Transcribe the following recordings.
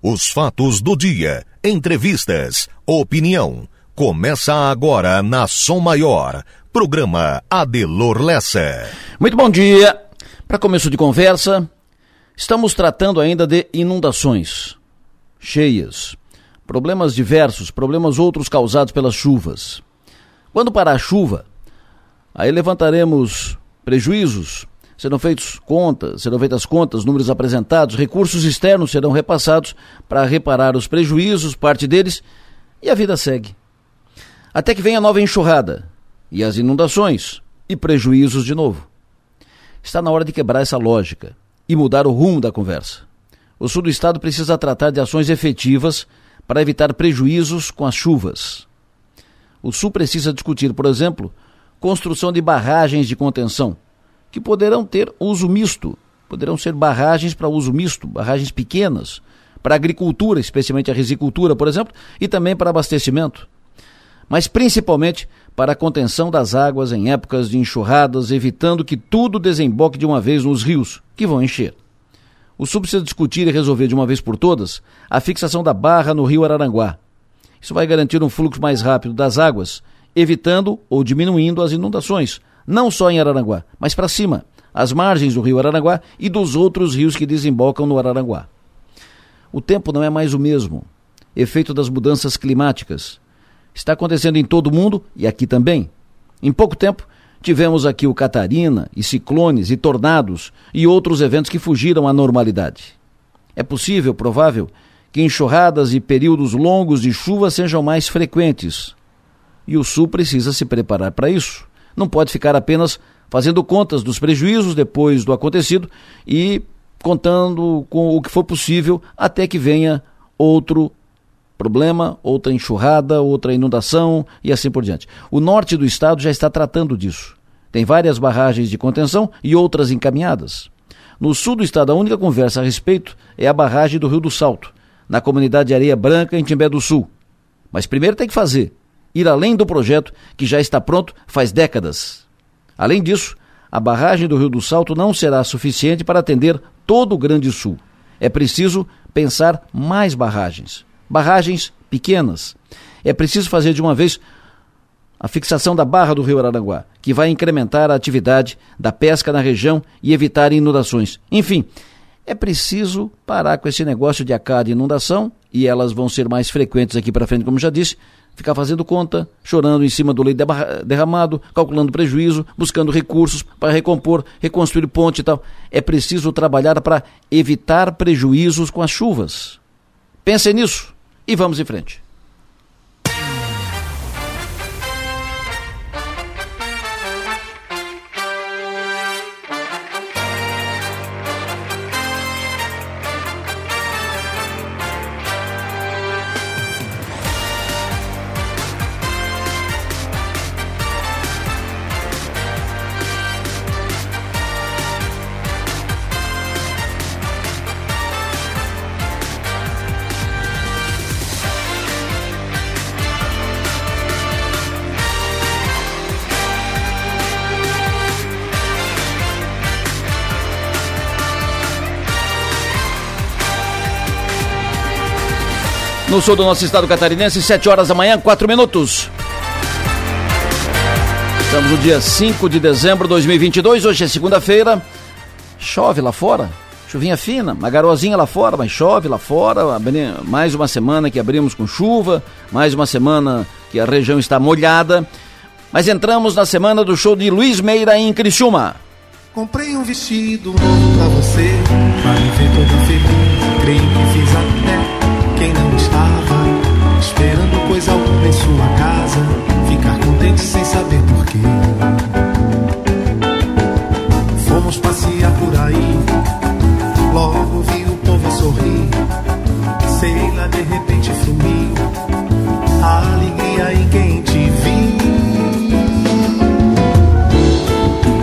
Os fatos do dia, entrevistas, opinião. Começa agora na Som Maior. Programa Adelor Lessa. Muito bom dia. Para começo de conversa, estamos tratando ainda de inundações, cheias, problemas diversos, problemas outros causados pelas chuvas. Quando parar a chuva, aí levantaremos prejuízos, serão feitas contas, serão feitas contas, números apresentados, recursos externos serão repassados para reparar os prejuízos, parte deles, e a vida segue. Até que venha a nova enxurrada e as inundações e prejuízos de novo. Está na hora de quebrar essa lógica e mudar o rumo da conversa. O sul do estado precisa tratar de ações efetivas para evitar prejuízos com as chuvas. O sul precisa discutir, por exemplo, construção de barragens de contenção que poderão ter uso misto, poderão ser barragens para uso misto, barragens pequenas, para agricultura, especialmente a risicultura, por exemplo, e também para abastecimento. Mas principalmente para a contenção das águas em épocas de enxurradas, evitando que tudo desemboque de uma vez nos rios, que vão encher. O SUB precisa discutir e resolver de uma vez por todas a fixação da barra no rio Araranguá. Isso vai garantir um fluxo mais rápido das águas, evitando ou diminuindo as inundações, não só em Araranguá, mas para cima, as margens do rio Araranguá e dos outros rios que desembocam no Araranguá. O tempo não é mais o mesmo, efeito das mudanças climáticas. Está acontecendo em todo o mundo e aqui também. Em pouco tempo, tivemos aqui o Catarina e ciclones e tornados e outros eventos que fugiram à normalidade. É possível, provável, que enxurradas e períodos longos de chuva sejam mais frequentes. E o Sul precisa se preparar para isso não pode ficar apenas fazendo contas dos prejuízos depois do acontecido e contando com o que for possível até que venha outro problema, outra enxurrada, outra inundação e assim por diante. O norte do estado já está tratando disso. Tem várias barragens de contenção e outras encaminhadas. No sul do estado, a única conversa a respeito é a barragem do Rio do Salto, na comunidade de Areia Branca, em Timbé do Sul. Mas primeiro tem que fazer ir além do projeto que já está pronto faz décadas. Além disso, a barragem do Rio do Salto não será suficiente para atender todo o Grande Sul. É preciso pensar mais barragens. Barragens pequenas. É preciso fazer de uma vez a fixação da barra do Rio Araranguá, que vai incrementar a atividade da pesca na região e evitar inundações. Enfim, é preciso parar com esse negócio de acá de inundação, e elas vão ser mais frequentes aqui para frente, como já disse, ficar fazendo conta, chorando em cima do leite derramado, calculando prejuízo, buscando recursos para recompor, reconstruir ponte e tal. É preciso trabalhar para evitar prejuízos com as chuvas. Pensem nisso e vamos em frente. No sul do nosso estado catarinense, 7 horas da manhã, 4 minutos. Estamos no dia 5 de dezembro de 2022, hoje é segunda-feira. Chove lá fora, chuvinha fina, uma garoazinha lá fora, mas chove lá fora. Mais uma semana que abrimos com chuva, mais uma semana que a região está molhada. Mas entramos na semana do show de Luiz Meira em Criciúma. Comprei um vestido novo pra você, pra me toda feliz. Creio que fiz até em sua casa, ficar contente sem saber porquê. Fomos passear por aí, logo vi o povo sorrir. Sei lá, de repente fluiu a alegria em quem te vi.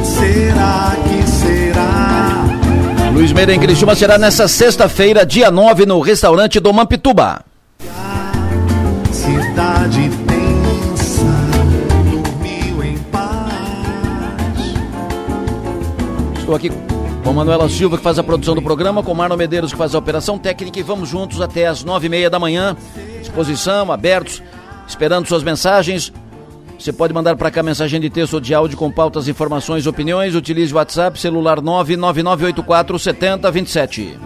Será que será? Luiz Meira em Criciúma será nessa sexta-feira, dia 9, no restaurante do Mampituba. Tensa, dormiu em paz. Estou aqui Com Manuela Silva, que faz a produção do programa, com Marlon Medeiros, que faz a operação técnica, e vamos juntos até as nove e meia da manhã. Disposição, abertos, esperando suas mensagens. Você pode mandar para cá mensagem de texto ou de áudio com pautas, informações, opiniões. Utilize o WhatsApp, celular 99984 7027.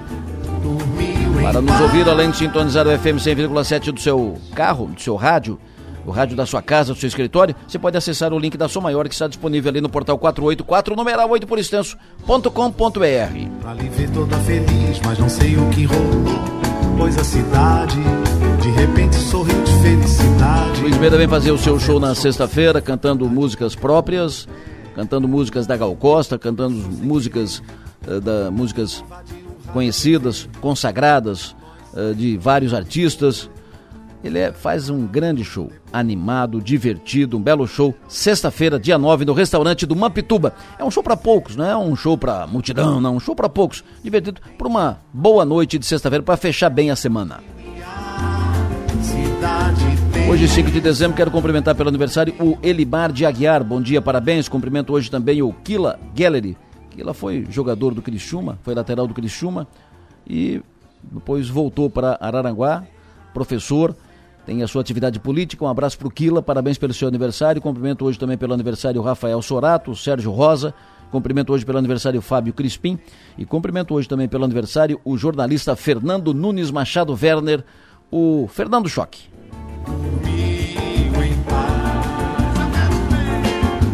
Para nos ouvir, além de sintonizar o FM 100,7 do seu carro, do seu rádio, o rádio da sua casa, do seu escritório, você pode acessar o link da Som Maior que está disponível ali no portal 484, numeral 8 por extenso.com.br. Ali ver toda feliz, mas não sei o que rolou, pois a cidade de repente sorriu de felicidade. Luiz Meira vem fazer o seu show na sexta-feira, cantando músicas próprias, cantando músicas da Gal Costa, cantando músicas uh, da músicas conhecidas, consagradas, uh, de vários artistas. Ele é, faz um grande show, animado, divertido, um belo show. Sexta-feira, dia 9, no restaurante do Mampituba. É um show para poucos, não é um show para multidão, não, um show para poucos. Divertido, para uma boa noite de sexta-feira, para fechar bem a semana. Hoje, 5 de dezembro, quero cumprimentar pelo aniversário o Elibar de Aguiar. Bom dia, parabéns. Cumprimento hoje também o Kila Gallery. Kila foi jogador do Criciúma, foi lateral do Criciúma e depois voltou para Araranguá, professor tem a sua atividade política. Um abraço para o Quila, parabéns pelo seu aniversário. Cumprimento hoje também pelo aniversário Rafael Sorato, Sérgio Rosa. Cumprimento hoje pelo aniversário Fábio Crispim. E cumprimento hoje também pelo aniversário o jornalista Fernando Nunes Machado Werner, o Fernando Choque.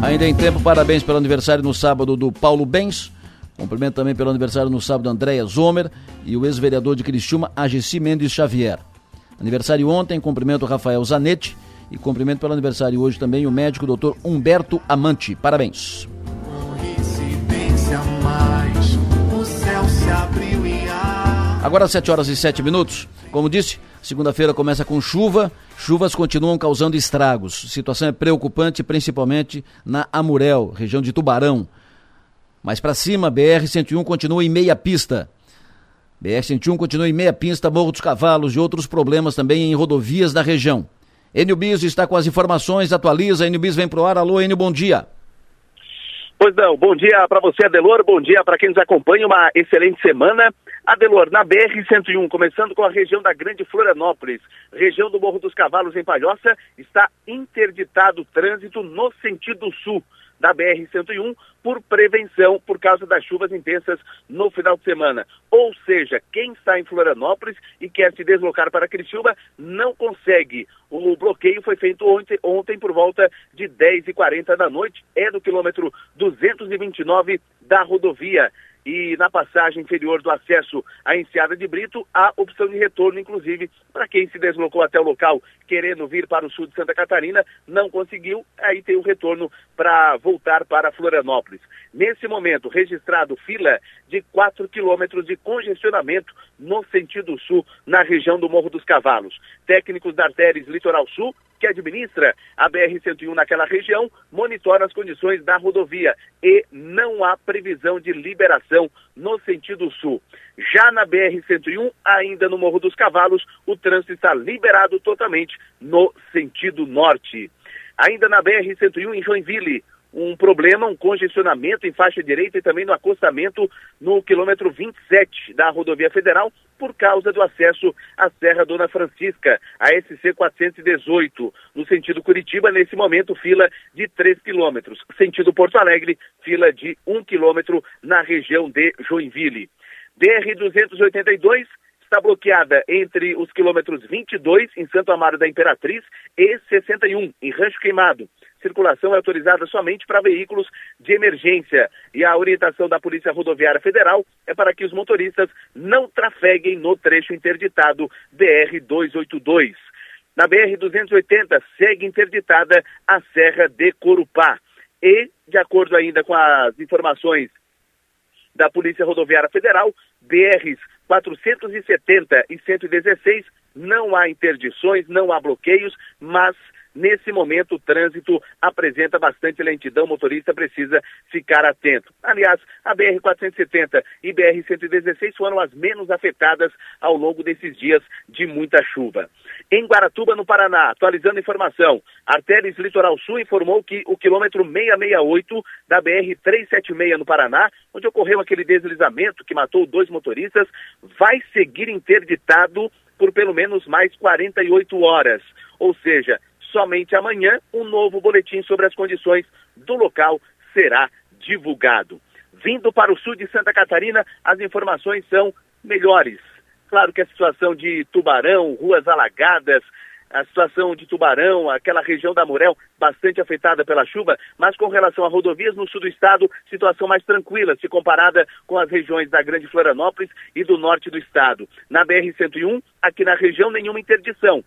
Ainda em tempo, parabéns pelo aniversário no sábado do Paulo Bens. Cumprimento também pelo aniversário no sábado Andréia Zomer e o ex-vereador de Criciúma, Ageci Mendes Xavier. Aniversário ontem, cumprimento Rafael Zanetti e cumprimento pelo aniversário hoje também o médico doutor Humberto Amante. Parabéns. Agora 7 horas e 7 minutos. Como disse, segunda-feira começa com chuva. Chuvas continuam causando estragos. Situação é preocupante, principalmente na Amurel, região de Tubarão. Mais para cima, BR-101 continua em meia pista. BR-101 continua em meia pista, Morro dos Cavalos e outros problemas também em rodovias da região. Enio está com as informações, atualiza. Enio Bis vem pro ar. Alô, Enio, bom dia. Pois não, bom dia para você, Adelor, bom dia para quem nos acompanha, uma excelente semana. Adelor, na BR-101, começando com a região da Grande Florianópolis, região do Morro dos Cavalos em Palhoça, está interditado o trânsito no sentido sul da BR-101 por prevenção por causa das chuvas intensas no final de semana. Ou seja, quem está em Florianópolis e quer se deslocar para Criciúma não consegue. O bloqueio foi feito ontem, ontem por volta de 10h40 da noite, é do quilômetro 229 da rodovia e na passagem inferior do acesso à Enseada de Brito, há opção de retorno, inclusive, para quem se deslocou até o local querendo vir para o sul de Santa Catarina, não conseguiu, aí tem o retorno para voltar para Florianópolis. Nesse momento, registrado fila de 4 quilômetros de congestionamento no sentido sul, na região do Morro dos Cavalos. Técnicos da Artérias Litoral Sul que administra a BR-101 naquela região, monitora as condições da rodovia e não há previsão de liberação no sentido sul. Já na BR-101, ainda no Morro dos Cavalos, o trânsito está liberado totalmente no sentido norte. Ainda na BR-101 em Joinville, um problema, um congestionamento em faixa direita e também no acostamento no quilômetro 27 da rodovia federal por causa do acesso à Serra Dona Francisca, a SC 418. No sentido Curitiba, nesse momento, fila de 3 quilômetros. Sentido Porto Alegre, fila de 1 quilômetro na região de Joinville. BR 282 está bloqueada entre os quilômetros 22 em Santo Amaro da Imperatriz e 61 em Rancho Queimado. Circulação é autorizada somente para veículos de emergência e a orientação da Polícia Rodoviária Federal é para que os motoristas não trafeguem no trecho interditado BR 282. Na BR 280 segue interditada a Serra de Corupá. E, de acordo ainda com as informações da Polícia Rodoviária Federal, BRs 470 e 116 não há interdições, não há bloqueios, mas Nesse momento, o trânsito apresenta bastante lentidão, o motorista precisa ficar atento. Aliás, a BR-470 e BR-116 foram as menos afetadas ao longo desses dias de muita chuva. Em Guaratuba, no Paraná, atualizando informação, Artéries Litoral Sul informou que o quilômetro 668 da BR-376 no Paraná, onde ocorreu aquele deslizamento que matou dois motoristas, vai seguir interditado por pelo menos mais 48 horas. Ou seja, somente amanhã um novo boletim sobre as condições do local será divulgado. Vindo para o sul de Santa Catarina, as informações são melhores. Claro que a situação de Tubarão, ruas alagadas, a situação de Tubarão, aquela região da Morel, bastante afetada pela chuva, mas com relação a rodovias no sul do estado, situação mais tranquila, se comparada com as regiões da Grande Florianópolis e do norte do estado. Na BR-101, aqui na região, nenhuma interdição.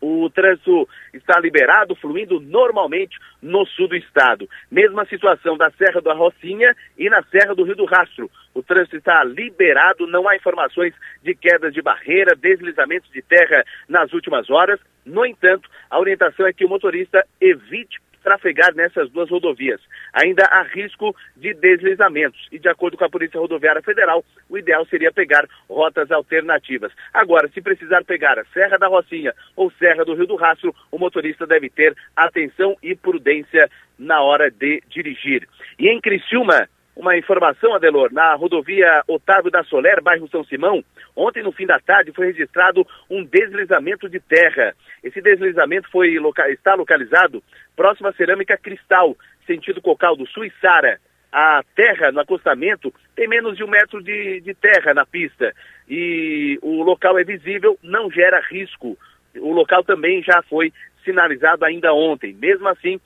O trânsito está liberado, fluindo normalmente no sul do estado. Mesma situação da Serra da Rocinha e na Serra do Rio do Rastro. O trânsito está liberado, não há informações de quedas de barreira, deslizamentos de terra nas últimas horas. No entanto, a orientação é que o motorista evite trafegar nessas duas rodovias. Ainda há risco de deslizamentos e, de acordo com a Polícia Rodoviária Federal, o ideal seria pegar rotas alternativas. Agora, se precisar pegar a Serra da Rocinha ou Serra do Rio do Rastro, o motorista deve ter atenção e prudência na hora de dirigir. E em Criciúma, uma informação, Adelor, na rodovia Otávio da Soler, bairro São Simão, ontem no fim da tarde foi registrado um deslizamento de terra. Esse deslizamento foi, está localizado próximo à cerâmica Cristal, sentido Cocal do Sul e Sara. A terra no acostamento tem menos de um metro de, de terra na pista e o local é visível, não gera risco. O local também já foi sinalizado ainda ontem. Mesmo assim,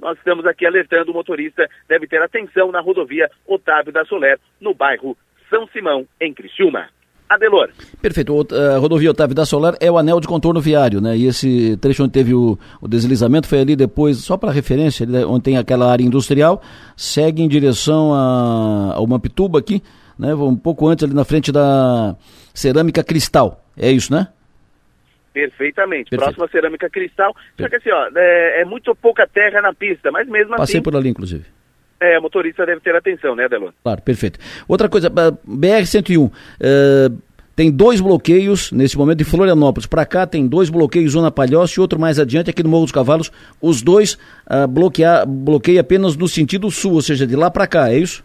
nós estamos aqui alertando o motorista deve ter atenção na rodovia Otávio da Soler, no bairro São Simão, em Criciúma. Adelor. Perfeito. A rodovia Otávio da Solar é o anel de contorno viário, né? E esse trecho onde teve o, o deslizamento foi ali depois, só para referência, onde tem aquela área industrial, segue em direção a, ao Mampituba aqui, né? Um pouco antes ali na frente da cerâmica cristal. É isso, né? Perfeitamente. Perfeito. Próxima cerâmica cristal. Perfeito. Só que assim, ó, é, é, muito pouca terra na pista, mas mesmo Passei assim. Passei por ali, inclusive. É, o motorista deve ter atenção, né, Delon? Claro, perfeito. Outra coisa, BR-101, uh, tem dois bloqueios nesse momento de Florianópolis. Para cá tem dois bloqueios, um na Palhoça e outro mais adiante aqui no Morro dos Cavalos. Os dois uh, bloqueia, bloqueia apenas no sentido sul, ou seja, de lá para cá, é isso?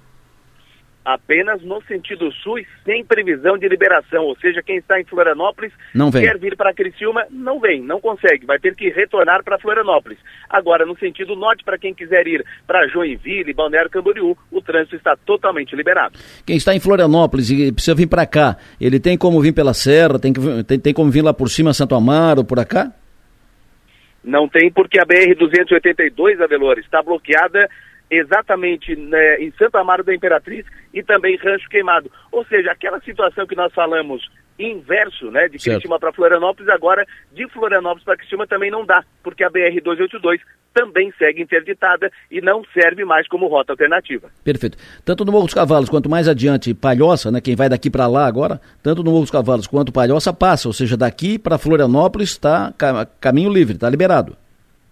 Apenas no sentido sul e sem previsão de liberação. Ou seja, quem está em Florianópolis não vem. quer vir para Criciúma, não vem, não consegue, vai ter que retornar para Florianópolis. Agora, no sentido norte, para quem quiser ir para Joinville, Balneário Camboriú, o trânsito está totalmente liberado. Quem está em Florianópolis e precisa vir para cá, ele tem como vir pela Serra, tem, que, tem, tem como vir lá por cima, Santo Amaro, por acá? Não tem, porque a BR-282, Avelor, está bloqueada exatamente né, em Santa Amaro da Imperatriz e também Rancho Queimado. Ou seja, aquela situação que nós falamos inverso, né, de Criciúma para Florianópolis, agora de Florianópolis para Criciúma também não dá, porque a BR 282 também segue interditada e não serve mais como rota alternativa. Perfeito. Tanto no Morro dos Cavalos quanto mais adiante Palhoça, né, quem vai daqui para lá agora, tanto no Morro dos Cavalos quanto Palhoça passa, ou seja, daqui para Florianópolis está caminho livre, está liberado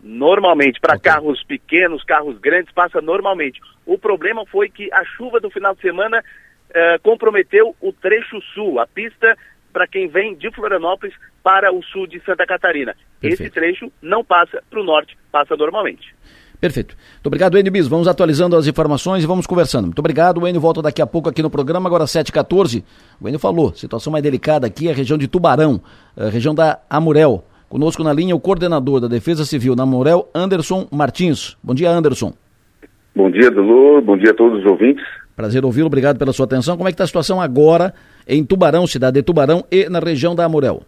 normalmente. Para okay. carros pequenos, carros grandes, passa normalmente. O problema foi que a chuva do final de semana uh, comprometeu o trecho sul, a pista para quem vem de Florianópolis para o sul de Santa Catarina. Perfeito. Esse trecho não passa para o norte, passa normalmente. Perfeito. Muito obrigado, Enio Bis. Vamos atualizando as informações e vamos conversando. Muito obrigado. O Enio volta daqui a pouco aqui no programa, agora 7h14. O Enio falou, situação mais delicada aqui é a região de Tubarão, a região da Amurel. Conosco na linha o coordenador da Defesa Civil na Morel, Anderson Martins. Bom dia, Anderson. Bom dia, Delor. Bom dia a todos os ouvintes. Prazer ouvi-lo, obrigado pela sua atenção. Como é que está a situação agora em Tubarão, cidade de Tubarão e na região da Amorel?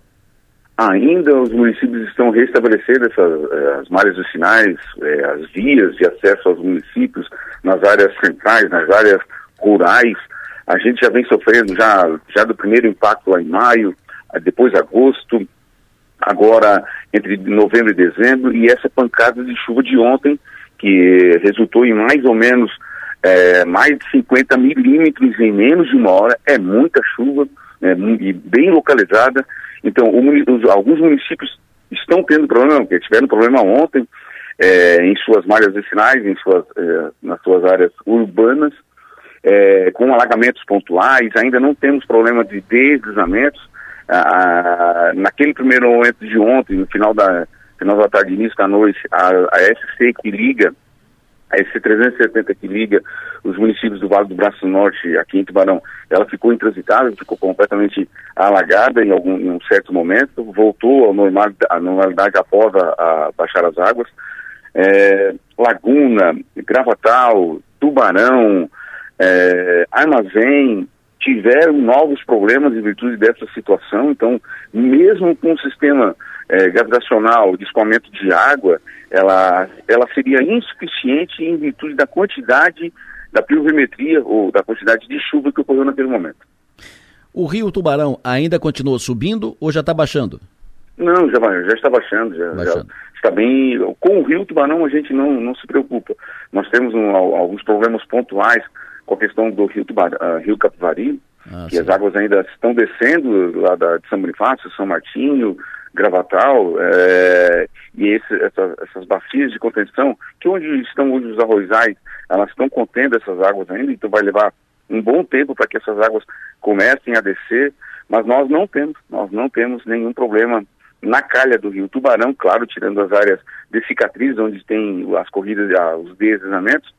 Ainda os municípios estão restabelecendo essas, eh, as malhas dos sinais, eh, as vias de acesso aos municípios, nas áreas centrais, nas áreas rurais. A gente já vem sofrendo já, já do primeiro impacto lá em maio, depois agosto, agora entre novembro e dezembro, e essa pancada de chuva de ontem, que resultou em mais ou menos é, mais de 50 milímetros em menos de uma hora, é muita chuva, é, e bem localizada. Então, o, alguns municípios estão tendo problema, porque tiveram problema ontem é, em suas malhas vicinais, em suas, é, nas suas áreas urbanas, com alagamentos pontuais, ainda não temos problema de deslizamentos. Ah, naquele primeiro momento de ontem, no final da, final da tarde, início da noite, a, a SC que liga a SC370 que liga os municípios do Vale do Braço Norte aqui em Tubarão, ela ficou intransitável, ficou completamente alagada em algum em um certo momento, voltou à normalidade, à normalidade após a, a baixar as águas. É, Laguna, Gravatal, Tubarão, é, Armazém, tiveram novos problemas em virtude dessa situação, então, mesmo com o sistema é, gravitacional de escoamento de água, ela, ela seria insuficiente em virtude da quantidade da pluviometria ou da quantidade de chuva que ocorreu naquele momento. O rio Tubarão ainda continua subindo ou já está baixando? Não, já, já está baixando, já, baixando. já, está bem. Com o rio Tubarão a gente não, não se preocupa. Nós temos um, alguns problemas pontuais com a questão do rio, uh, rio Capivari, ah, que sim. as águas ainda estão descendo lá da, de São Bonifácio, São Martinho, Gravatal, é, e esse, essa, essas bacias de contenção, que onde estão hoje os arrozais, elas estão contendo essas águas ainda, então vai levar um bom tempo para que essas águas comecem a descer, mas nós não temos, nós não temos nenhum problema na calha do rio Tubarão, claro, tirando as áreas de cicatriz, onde tem as corridas, os deslizamentos,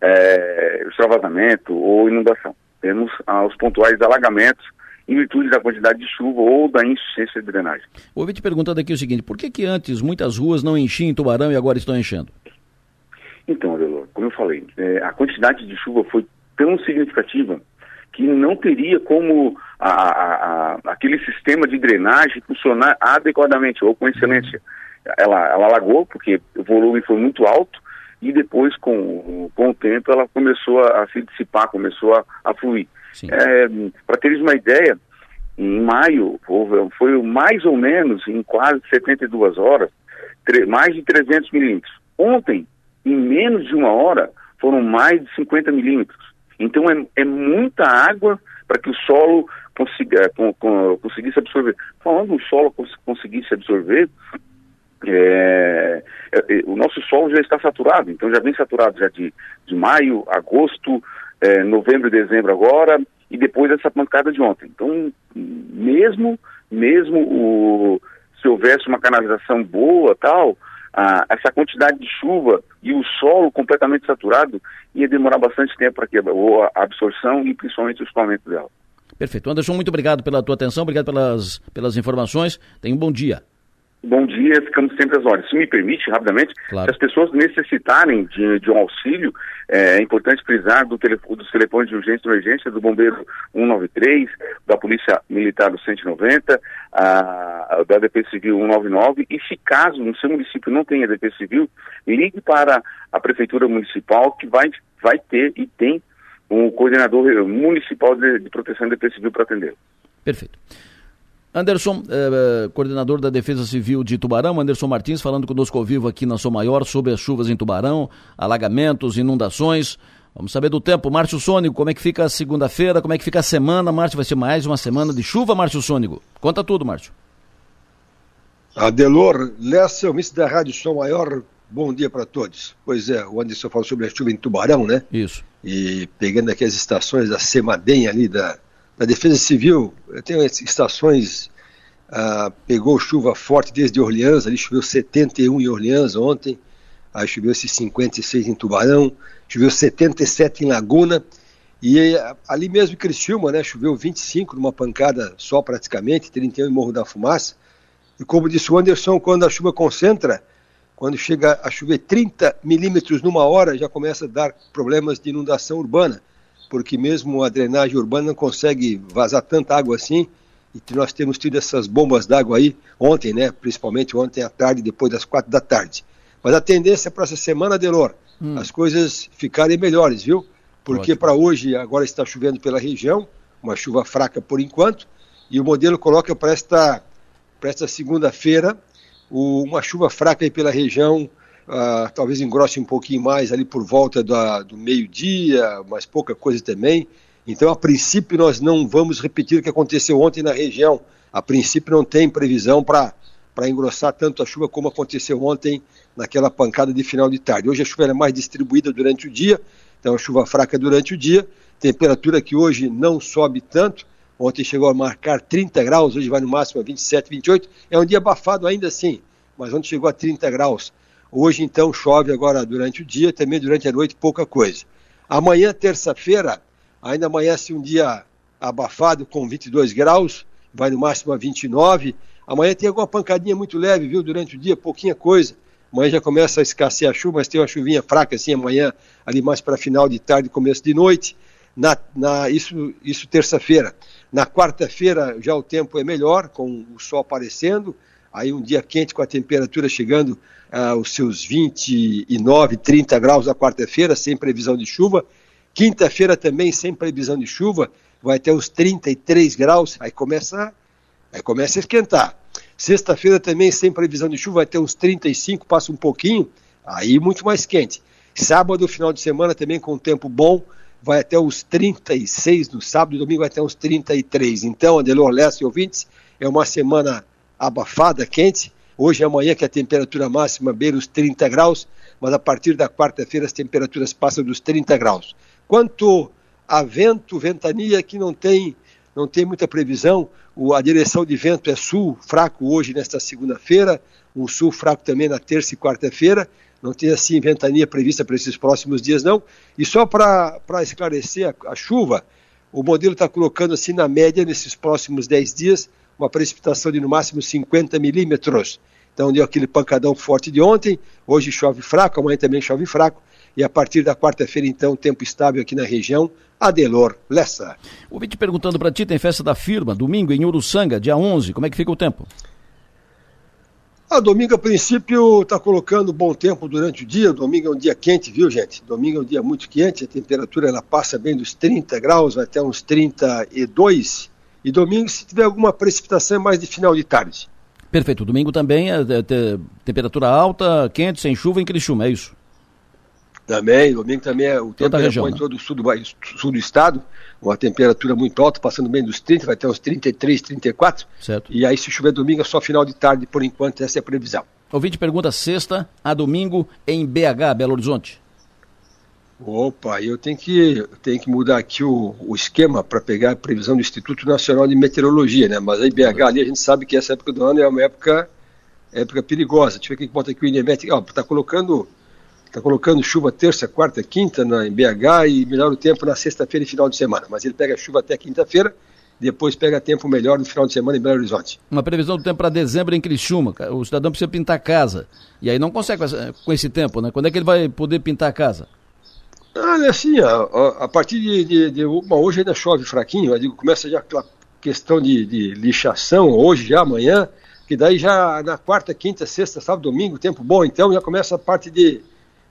é, extravasamento ou inundação. Temos ah, os pontuais alagamentos em virtude da quantidade de chuva ou da insuficiência de drenagem. Vou te perguntando aqui o seguinte, por que que antes muitas ruas não enchiam em Tubarão e agora estão enchendo? Então, Adelor, como eu falei, é, a quantidade de chuva foi tão significativa que não teria como a, a, a, aquele sistema de drenagem funcionar adequadamente ou com excelência. Ela, ela alagou porque o volume foi muito alto e depois, com, com o tempo, ela começou a, a se dissipar, começou a, a fluir. É, Para teres uma ideia, em maio, foi mais ou menos em quase 72 horas, mais de 300 milímetros. Ontem, em menos de uma hora, foram mais de 50 milímetros. Então é, é muita água para que o solo consiga, com, com, conseguisse absorver. Falando do solo cons, conseguisse absorver, é, é, é, o nosso solo já está saturado, então já vem saturado já de, de maio, agosto, é, novembro e dezembro agora, e depois essa pancada de ontem. Então, mesmo, mesmo o, se houvesse uma canalização boa tal, a, essa quantidade de chuva e o solo completamente saturado ia demorar bastante tempo para que a absorção e principalmente o escoamento dela. Perfeito. Anderson, muito obrigado pela tua atenção, obrigado pelas, pelas informações. Tenha um bom dia. Bom dia, ficamos sempre às ordens. Se me permite, rapidamente, claro. se as pessoas necessitarem de, de um auxílio, é, é importante frisar do telefone, dos telefones de urgência e emergência do Bombeiro 193, da Polícia Militar do 190, a, da DP Civil 199, e se caso no seu município não tenha DP Civil, ligue para a Prefeitura Municipal, que vai, vai ter e tem um coordenador municipal de, de proteção DP Civil para atender. Perfeito. Anderson, eh, coordenador da Defesa Civil de Tubarão, Anderson Martins, falando conosco ao vivo aqui na Sou Maior sobre as chuvas em Tubarão, alagamentos, inundações. Vamos saber do tempo. Márcio Sônico, como é que fica a segunda-feira, como é que fica a semana? Márcio, vai ser mais uma semana de chuva, Márcio Sônico. Conta tudo, Márcio. Adelor, Lessa, o da Rádio Sou Maior, bom dia para todos. Pois é, o Anderson falou sobre a chuva em Tubarão, né? Isso. E pegando aqui as estações da Semadem ali da na Defesa Civil, tem estações, ah, pegou chuva forte desde Orleans, ali choveu 71 em Orleans ontem, aí choveu esses 56 em Tubarão, choveu 77 em Laguna, e ali mesmo em Criciúma, né, choveu 25 numa pancada só praticamente, 31 em Morro da Fumaça, e como disse o Anderson, quando a chuva concentra, quando chega a chover 30 milímetros numa hora, já começa a dar problemas de inundação urbana porque mesmo a drenagem urbana não consegue vazar tanta água assim, e nós temos tido essas bombas d'água aí ontem, né? Principalmente ontem à tarde, depois das quatro da tarde. Mas a tendência para essa semana, Delor, hum. as coisas ficarem melhores, viu? Porque para hoje agora está chovendo pela região, uma chuva fraca por enquanto, e o modelo coloca para esta, esta segunda-feira uma chuva fraca aí pela região uh, talvez engrosse um pouquinho mais ali por volta da, do meio-dia, mas pouca coisa também. Então, a princípio, nós não vamos repetir o que aconteceu ontem na região. A princípio, não tem previsão para engrossar tanto a chuva como aconteceu ontem naquela pancada de final de tarde. Hoje a chuva é mais distribuída durante o dia, então a chuva fraca durante o dia, temperatura que hoje não sobe tanto, ontem chegou a marcar 30 graus, hoje vai no máximo a 27, 28, é um dia abafado ainda assim, mas ontem chegou a 30 graus. Hoje então chove agora durante o dia, também durante a noite pouca coisa. Amanhã, terça-feira, ainda amanhece um dia abafado com 22 graus, vai no máximo a 29, Amanhã tem alguma pancadinha muito leve, viu? Durante o dia, pouquinha coisa. Amanhã já começa a escassear a chuva, mas tem uma chuvinha fraca assim amanhã, ali mais para final de tarde, começo de noite. Na, na isso isso terça-feira. Na quarta-feira já o tempo é melhor, com o sol aparecendo. Aí um dia quente com a temperatura chegando aos seus 29, 30 graus na quarta-feira, sem previsão de chuva. Quinta-feira também sem previsão de chuva, vai até os 33 graus. Aí começa Aí começa a esquentar. Sexta-feira também, sem previsão de chuva, vai ter uns 35, passa um pouquinho, aí muito mais quente. Sábado, final de semana, também com tempo bom, vai até os 36 no sábado, domingo vai até uns 33. Então, Adelor Leste e ouvintes, é uma semana abafada, quente. Hoje e amanhã que a temperatura máxima beira os 30 graus, mas a partir da quarta-feira as temperaturas passam dos 30 graus. Quanto a vento, ventania, que não tem não tem muita previsão. A direção de vento é sul, fraco hoje, nesta segunda-feira, um sul fraco também na terça e quarta-feira. Não tem assim ventania prevista para esses próximos dias, não. E só para esclarecer a, a chuva, o modelo está colocando assim na média, nesses próximos 10 dias, uma precipitação de no máximo 50 milímetros. Então deu aquele pancadão forte de ontem, hoje chove fraco, amanhã também chove fraco, e a partir da quarta-feira, então, tempo estável aqui na região, Adelor Lessa. O vídeo perguntando para ti, tem festa da firma, domingo em Uruçanga, dia 11, como é que fica o tempo? Ah, domingo, a princípio, está colocando bom tempo durante o dia. Domingo é um dia quente, viu, gente? Domingo é um dia muito quente, a temperatura ela passa bem dos 30 graus, vai até uns 32. E domingo, se tiver alguma precipitação, é mais de final de tarde. Perfeito. Domingo também é, é, temperatura alta, quente, sem chuva em Criciúma, é isso? Também, domingo também é o tempo é bom em todo o sul do, sul do estado, uma temperatura muito alta, passando bem dos 30, vai até uns 33, 34. Certo. E aí, se chover domingo, é só final de tarde, por enquanto, essa é a previsão. Ouvinte pergunta sexta a domingo em BH, Belo Horizonte. Opa, eu tenho que, tenho que mudar aqui o, o esquema para pegar a previsão do Instituto Nacional de Meteorologia, né? Mas aí BH ali a gente sabe que essa época do ano é uma época, época perigosa. Deixa eu ver quem bota aqui o INEMET. Ó, tá colocando Está colocando chuva terça, quarta, quinta na, em BH e melhora o tempo na sexta-feira e final de semana. Mas ele pega chuva até quinta-feira, depois pega tempo melhor no final de semana em Belo Horizonte. Uma previsão do tempo para dezembro em Criciúma. O cidadão precisa pintar a casa. E aí não consegue com esse tempo, né? Quando é que ele vai poder pintar a casa? Ah, é assim, a, a partir de, de, de uma, hoje ainda chove fraquinho, eu digo, começa já aquela questão de, de lixação, hoje já, amanhã, que daí já na quarta, quinta, sexta, sábado, domingo, tempo bom, então já começa a parte de,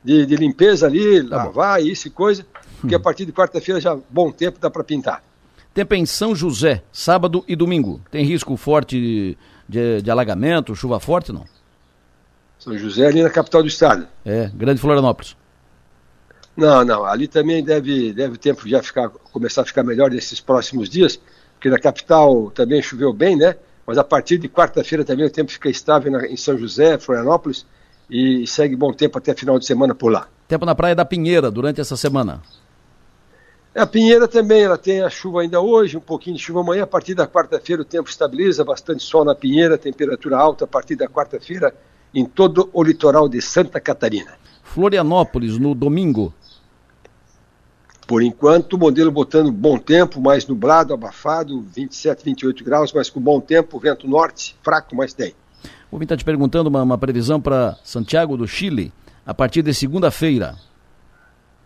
de, de limpeza ali, tá lavar, bom. isso e coisa, porque hum. a partir de quarta-feira já bom tempo dá para pintar. Tempo em São José, sábado e domingo. Tem risco forte de, de, alagamento, chuva forte, não? São José ali na capital do estado. É, Grande Florianópolis. Não, não, ali também deve, deve o tempo já ficar, começar a ficar melhor nesses próximos dias, porque na capital também choveu bem, né? Mas a partir de quarta-feira também o tempo fica estável na, em São José, Florianópolis, e segue bom tempo até final de semana por lá. Tempo na Praia da Pinheira durante essa semana. É, a Pinheira também, ela tem a chuva ainda hoje, um pouquinho de chuva amanhã. A partir da quarta-feira o tempo estabiliza, bastante sol na Pinheira, temperatura alta a partir da quarta-feira em todo o litoral de Santa Catarina. Florianópolis no domingo. Por enquanto, o modelo botando bom tempo, mais nublado, abafado, 27, 28 graus, mas com bom tempo, vento norte, fraco, mas tem. O Vim está te perguntando uma, uma previsão para Santiago do Chile a partir de segunda-feira.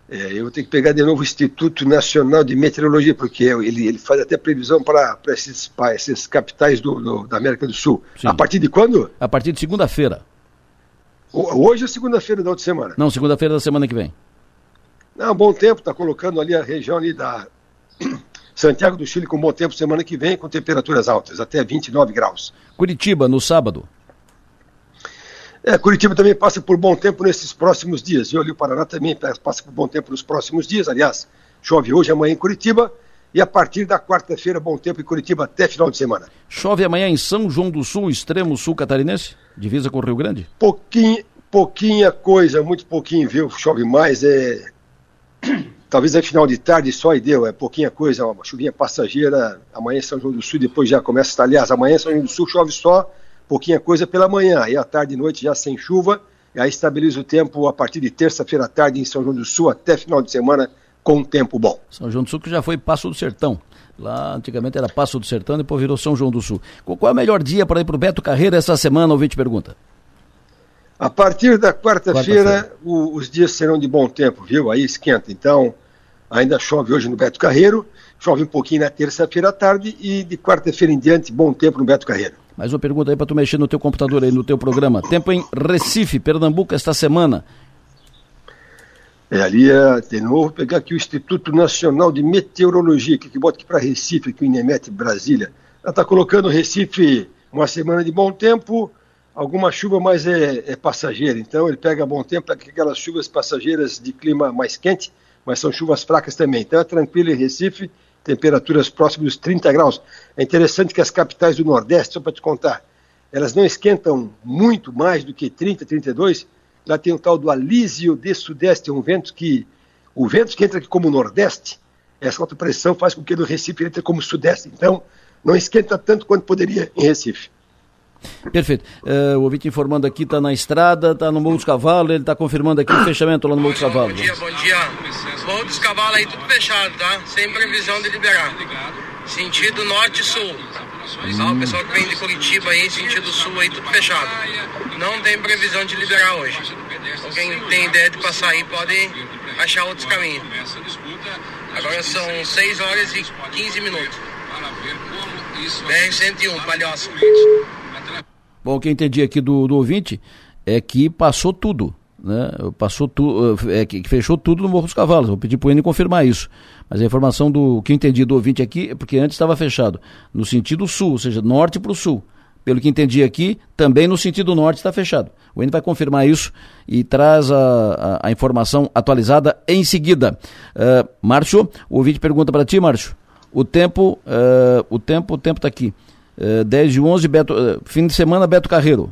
É, eu vou ter que pegar de novo o Instituto Nacional de Meteorologia, porque ele, ele faz até previsão para esses, esses capitais do, do, da América do Sul. Sim. A partir de quando? A partir de segunda-feira. Hoje é segunda-feira da outra semana? Não, segunda-feira da semana que vem. Não, bom tempo, está colocando ali a região ali da Santiago do Chile com bom tempo semana que vem, com temperaturas altas, até 29 graus. Curitiba, no sábado. É, Curitiba também passa por bom tempo nesses próximos dias. E ali o Paraná também passa por bom tempo nos próximos dias. Aliás, chove hoje, amanhã em Curitiba. e a partir da quarta-feira, bom tempo em Curitiba até final de semana. Chove amanhã em São João do Sul, extremo sul catarinense, divisa com o Rio Grande? Pouquinho, pouquinha coisa, muito pouquinho, viu? Chove mais, é. Talvez é final de tarde só e deu, é pouquinha coisa, uma chuvinha passageira. Amanhã em São João do Sul, depois já começa, aliás, amanhã em São João do Sul chove só, pouquinha coisa pela manhã, aí à tarde e noite já sem chuva, e aí estabiliza o tempo a partir de terça-feira à tarde em São João do Sul até final de semana com tempo bom. São João do Sul que já foi Passo do Sertão. Lá antigamente era Passo do Sertão, depois virou São João do Sul. Qual é o melhor dia para ir para o Beto Carreira essa semana? Ouvinte pergunta. A partir da quarta-feira, quarta os dias serão de bom tempo, viu? Aí esquenta. Então, ainda chove hoje no Beto Carreiro, chove um pouquinho na terça-feira à tarde e de quarta-feira em diante, bom tempo no Beto Carreiro. Mais uma pergunta aí para tu mexer no teu computador aí, no teu programa. Tempo em Recife, Pernambuco, esta semana. É, ali, é, de novo, pegar aqui o Instituto Nacional de Meteorologia, que, que bota aqui para Recife, aqui o INEMET Brasília. Ela está colocando Recife uma semana de bom tempo, alguma chuva, mas é, é passageira. Então ele pega bom tempo, aquelas chuvas passageiras de clima mais quente, mas são chuvas fracas também. Então é tranquilo em Recife, temperaturas próximas dos 30 graus. É interessante que as capitais do Nordeste, só para te contar, elas não esquentam muito mais do que 30, 32 Lá tem o tal do alísio de sudeste, um vento que. O vento que entra aqui como nordeste, essa alta pressão faz com que no Recife entre como sudeste. Então, não esquenta tanto quanto poderia em Recife. Perfeito. Uh, o ouvinte informando aqui, está na estrada, está no Morro dos Cavalos, ele está confirmando aqui o fechamento lá no Morro dos Cavalos. Bom dia, bom dia. Morro dos Cavalos aí tudo fechado, tá? Sem previsão de liberar. Sentido norte-sul. Pessoal, o pessoal que vem de Curitiba aí, sentido sul aí, tudo fechado. Não tem previsão de liberar hoje. Quem tem ideia de passar aí pode achar outros caminhos. Agora são 6 horas e 15 minutos. BR-101, Palhoça. Bom, o que eu entendi aqui do, do ouvinte é que passou tudo né? Passou tudo, é, que fechou tudo no Morro dos Cavalos. Vou pedir para o Eni confirmar isso. Mas a informação do que eu entendi do ouvinte aqui é porque antes estava fechado no sentido sul, ou seja, norte para o sul. Pelo que entendi aqui, também no sentido norte está fechado. O Eni vai confirmar isso e traz a, a, a informação atualizada em seguida. Uh, Márcio, o ouvinte pergunta para ti, Márcio. O tempo, uh, o tempo, o tempo está aqui. Uh, 10 de 11, Beto, uh, fim de semana, Beto Carreiro.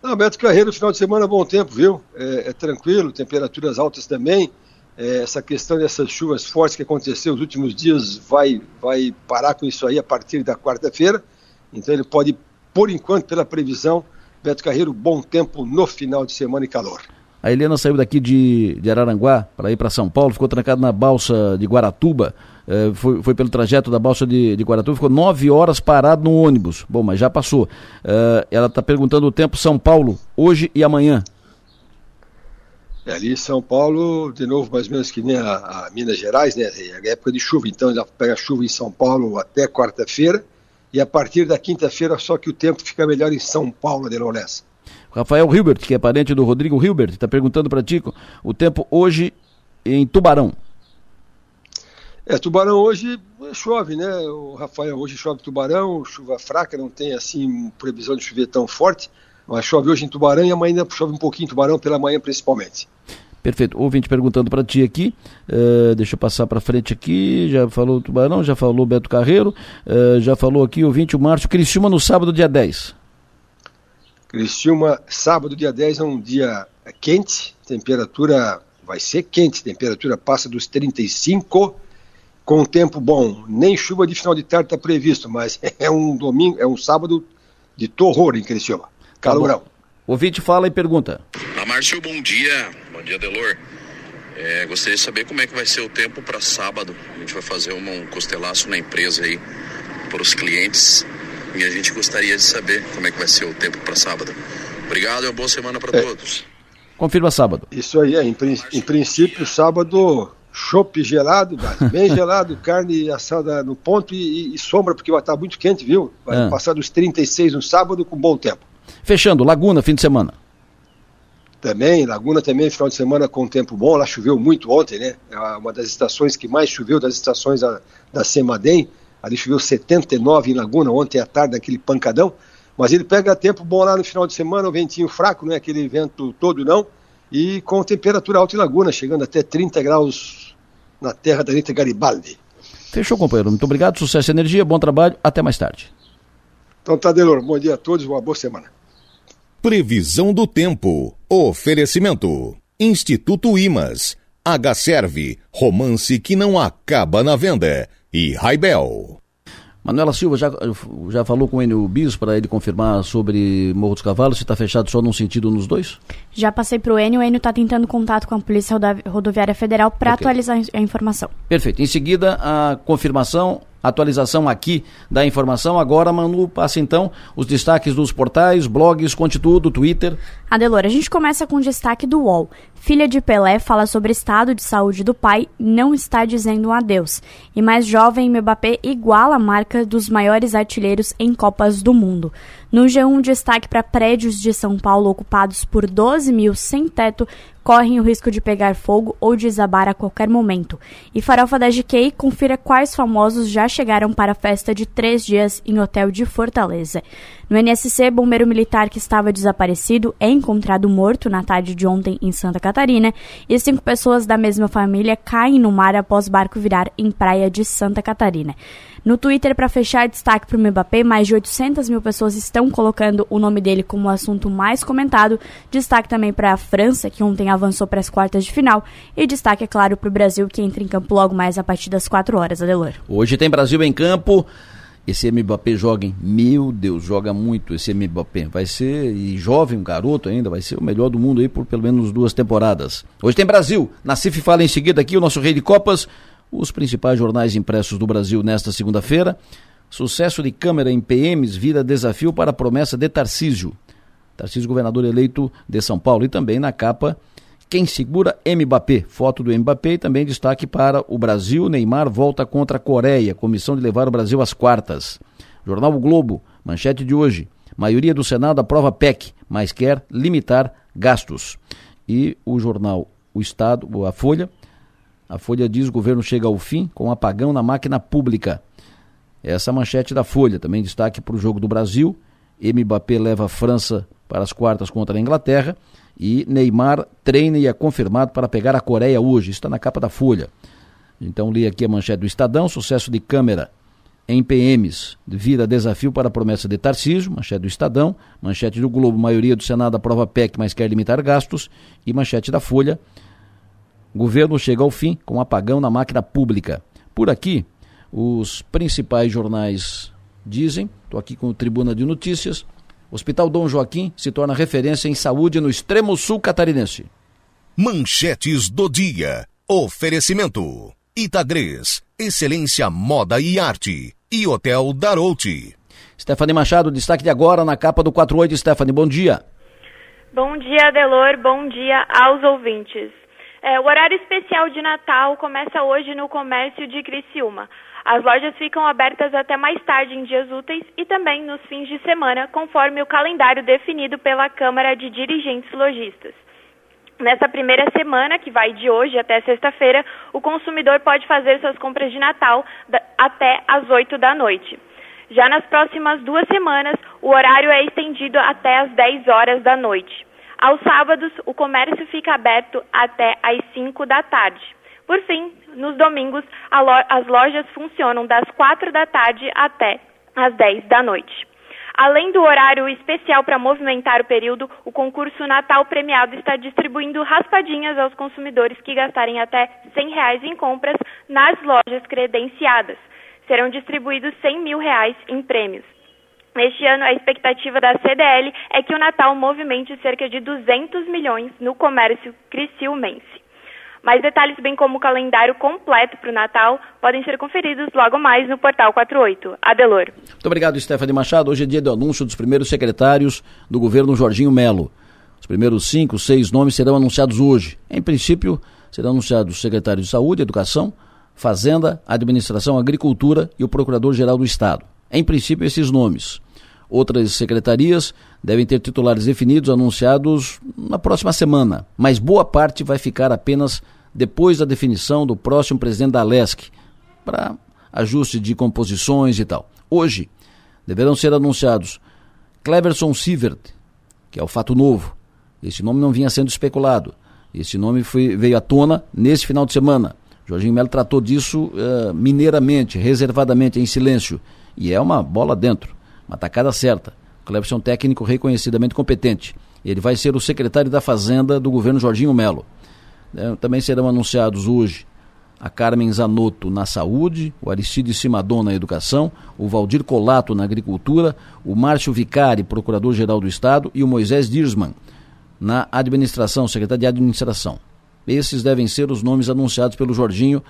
Não, Beto Carreiro, final de semana, bom tempo, viu? É, é tranquilo, temperaturas altas também. É, essa questão dessas chuvas fortes que aconteceu nos últimos dias vai, vai parar com isso aí a partir da quarta-feira. Então ele pode, por enquanto, pela previsão, Beto Carreiro, bom tempo no final de semana e calor. A Helena saiu daqui de, de Araranguá para ir para São Paulo, ficou trancada na balsa de Guaratuba. É, foi, foi, pelo trajeto da balsa de, de Guaratuba, ficou nove horas parado no ônibus. Bom, mas já passou. É, ela está perguntando o tempo São Paulo, hoje e amanhã. É, ali em São Paulo, de novo, mais ou menos que nem a, a Minas Gerais, né? É época de chuva, então já pega chuva em São Paulo até quarta-feira, e a partir da quinta-feira só que o tempo fica melhor em São Paulo de Lourenço. Rafael Hilbert, que é parente do Rodrigo Hilbert, está perguntando para Tico o tempo hoje em Tubarão. É, Tubarão hoje chove, né? O Rafael, hoje chove Tubarão, chuva fraca, não tem assim previsão de chover tão forte, mas chove hoje em Tubarão e amanhã chove um pouquinho em Tubarão, pela manhã principalmente. Perfeito. Ouvinte perguntando para ti aqui, uh, deixa eu passar para frente aqui, já falou Tubarão, já falou Beto Carreiro, uh, já falou aqui ouvinte o Márcio Criciúma no sábado, dia 10. Criciúma, sábado, dia 10 é um dia quente, temperatura vai ser quente, temperatura passa dos 35 com tempo bom. Nem chuva de final de tarde está previsto, mas é um domingo, é um sábado de terror em Criciúma. Tá Calorão. Tá o ouvinte fala e pergunta. A Márcio, bom dia. Bom dia, Delor. É, gostaria de saber como é que vai ser o tempo para sábado. A gente vai fazer um costelaço na empresa aí para os clientes e a gente gostaria de saber como é que vai ser o tempo para sábado. Obrigado e uma boa semana para é. todos. Confirma sábado. Isso aí, é, em, em princípio, sábado chopp gelado, bem gelado, carne assada no ponto e, e, sombra, porque vai estar muito quente, viu? Vai ah. passar dos 36 no sábado com bom tempo. Fechando, Laguna, fim de semana. Também, Laguna também, final de semana com tempo bom, lá choveu muito ontem, né? É uma das estações que mais choveu das estações da, da Semadem, ali choveu 79 em Laguna ontem à tarde, naquele pancadão, mas ele pega tempo bom lá no final de semana, o ventinho fraco, não é aquele vento todo não, e com temperatura alta em Laguna, chegando até 30 graus na terra da Anitta Garibaldi. Fechou, companheiro. Muito obrigado, sucesso e energia, bom trabalho, até mais tarde. Então, Tadelor, bom dia a todos, uma boa semana. Previsão do tempo. Oferecimento. Instituto Imas. H-Serve. Romance que não acaba na venda. E Raibel. Manuela Silva já, já falou com o Enio Bis para ele confirmar sobre Morro dos Cavalos, se está fechado só num sentido nos dois? Já passei para o Enio, o Enio está tentando contato com a Polícia Rodoviária Federal para okay. atualizar a informação. Perfeito. Em seguida, a confirmação atualização aqui da informação. Agora, Manu, passa então os destaques dos portais, blogs, conte tudo, Twitter. Adelor, a gente começa com o destaque do UOL. Filha de Pelé fala sobre estado de saúde do pai, não está dizendo um adeus. E mais jovem, Mbappé iguala a marca dos maiores artilheiros em Copas do Mundo. No G1, destaque para prédios de São Paulo ocupados por 12 mil sem teto correm o risco de pegar fogo ou desabar a qualquer momento. E Farofa da GK confira quais famosos já chegaram para a festa de três dias em hotel de Fortaleza. No NSC, bombeiro militar que estava desaparecido é encontrado morto na tarde de ontem em Santa Catarina e cinco pessoas da mesma família caem no mar após barco virar em praia de Santa Catarina. No Twitter, para fechar, destaque para o Mbappé, mais de 800 mil pessoas estão colocando o nome dele como o assunto mais comentado. Destaque também para a França, que ontem avançou para as quartas de final. E destaque, é claro, para o Brasil, que entra em campo logo mais a partir das 4 horas, Adelor. Hoje tem Brasil em campo. Esse Mbappé joga? Meu Deus, joga muito esse Mbappé. Vai ser, e jovem, um garoto ainda, vai ser o melhor do mundo aí por pelo menos duas temporadas. Hoje tem Brasil. Nacife fala em seguida aqui, o nosso rei de Copas os principais jornais impressos do Brasil nesta segunda-feira. Sucesso de Câmara em PMs vira desafio para a promessa de Tarcísio. Tarcísio, governador eleito de São Paulo. E também na capa, quem segura Mbappé. Foto do Mbappé e também destaque para o Brasil. Neymar volta contra a Coreia. Comissão de levar o Brasil às quartas. Jornal o Globo, manchete de hoje. Maioria do Senado aprova PEC, mas quer limitar gastos. E o jornal O Estado, a Folha, a Folha diz: o governo chega ao fim com apagão na máquina pública. Essa manchete da Folha. Também destaque para o jogo do Brasil. Mbappé leva a França para as quartas contra a Inglaterra. E Neymar treina e é confirmado para pegar a Coreia hoje. Está na capa da Folha. Então li aqui a manchete do Estadão. Sucesso de câmera em PMs vira desafio para a promessa de Tarcísio, manchete do Estadão, manchete do Globo, maioria do Senado aprova PEC, mas quer limitar gastos, e manchete da Folha, Governo chega ao fim com apagão na máquina pública. Por aqui, os principais jornais dizem, estou aqui com o Tribuna de Notícias, Hospital Dom Joaquim se torna referência em saúde no extremo sul catarinense. Manchetes do dia. Oferecimento. Itagres, Excelência Moda e Arte. E Hotel Darouti. Stephanie Machado, destaque de agora na capa do 48. Stephanie, bom dia. Bom dia, Delor. Bom dia aos ouvintes. É, o horário especial de Natal começa hoje no comércio de Criciúma. As lojas ficam abertas até mais tarde em dias úteis e também nos fins de semana, conforme o calendário definido pela Câmara de Dirigentes Logistas. Nessa primeira semana, que vai de hoje até sexta-feira, o consumidor pode fazer suas compras de Natal até às 8 da noite. Já nas próximas duas semanas, o horário é estendido até às 10 horas da noite. Aos sábados, o comércio fica aberto até às 5 da tarde. Por fim, nos domingos, as lojas funcionam das 4 da tarde até às 10 da noite. Além do horário especial para movimentar o período, o concurso Natal Premiado está distribuindo raspadinhas aos consumidores que gastarem até 100 reais em compras nas lojas credenciadas. Serão distribuídos 100 mil reais em prêmios. Este ano, a expectativa da CDL é que o Natal movimente cerca de 200 milhões no comércio criciumense. Mais detalhes, bem como o calendário completo para o Natal, podem ser conferidos logo mais no Portal 48. Adelor. Muito obrigado, Stephanie Machado. Hoje é dia do anúncio dos primeiros secretários do governo Jorginho Melo. Os primeiros cinco, seis nomes serão anunciados hoje. Em princípio, serão anunciados o secretário de Saúde, Educação, Fazenda, Administração, Agricultura e o Procurador-Geral do Estado. Em princípio, esses nomes. Outras secretarias devem ter titulares definidos, anunciados na próxima semana, mas boa parte vai ficar apenas depois da definição do próximo presidente da Alesc, para ajuste de composições e tal. Hoje, deverão ser anunciados Cleverson Sievert, que é o fato novo. Esse nome não vinha sendo especulado. Esse nome foi, veio à tona nesse final de semana. Jorginho Melo tratou disso uh, mineiramente, reservadamente, em silêncio. E é uma bola dentro, uma tacada certa. O Cleberson é técnico reconhecidamente competente. Ele vai ser o secretário da Fazenda do governo Jorginho Melo. É, também serão anunciados hoje a Carmen Zanotto na saúde, o Aristide Simadon na educação, o Valdir Colato na agricultura, o Márcio Vicari, procurador-geral do Estado, e o Moisés Dirsman na administração, secretário de administração. Esses devem ser os nomes anunciados pelo Jorginho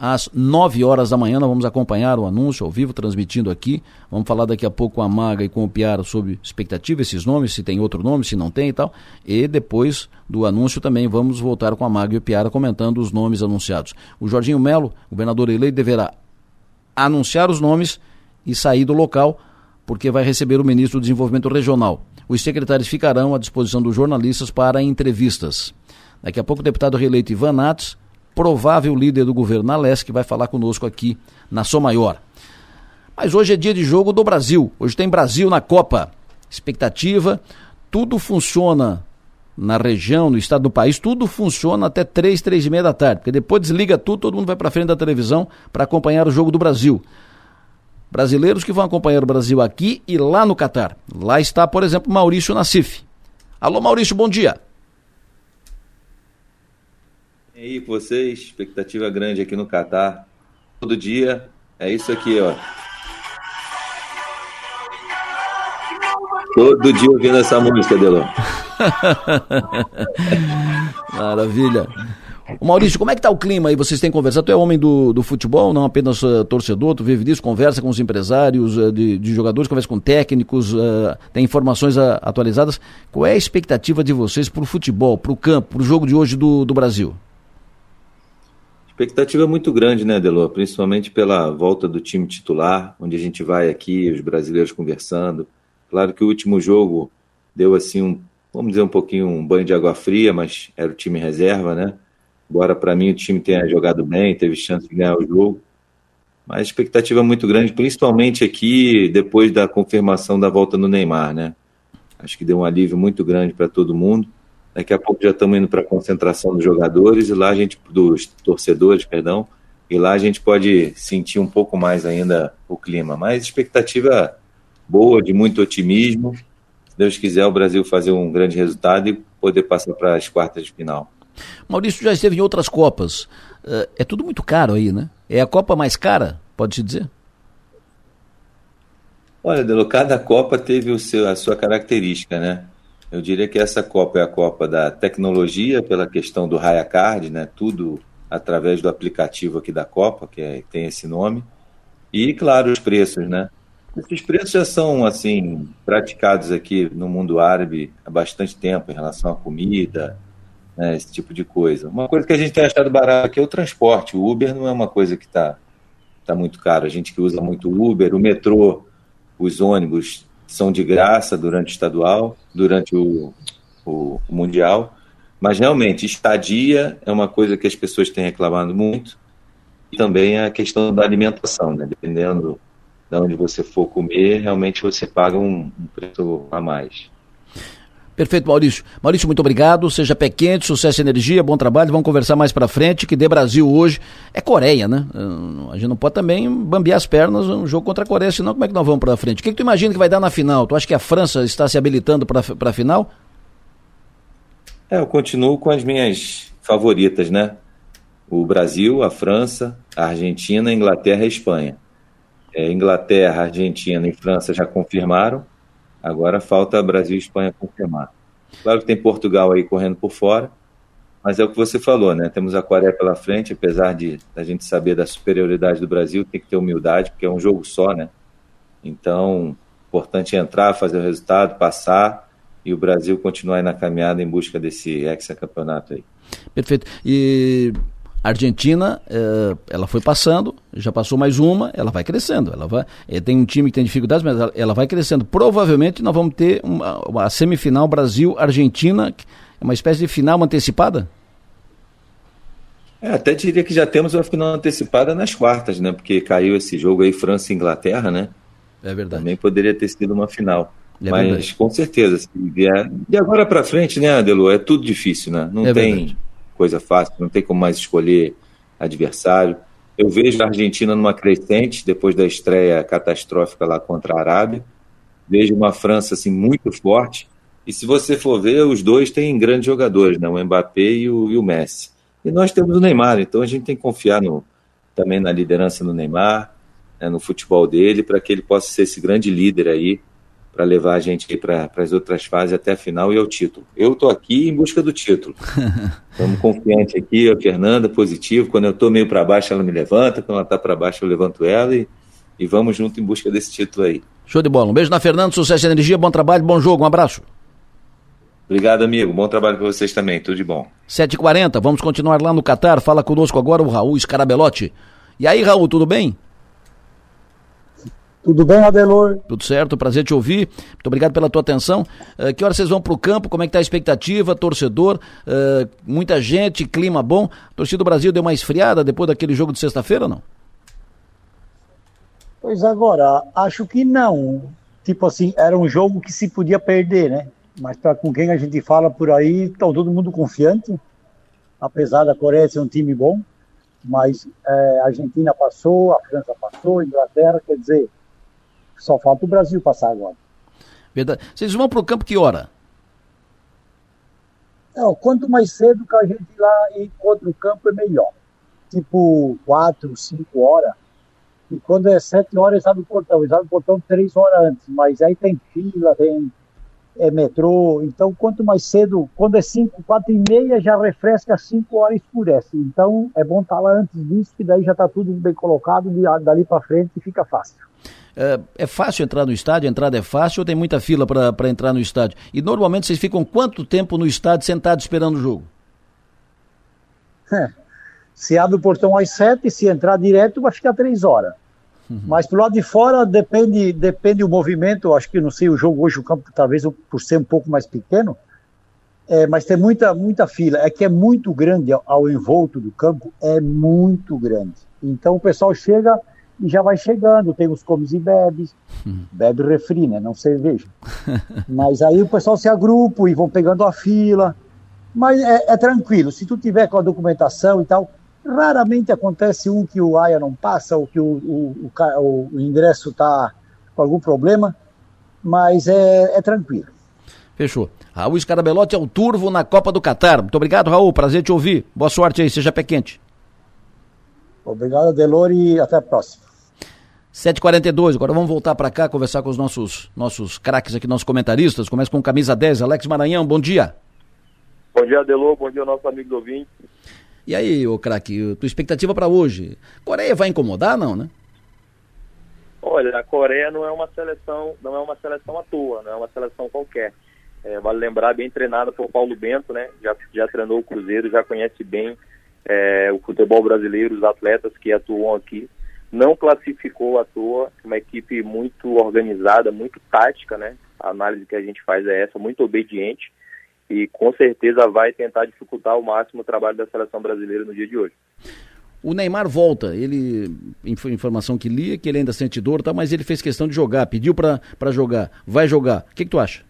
às 9 horas da manhã. Nós vamos acompanhar o anúncio ao vivo, transmitindo aqui. Vamos falar daqui a pouco com a Maga e com o Piara sobre expectativa, esses nomes, se tem outro nome, se não tem e tal. E depois do anúncio também vamos voltar com a Maga e o Piara comentando os nomes anunciados. O Jorginho Melo, governador eleito, deverá anunciar os nomes e sair do local, porque vai receber o ministro do Desenvolvimento Regional. Os secretários ficarão à disposição dos jornalistas para entrevistas. Daqui a pouco o deputado reeleito Ivan Natos, provável líder do governo na Leste, vai falar conosco aqui na Som Maior. Mas hoje é dia de jogo do Brasil. Hoje tem Brasil na Copa. Expectativa, tudo funciona na região, no estado do país, tudo funciona até três, três e meia da tarde. Porque depois desliga tudo, todo mundo vai para frente da televisão para acompanhar o jogo do Brasil. Brasileiros que vão acompanhar o Brasil aqui e lá no Catar. Lá está, por exemplo, Maurício Nassif. Alô, Maurício, bom dia. E aí, com vocês, expectativa grande aqui no Catar. Todo dia é isso aqui, ó. Todo dia ouvindo essa música, Delon. Maravilha. Maurício, como é que tá o clima aí? Vocês têm conversado? Tu é homem do, do futebol, não apenas uh, torcedor, tu vive disso, conversa com os empresários uh, de, de, jogadores, conversa com técnicos, uh, tem informações atualizadas. Qual é a expectativa de vocês para o futebol, para o campo, para o jogo de hoje do, do Brasil? Expectativa muito grande, né, Delor? Principalmente pela volta do time titular, onde a gente vai aqui, os brasileiros conversando. Claro que o último jogo deu assim um, vamos dizer um pouquinho um banho de água fria, mas era o time reserva, né? Embora para mim o time tenha jogado bem, teve chance de ganhar o jogo. Mas expectativa muito grande, principalmente aqui depois da confirmação da volta no Neymar, né? Acho que deu um alívio muito grande para todo mundo. Daqui a pouco já estamos indo para a concentração dos jogadores e lá a gente, dos torcedores, perdão, e lá a gente pode sentir um pouco mais ainda o clima. Mas expectativa boa, de muito otimismo. Se Deus quiser, o Brasil fazer um grande resultado e poder passar para as quartas de final. Maurício já esteve em outras Copas. Eh, é tudo muito caro aí, né? É a Copa mais cara, pode-se dizer? Olha, Delo, cada Copa teve o seu, a sua característica, né? Eu diria que essa Copa é a Copa da tecnologia, pela questão do Raya Card, né? Tudo através do aplicativo aqui da Copa, que é, tem esse nome. E, claro, os preços, né? Esses preços já são, assim, praticados aqui no mundo árabe há bastante tempo, em relação à comida, né? esse tipo de coisa. Uma coisa que a gente tem achado barato aqui é o transporte. O Uber não é uma coisa que está tá muito caro. A gente que usa muito Uber, o metrô, os ônibus são de graça durante o estadual, durante o, o, o mundial, mas realmente estadia é uma coisa que as pessoas têm reclamado muito e também a questão da alimentação, né? dependendo de onde você for comer, realmente você paga um, um preço a mais. Perfeito, Maurício. Maurício, muito obrigado. Seja pé quente, sucesso e energia, bom trabalho. Vamos conversar mais para frente. Que dê Brasil hoje é Coreia, né? A gente não pode também bambear as pernas no jogo contra a Coreia, senão como é que nós vamos para frente? O que, que tu imagina que vai dar na final? Tu acha que a França está se habilitando para a final? É, eu continuo com as minhas favoritas, né? O Brasil, a França, a Argentina, a Inglaterra e a Espanha. É, Inglaterra, Argentina e França já confirmaram. Agora falta Brasil e Espanha confirmar. Claro que tem Portugal aí correndo por fora, mas é o que você falou, né? Temos a Coreia pela frente, apesar de a gente saber da superioridade do Brasil, tem que ter humildade, porque é um jogo só, né? Então, importante entrar, fazer o resultado, passar e o Brasil continuar aí na caminhada em busca desse hexacampeonato aí. Perfeito. E a Argentina, eh, ela foi passando, já passou mais uma, ela vai crescendo. Ela vai, eh, tem um time que tem dificuldades, mas ela, vai crescendo. Provavelmente nós vamos ter uma, uma semifinal Brasil-Argentina, uma espécie de final antecipada? É, até diria que já temos uma final antecipada nas quartas, né? Porque caiu esse jogo aí, França e Inglaterra, né? É verdade. Também poderia ter sido uma final. É Mas verdade. com certeza, se vier. De agora para frente, né, Adelo? É tudo difícil, né? Não é tem. Verdade coisa fácil, não tem como mais escolher adversário. Eu vejo a Argentina numa crescente depois da estreia catastrófica lá contra a Arábia. Vejo uma França assim muito forte. E se você for ver, os dois têm grandes jogadores, né? o Mbappé e o, e o Messi. E nós temos o Neymar, então a gente tem que confiar no, também na liderança do Neymar, né, no futebol dele, para que ele possa ser esse grande líder aí para levar a gente para as outras fases até a final e ao título. Eu estou aqui em busca do título. Estamos confiantes aqui, a Fernanda, positivo. Quando eu estou meio para baixo, ela me levanta. Quando ela está para baixo, eu levanto ela e, e vamos junto em busca desse título aí. Show de bola. Um beijo na Fernanda, sucesso e energia, bom trabalho, bom jogo, um abraço. Obrigado, amigo. Bom trabalho para vocês também. Tudo de bom. 7h40, vamos continuar lá no Catar. Fala conosco agora o Raul Scarabelotti. E aí, Raul, tudo bem? Tudo bem, Adelor? Tudo certo, prazer te ouvir. Muito obrigado pela tua atenção. Uh, que hora vocês vão para o campo? Como é que está a expectativa? Torcedor, uh, muita gente, clima bom. A torcida do Brasil deu uma esfriada depois daquele jogo de sexta-feira ou não? Pois agora, acho que não. Tipo assim, era um jogo que se podia perder, né? Mas para com quem a gente fala por aí, está todo mundo confiante. Apesar da Coreia ser um time bom, mas é, a Argentina passou, a França passou, a Inglaterra, quer dizer, só falta o Brasil passar agora. Verdade. Vocês vão para o campo que hora? Não, quanto mais cedo que a gente ir lá e encontra o campo é melhor. Tipo, quatro, cinco horas. E quando é sete horas, está no portão. Está no portão três horas antes. Mas aí tem fila, tem é, metrô. Então, quanto mais cedo, quando é cinco, quatro e meia, já refresca, cinco horas escurece. Então, é bom estar tá lá antes disso, que daí já está tudo bem colocado, dali para frente fica fácil. É, é, fácil entrar no estádio? A entrada é fácil ou tem muita fila para entrar no estádio? E normalmente vocês ficam quanto tempo no estádio sentados esperando o jogo? É, se abre o portão às sete, se entrar direto vai ficar três horas. Uhum. Mas pro lado de fora depende depende o movimento. Acho que não sei o jogo hoje o campo talvez por ser um pouco mais pequeno, é, mas tem muita muita fila. É que é muito grande ao, ao envolto do campo, é muito grande. Então o pessoal chega e já vai chegando, tem os comes e bebes, hum. bebe refri, né, não cerveja. Mas aí o pessoal se agrupa e vão pegando a fila, mas é, é, tranquilo, se tu tiver com a documentação e tal, raramente acontece um que o AIA não passa ou que o, o, o, o ingresso está com algum problema, mas é, é tranquilo. Fechou. Raul Scarabelotti é o turvo na Copa do Catar. Muito obrigado, Raul. Prazer te ouvir. Boa sorte aí, seja pé quente. Obrigado, Delor, e até a próxima. 7h42, agora vamos voltar para cá conversar com os nossos, nossos craques aqui, nossos comentaristas. Começa com camisa 10, Alex Maranhão, bom dia. Bom dia, Adelô, bom dia, nosso amigo do ouvinte. E aí, ô craque, tua expectativa para hoje? Coreia vai incomodar, não, né? Olha, a Coreia não é uma seleção, não é uma seleção à toa, não é uma seleção qualquer. É, vale lembrar, bem treinada por Paulo Bento, né? Já, já treinou o Cruzeiro, já conhece bem é, o futebol brasileiro, os atletas que atuam aqui não classificou à toa, uma equipe muito organizada, muito tática, né? A análise que a gente faz é essa, muito obediente e com certeza vai tentar dificultar ao máximo o trabalho da seleção brasileira no dia de hoje. O Neymar volta, ele, informação que lia, que ele ainda sente dor, tá, mas ele fez questão de jogar, pediu para jogar, vai jogar. O que, que tu acha?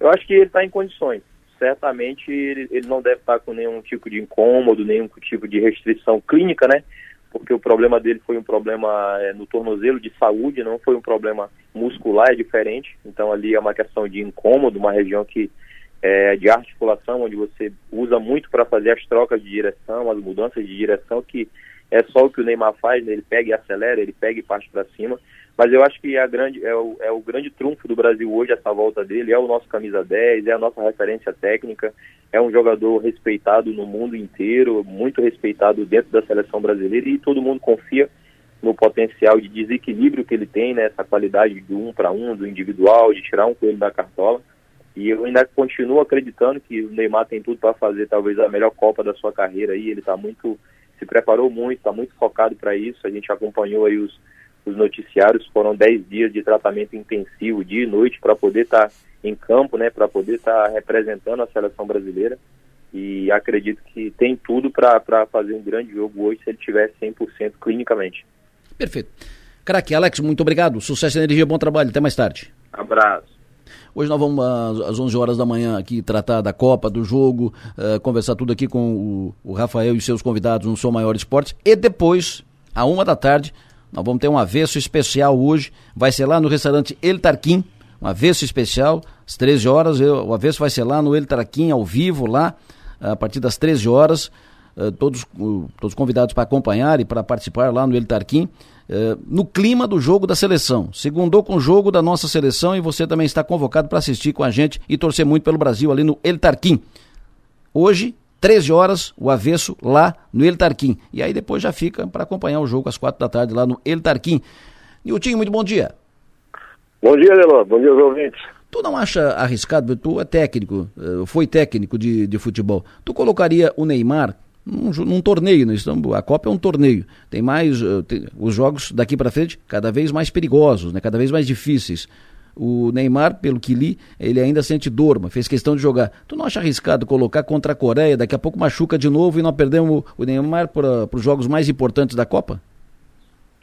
Eu acho que ele está em condições. Certamente ele, ele não deve estar com nenhum tipo de incômodo, nenhum tipo de restrição clínica, né? Porque o problema dele foi um problema é, no tornozelo de saúde, não foi um problema muscular, é diferente. Então ali é uma questão de incômodo, uma região que é de articulação, onde você usa muito para fazer as trocas de direção, as mudanças de direção, que é só o que o Neymar faz, né? ele pega e acelera, ele pega e parte para cima. Mas eu acho que é, a grande, é, o, é o grande trunfo do Brasil hoje, essa volta dele, é o nosso camisa 10, é a nossa referência técnica, é um jogador respeitado no mundo inteiro, muito respeitado dentro da seleção brasileira e todo mundo confia no potencial de desequilíbrio que ele tem, né, essa qualidade do um para um, do individual, de tirar um coelho da cartola. E eu ainda continuo acreditando que o Neymar tem tudo para fazer talvez a melhor Copa da sua carreira aí. Ele está muito, se preparou muito, está muito focado para isso. A gente acompanhou aí os os noticiários foram 10 dias de tratamento intensivo, dia e noite, para poder estar tá em campo, né, para poder estar tá representando a seleção brasileira. E acredito que tem tudo para fazer um grande jogo hoje se ele tiver 100% clinicamente. Perfeito. Craque, Alex, muito obrigado. Sucesso energia, bom trabalho. Até mais tarde. Abraço. Hoje nós vamos às 11 horas da manhã aqui tratar da Copa, do jogo, uh, conversar tudo aqui com o, o, Rafael e seus convidados no Som Maior Esportes. E depois, à uma da tarde, nós vamos ter um avesso especial hoje. Vai ser lá no restaurante El Tarquim, um avesso especial, às 13 horas. Eu, o avesso vai ser lá no El Tarquim, ao vivo, lá, a partir das 13 horas. Uh, todos, uh, todos convidados para acompanhar e para participar lá no El Tarquim. Eh, no clima do jogo da seleção. Segundou com o jogo da nossa seleção e você também está convocado para assistir com a gente e torcer muito pelo Brasil ali no El Tarquim. Hoje, 13 horas, o avesso lá no El Tarquim. E aí depois já fica para acompanhar o jogo às 4 da tarde lá no El Tarquim. Niltinho, muito bom dia. Bom dia, Delor. Bom dia aos ouvintes. Tu não acha arriscado, tu é técnico, eh, foi técnico de, de futebol, tu colocaria o Neymar num, num torneio, né? a Copa é um torneio. Tem mais uh, tem, os jogos daqui para frente cada vez mais perigosos, né? Cada vez mais difíceis. O Neymar, pelo que li, ele ainda sente dor, mas fez questão de jogar. Tu não acha arriscado colocar contra a Coreia, daqui a pouco machuca de novo e nós perdemos o Neymar para os jogos mais importantes da Copa?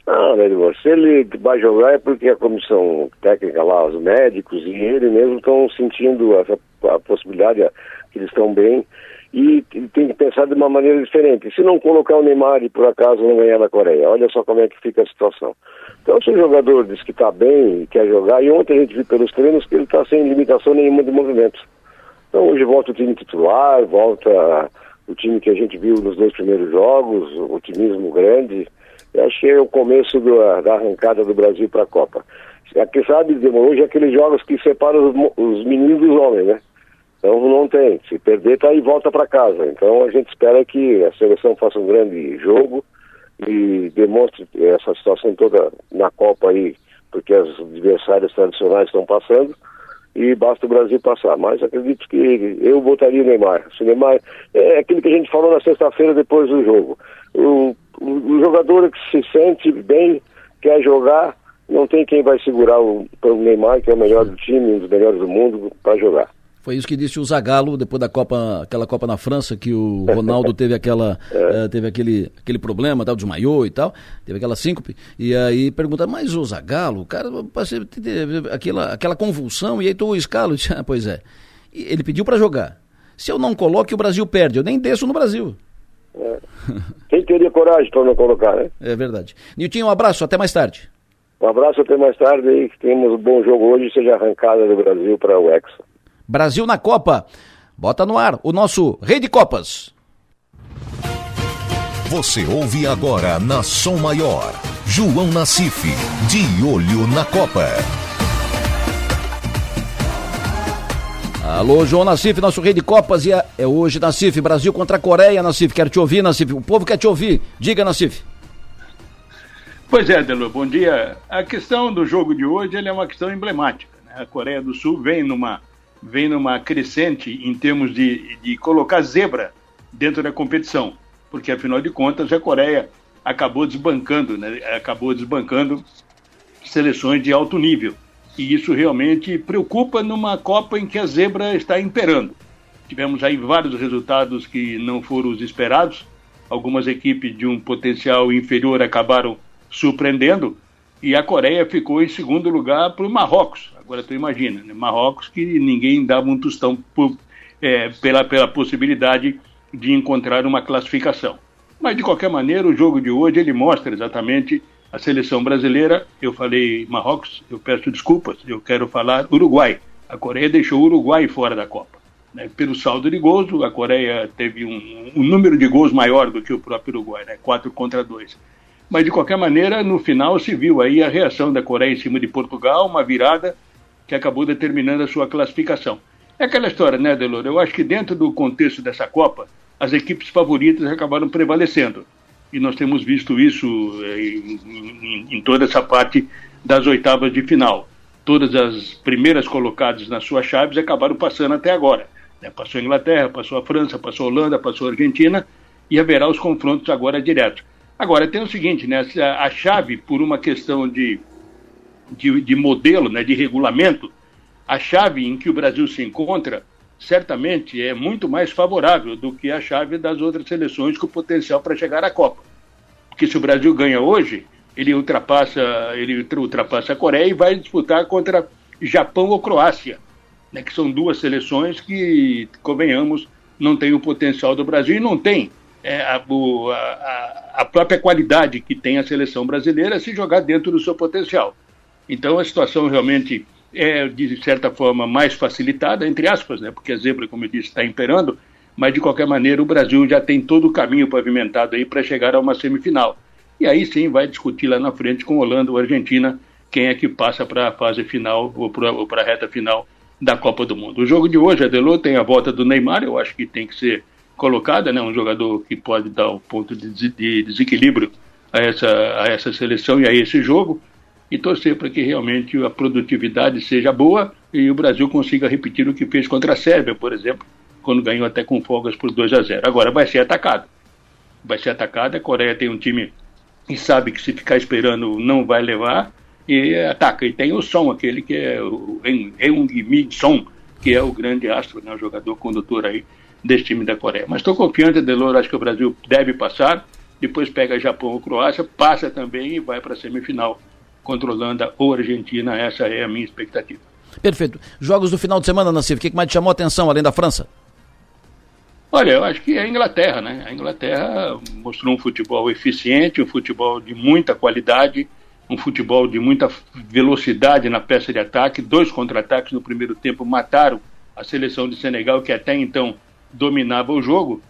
Ah, Edmar, se ele vai jogar é porque a comissão técnica lá, os médicos e ele mesmo estão sentindo essa, a possibilidade que eles estão bem e tem que pensar de uma maneira diferente. Se não colocar o Neymar e por acaso não ganhar na Coreia, olha só como é que fica a situação. Então, se o jogador diz que está bem e quer jogar, e ontem a gente viu pelos treinos que ele está sem limitação nenhuma de movimentos. Então, hoje volta o time titular, volta o time que a gente viu nos dois primeiros jogos, o otimismo grande. Eu acho que é o começo do, da arrancada do Brasil para a Copa. Aqui sabe, hoje é aqueles jogos que separam os, os meninos dos homens, né? Então não tem. Se perder, tá aí volta para casa. Então a gente espera que a seleção faça um grande jogo e demonstre essa situação toda na Copa aí, porque as adversárias tradicionais estão passando e basta o Brasil passar. Mas acredito que eu votaria o Neymar. O Neymar é aquilo que a gente falou na sexta-feira depois do jogo. O, o, o, jogador que se sente bem, quer jogar, não tem quem vai segurar o, o Neymar, que é o melhor do time, um dos melhores do mundo, para jogar. Foi isso que disse o Zagallo depois da Copa, aquela Copa na França, que o Ronaldo teve aquela, uh, teve aquele, aquele problema, tal, desmaiou e tal, teve aquela síncope, e aí pergunta, mas o Zagallo, o cara, aquela, aquela convulsão, e aí tu o escalo, ah, pois é. E ele pediu para jogar. Se eu não coloco, o Brasil perde, eu nem desço no Brasil. É. Quem teria coragem para não colocar, né? É verdade. Nilton, um abraço, até mais tarde. Um abraço, até mais tarde, e que tenhamos um bom jogo hoje, seja arrancada do Brasil para o Hexa. Brasil na Copa. Bota no ar o nosso Rei de Copas. Você ouve agora na Som Maior, João Nassif, de olho na Copa. Alô, João Nassif, nosso rei de Copas, e é, é hoje, Nassif, Brasil contra a Coreia, Nassif, quero te ouvir, Nassif, o povo quer te ouvir, diga, Nassif. Pois é, Delu, bom dia. A questão do jogo de hoje é uma questão emblemática. Né? A Coreia do Sul vem numa vem numa crescente em termos de, de colocar zebra dentro da competição, porque afinal de contas a Coreia acabou desbancando, né, acabou desbancando seleções de alto nível. E isso realmente preocupa numa Copa em que a zebra está imperando. Tivemos aí vários resultados que não foram os esperados. Algumas equipes de um potencial inferior acabaram surpreendendo e a Coreia ficou em segundo lugar para o Marrocos. Agora tu imagina, né? Marrocos que ninguém dava um tostão por, é, pela, pela possibilidade de encontrar uma classificação. Mas de qualquer maneira, o jogo de hoje ele mostra exatamente a seleção brasileira. Eu falei Marrocos, eu peço desculpas, eu quero falar Uruguai. A Coreia deixou o Uruguai fora da Copa. Né? Pelo saldo de gols, a Coreia teve um, um número de gols maior do que o próprio Uruguai, né? 4 contra 2. Mas de qualquer maneira, no final se viu aí a reação da Coreia em cima de Portugal, uma virada que acabou determinando a sua classificação. É aquela história, né, Delor? Eu acho que dentro do contexto dessa Copa, as equipes favoritas acabaram prevalecendo. E nós temos visto isso eh, em, em, em toda essa parte das oitavas de final. Todas as primeiras colocadas nas suas chaves acabaram passando até agora. Né? Passou a Inglaterra, passou a França, passou a Holanda, passou a Argentina e haverá os confrontos agora diretos. Agora, tem o seguinte, né? a chave, por uma questão de de, de modelo, né, de regulamento, a chave em que o Brasil se encontra certamente é muito mais favorável do que a chave das outras seleções com potencial para chegar à Copa. Porque se o Brasil ganha hoje, ele ultrapassa, ele ultrapassa a Coreia e vai disputar contra Japão ou Croácia, né, que são duas seleções que, convenhamos, não têm o potencial do Brasil e não tem é, a, a, a, própria qualidade que tem a seleção brasileira se jogar dentro do seu potencial. Então a situação realmente é, de certa forma, mais facilitada, entre aspas, né, porque a zebra, como eu disse, está imperando, mas de qualquer maneira o Brasil já tem todo o caminho pavimentado aí para chegar a uma semifinal. E aí sim vai discutir lá na frente com Holanda ou Argentina quem é que passa para a fase final ou para a reta final da Copa do Mundo. O jogo de hoje, Adelô, tem a volta do Neymar, eu acho que tem que ser colocada, né? Um jogador que pode dar um ponto de, de desequilíbrio a essa, a essa seleção e a esse jogo e torcer para que realmente a produtividade seja boa e o Brasil consiga repetir o que fez contra a Sérvia, por exemplo, quando ganhou até com folgas por 2 a 0. Agora vai ser atacado. Vai ser atacado. A Coreia tem um time e sabe que se ficar esperando não vai levar e ataca. E tem o Som, aquele que é o Eung-mi Son, que é o grande astro, né, o jogador condutor aí desse time da Coreia. Mas estou confiante, Delor, acho que o Brasil deve passar, depois pega Japão ou Croácia, passa também e vai para a semifinal contra Holanda ou Argentina. Essa é a minha expectativa. Perfeito. Jogos do final de semana, Nassif, o que mais te chamou a atenção além da França? Olha, eu acho que é a Inglaterra, né? A Inglaterra mostrou um futebol eficiente, um futebol de muita qualidade, um futebol de muita velocidade na peça de ataque. Dois contra-ataques no primeiro tempo mataram a seleção de Senegal, que até então dominava o jogo.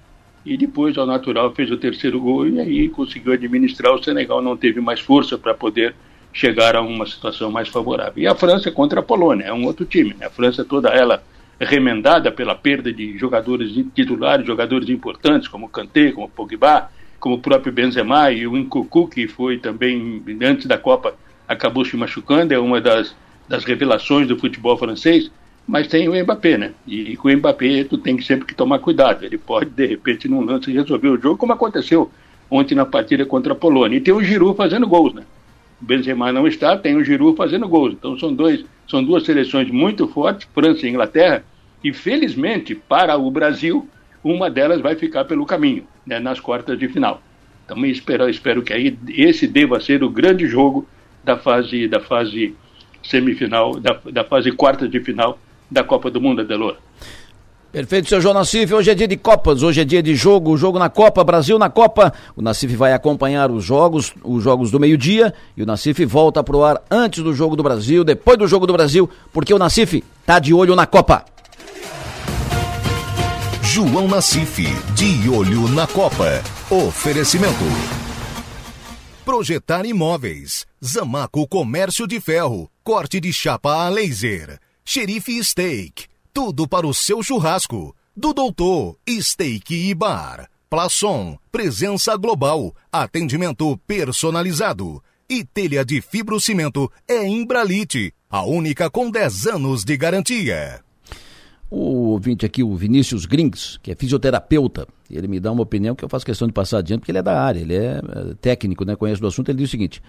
E depois, ao natural, fez o terceiro gol e aí conseguiu administrar. O Senegal não teve mais força para poder chegar a uma situação mais favorável. E a França contra a Polônia, é um outro time. Né? A França toda ela remendada pela perda de jogadores titulares, jogadores importantes como Kanté, como Pogba, como o próprio Benzema e o Nkunku, que foi também, antes da Copa, acabou se machucando, é uma das, das revelações do futebol francês, mas tem o Mbappé, né? E com o Mbappé tu tem que sempre que tomar cuidado, ele pode, de repente, num lance resolver o jogo, como aconteceu ontem na partida contra a Polônia. E tem o Giroud fazendo gols, né? Benzema não está, tem o Giroud fazendo gols. Então são, dois, são duas seleções muito fortes, França e Inglaterra, e felizmente para o Brasil, uma delas vai ficar pelo caminho, né, nas quartas de final. Também espero, espero que aí esse deva ser o grande jogo da fase, da fase semifinal, da, da fase quarta de final da Copa do Mundo, Adelor. Perfeito, seu João Nassif. Hoje é dia de Copas, hoje é dia de jogo, jogo na Copa, Brasil na Copa. O Nassif vai acompanhar os jogos, os jogos do meio-dia, e o Nassif volta pro ar antes do jogo do Brasil, depois do jogo do Brasil, porque o Nassif tá de olho na Copa. João Nassif, de olho na Copa. Oferecimento. Projetar imóveis. Zamaco Comércio de Ferro. Corte de chapa a laser. Xerife Steak tudo para o seu churrasco. Do Doutor, Steak e Bar. Plaçom, presença global, atendimento personalizado. E telha de fibrocimento é Imbralite, a única com 10 anos de garantia. O ouvinte aqui, o Vinícius Grings, que é fisioterapeuta, ele me dá uma opinião que eu faço questão de passar adiante, porque ele é da área, ele é, é técnico, né, conhece do assunto. Ele diz o seguinte: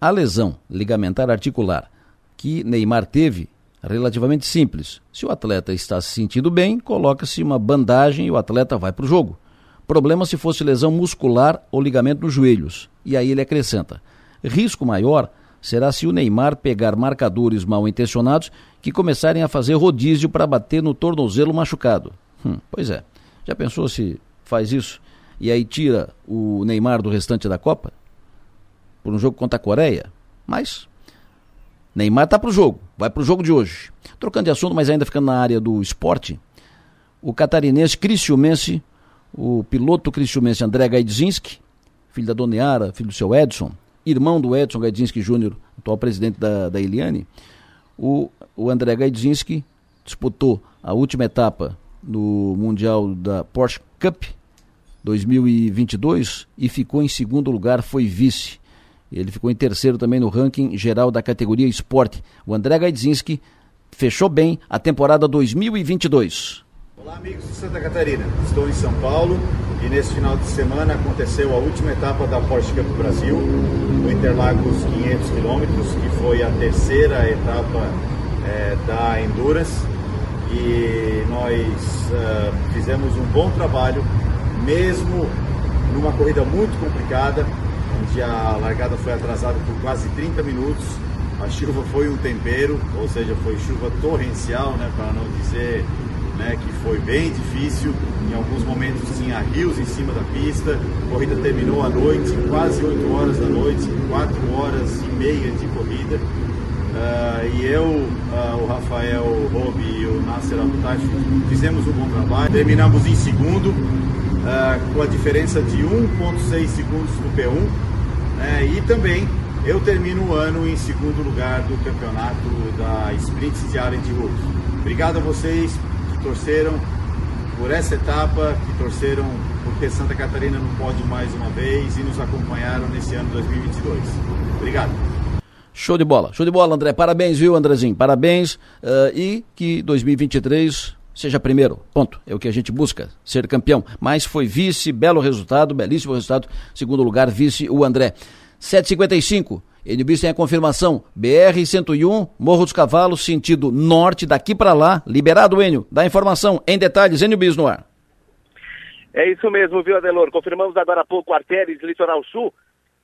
a lesão ligamentar articular que Neymar teve relativamente simples. Se o atleta está se sentindo bem, coloca-se uma bandagem e o atleta vai para o jogo. Problema se fosse lesão muscular ou ligamento nos joelhos. E aí ele acrescenta: risco maior será se o Neymar pegar marcadores mal intencionados que começarem a fazer rodízio para bater no tornozelo machucado. Hum, pois é. Já pensou se faz isso e aí tira o Neymar do restante da Copa? Por um jogo contra a Coreia? Mas Neymar está para o jogo, vai para o jogo de hoje. Trocando de assunto, mas ainda ficando na área do esporte, o catarinense Cristiumense, o piloto Cristiumense André Gaidzinski, filho da Dona Yara, filho do seu Edson, irmão do Edson Gaidzinski Júnior, atual presidente da, da Eliane, o, o André Gaidzinski disputou a última etapa no Mundial da Porsche Cup 2022 e ficou em segundo lugar, foi vice. Ele ficou em terceiro também no ranking geral da categoria esporte. O André Gaidzinski fechou bem a temporada 2022. Olá, amigos de Santa Catarina. Estou em São Paulo e nesse final de semana aconteceu a última etapa da Porsche Cup Brasil, no Interlagos 500 quilômetros, que foi a terceira etapa é, da Endurance. E nós uh, fizemos um bom trabalho, mesmo numa corrida muito complicada onde a largada foi atrasada por quase 30 minutos A chuva foi um tempero, ou seja, foi chuva torrencial, né, para não dizer né, que foi bem difícil. Em alguns momentos tinha rios em cima da pista. A corrida terminou à noite, quase 8 horas da noite, 4 horas e meia de corrida. Uh, e eu, uh, o Rafael Robi e o Nasser Abutash fizemos um bom trabalho. Terminamos em segundo, uh, com a diferença de 1,6 segundos do P1. Né, e também eu termino o ano em segundo lugar do campeonato da Sprint de área de Roof. Obrigado a vocês que torceram por essa etapa, que torceram porque Santa Catarina não pode mais uma vez e nos acompanharam nesse ano 2022. Obrigado. Show de bola, show de bola, André. Parabéns, viu, Andrezinho? Parabéns. Uh, e que 2023 seja primeiro. Ponto. É o que a gente busca, ser campeão. Mas foi vice, belo resultado, belíssimo resultado. Segundo lugar, vice o André. 755. NBIS tem a confirmação. BR-101, Morro dos Cavalos, sentido norte, daqui para lá. Liberado, Enio. Dá informação em detalhes, Enio Bis no ar. É isso mesmo, viu, Adelor? Confirmamos agora há pouco artérias Litoral Sul.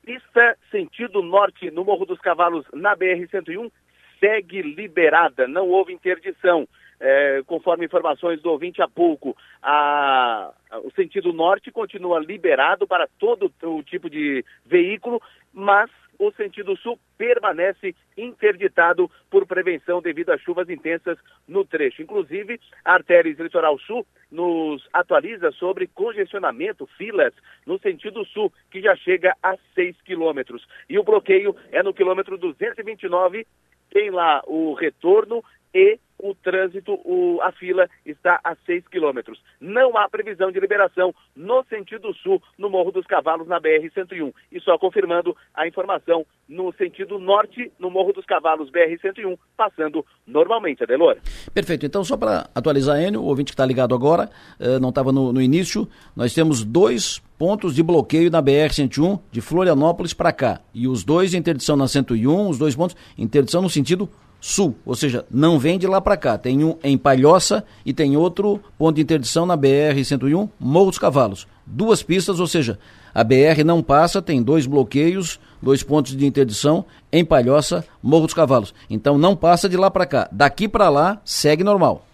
Pista sentido norte no Morro dos Cavalos, na BR-101, segue liberada. Não houve interdição. É, conforme informações do ouvinte há pouco, a, o sentido norte continua liberado para todo o tipo de veículo, mas o sentido sul permanece interditado por prevenção devido a chuvas intensas no trecho. Inclusive, a Artérias Litoral Sul nos atualiza sobre congestionamento, filas no sentido sul, que já chega a 6 quilômetros. E o bloqueio é no quilômetro 229, tem lá o retorno e o trânsito, o, a fila está a 6 quilômetros. Não há previsão de liberação no sentido sul, no Morro dos Cavalos, na BR-101. E só confirmando a informação no sentido norte, no Morro dos Cavalos, BR-101, passando normalmente, Adelora. Perfeito. Então, só para atualizar, Enio, o ouvinte que está ligado agora, eh, não estava no, no início, nós temos dois pontos de bloqueio na BR-101 de Florianópolis para cá. E os dois interdição na 101, os dois pontos, interdição no sentido sul, ou seja, não vem de lá para cá. Tem um em Palhoça e tem outro ponto de interdição na BR-101, Morro dos Cavalos. Duas pistas, ou seja, a BR não passa, tem dois bloqueios, dois pontos de interdição em Palhoça, Morro dos Cavalos. Então não passa de lá para cá. Daqui para lá segue normal.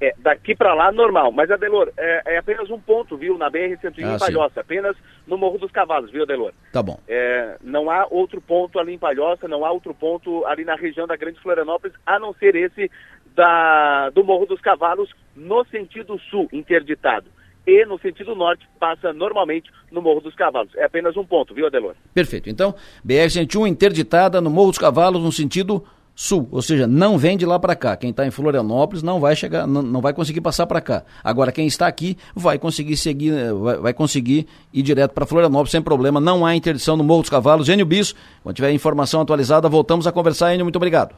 É, daqui para lá, normal. Mas, Adelor, é, é, apenas um ponto, viu, na BR-101 ah, Palhoça. Apenas no Morro dos Cavalos, viu, Adelor? Tá bom. É, não há outro ponto ali em Palhoça, não há outro ponto ali na região da Grande Florianópolis, a não ser esse da, do Morro dos Cavalos no sentido sul, interditado. E no sentido norte, passa normalmente no Morro dos Cavalos. É apenas um ponto, viu, Adelor? Perfeito. Então, BR-101 interditada no Morro dos Cavalos no sentido sul, ou seja, não vem de lá para cá. Quem está em Florianópolis não vai chegar, não, não vai conseguir passar para cá. Agora quem está aqui vai conseguir seguir, eh, vai, vai conseguir ir direto para Florianópolis sem problema. Não há interdição no Morro dos Cavalos. Gênio Bis, quando tiver informação atualizada, voltamos a conversar. Enio, muito obrigado.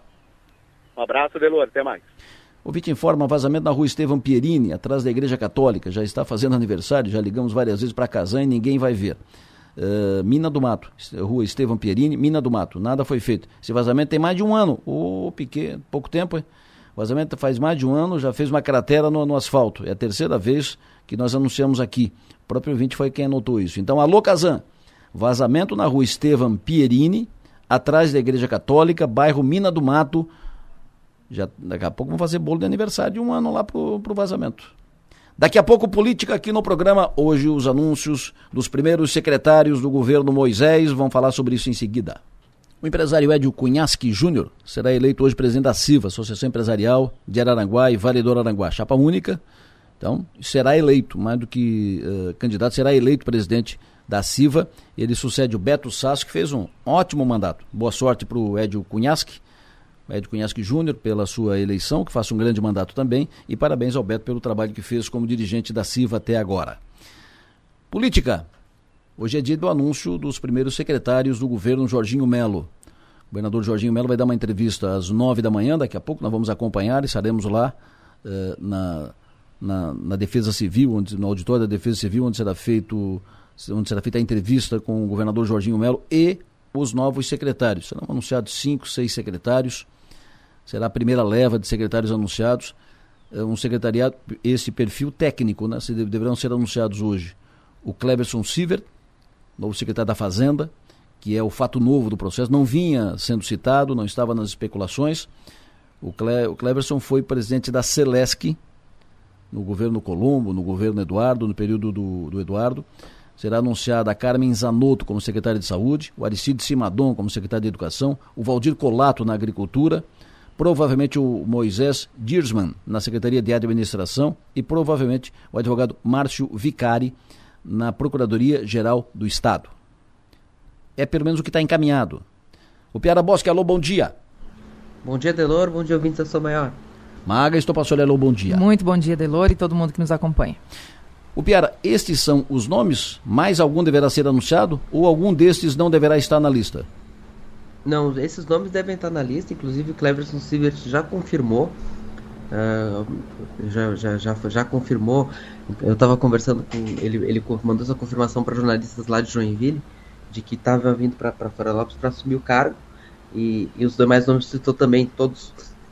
Um abraço, Delor, até mais. O Vite informa vazamento na rua Estevão Pierini, atrás da Igreja Católica. Já está fazendo aniversário, já ligamos várias vezes para Casan e ninguém vai ver. Uh, Mina do Mato, rua Estevão Pierini, Mina do Mato, nada foi feito. Esse vazamento tem mais de um ano, ô oh, pouco tempo, hein? O vazamento faz mais de um ano, já fez uma cratera no, no, asfalto. É a terceira vez que nós anunciamos aqui. O próprio ouvinte foi quem anotou isso. Então, alô, Kazan, vazamento na rua Estevão Pierini, atrás da Igreja Católica, bairro Mina do Mato. Já, daqui a pouco vamos fazer bolo de aniversário de um ano lá pro, pro vazamento. Daqui a pouco, política aqui no programa. Hoje, os anúncios dos primeiros secretários do governo Moisés. Vão falar sobre isso em seguida. O empresário Edio Cunhasque Júnior será eleito hoje presidente da CIVA, Associação Empresarial de Araranguá e Vale do Araranguá. Chapa única. Então, será eleito, mais do que uh, candidato, será eleito presidente da CIVA. Ele sucede o Beto Sasso, que fez um ótimo mandato. Boa sorte para o Edio Cunhasque Ed Cunhasque Júnior pela sua eleição, que faça um grande mandato também, e parabéns ao Beto pelo trabalho que fez como dirigente da CIVA até agora. Política. Hoje é dia do anúncio dos primeiros secretários do governo Jorginho Melo. O governador Jorginho Melo vai dar uma entrevista às nove da manhã, daqui a pouco nós vamos acompanhar e estaremos lá eh, na, na, na, Defesa Civil, onde, no auditório da Defesa Civil, onde será feito onde será feita a entrevista com o governador Jorginho Melo e os novos secretários. Serão anunciados cinco, seis secretários será a primeira leva de secretários anunciados. É um secretariado, esse perfil técnico, né? Deverão ser anunciados hoje. O Cleberson Siver, novo secretário da Fazenda, que é o fato novo do processo, não vinha sendo citado, não estava nas especulações. O, Cle, o Cleverson foi presidente da Celesc, no governo Colombo, no governo Eduardo, no período do, do Eduardo. Será anunciada a Carmen Zanotto como secretária de Saúde, o Aristide Simadon como secretário de Educação, o Valdir Colato na Agricultura, provavelmente o Moisés Dirsman na Secretaria de Administração e provavelmente o advogado Márcio Vicari na Procuradoria-Geral do Estado. É pelo menos o que está encaminhado. O Piara Bosque, alô, bom dia. Bom dia, Delor. Bom dia, ouvintes da Sua Maior. Maga, estou passando alô, bom dia. Muito bom dia, Delor, e todo mundo que nos acompanha. O Piara, estes são os nomes? Mais algum deverá ser anunciado? Ou algum destes não deverá estar na lista? Não, esses nomes devem estar na lista. Inclusive, o Cleverson Silver já confirmou. Uh, já, já, já, já confirmou. Eu estava conversando com ele. Ele mandou essa confirmação para jornalistas lá de Joinville de que estava vindo para Fora Lopes para assumir o cargo. E, e, os demais nomes citou também, todos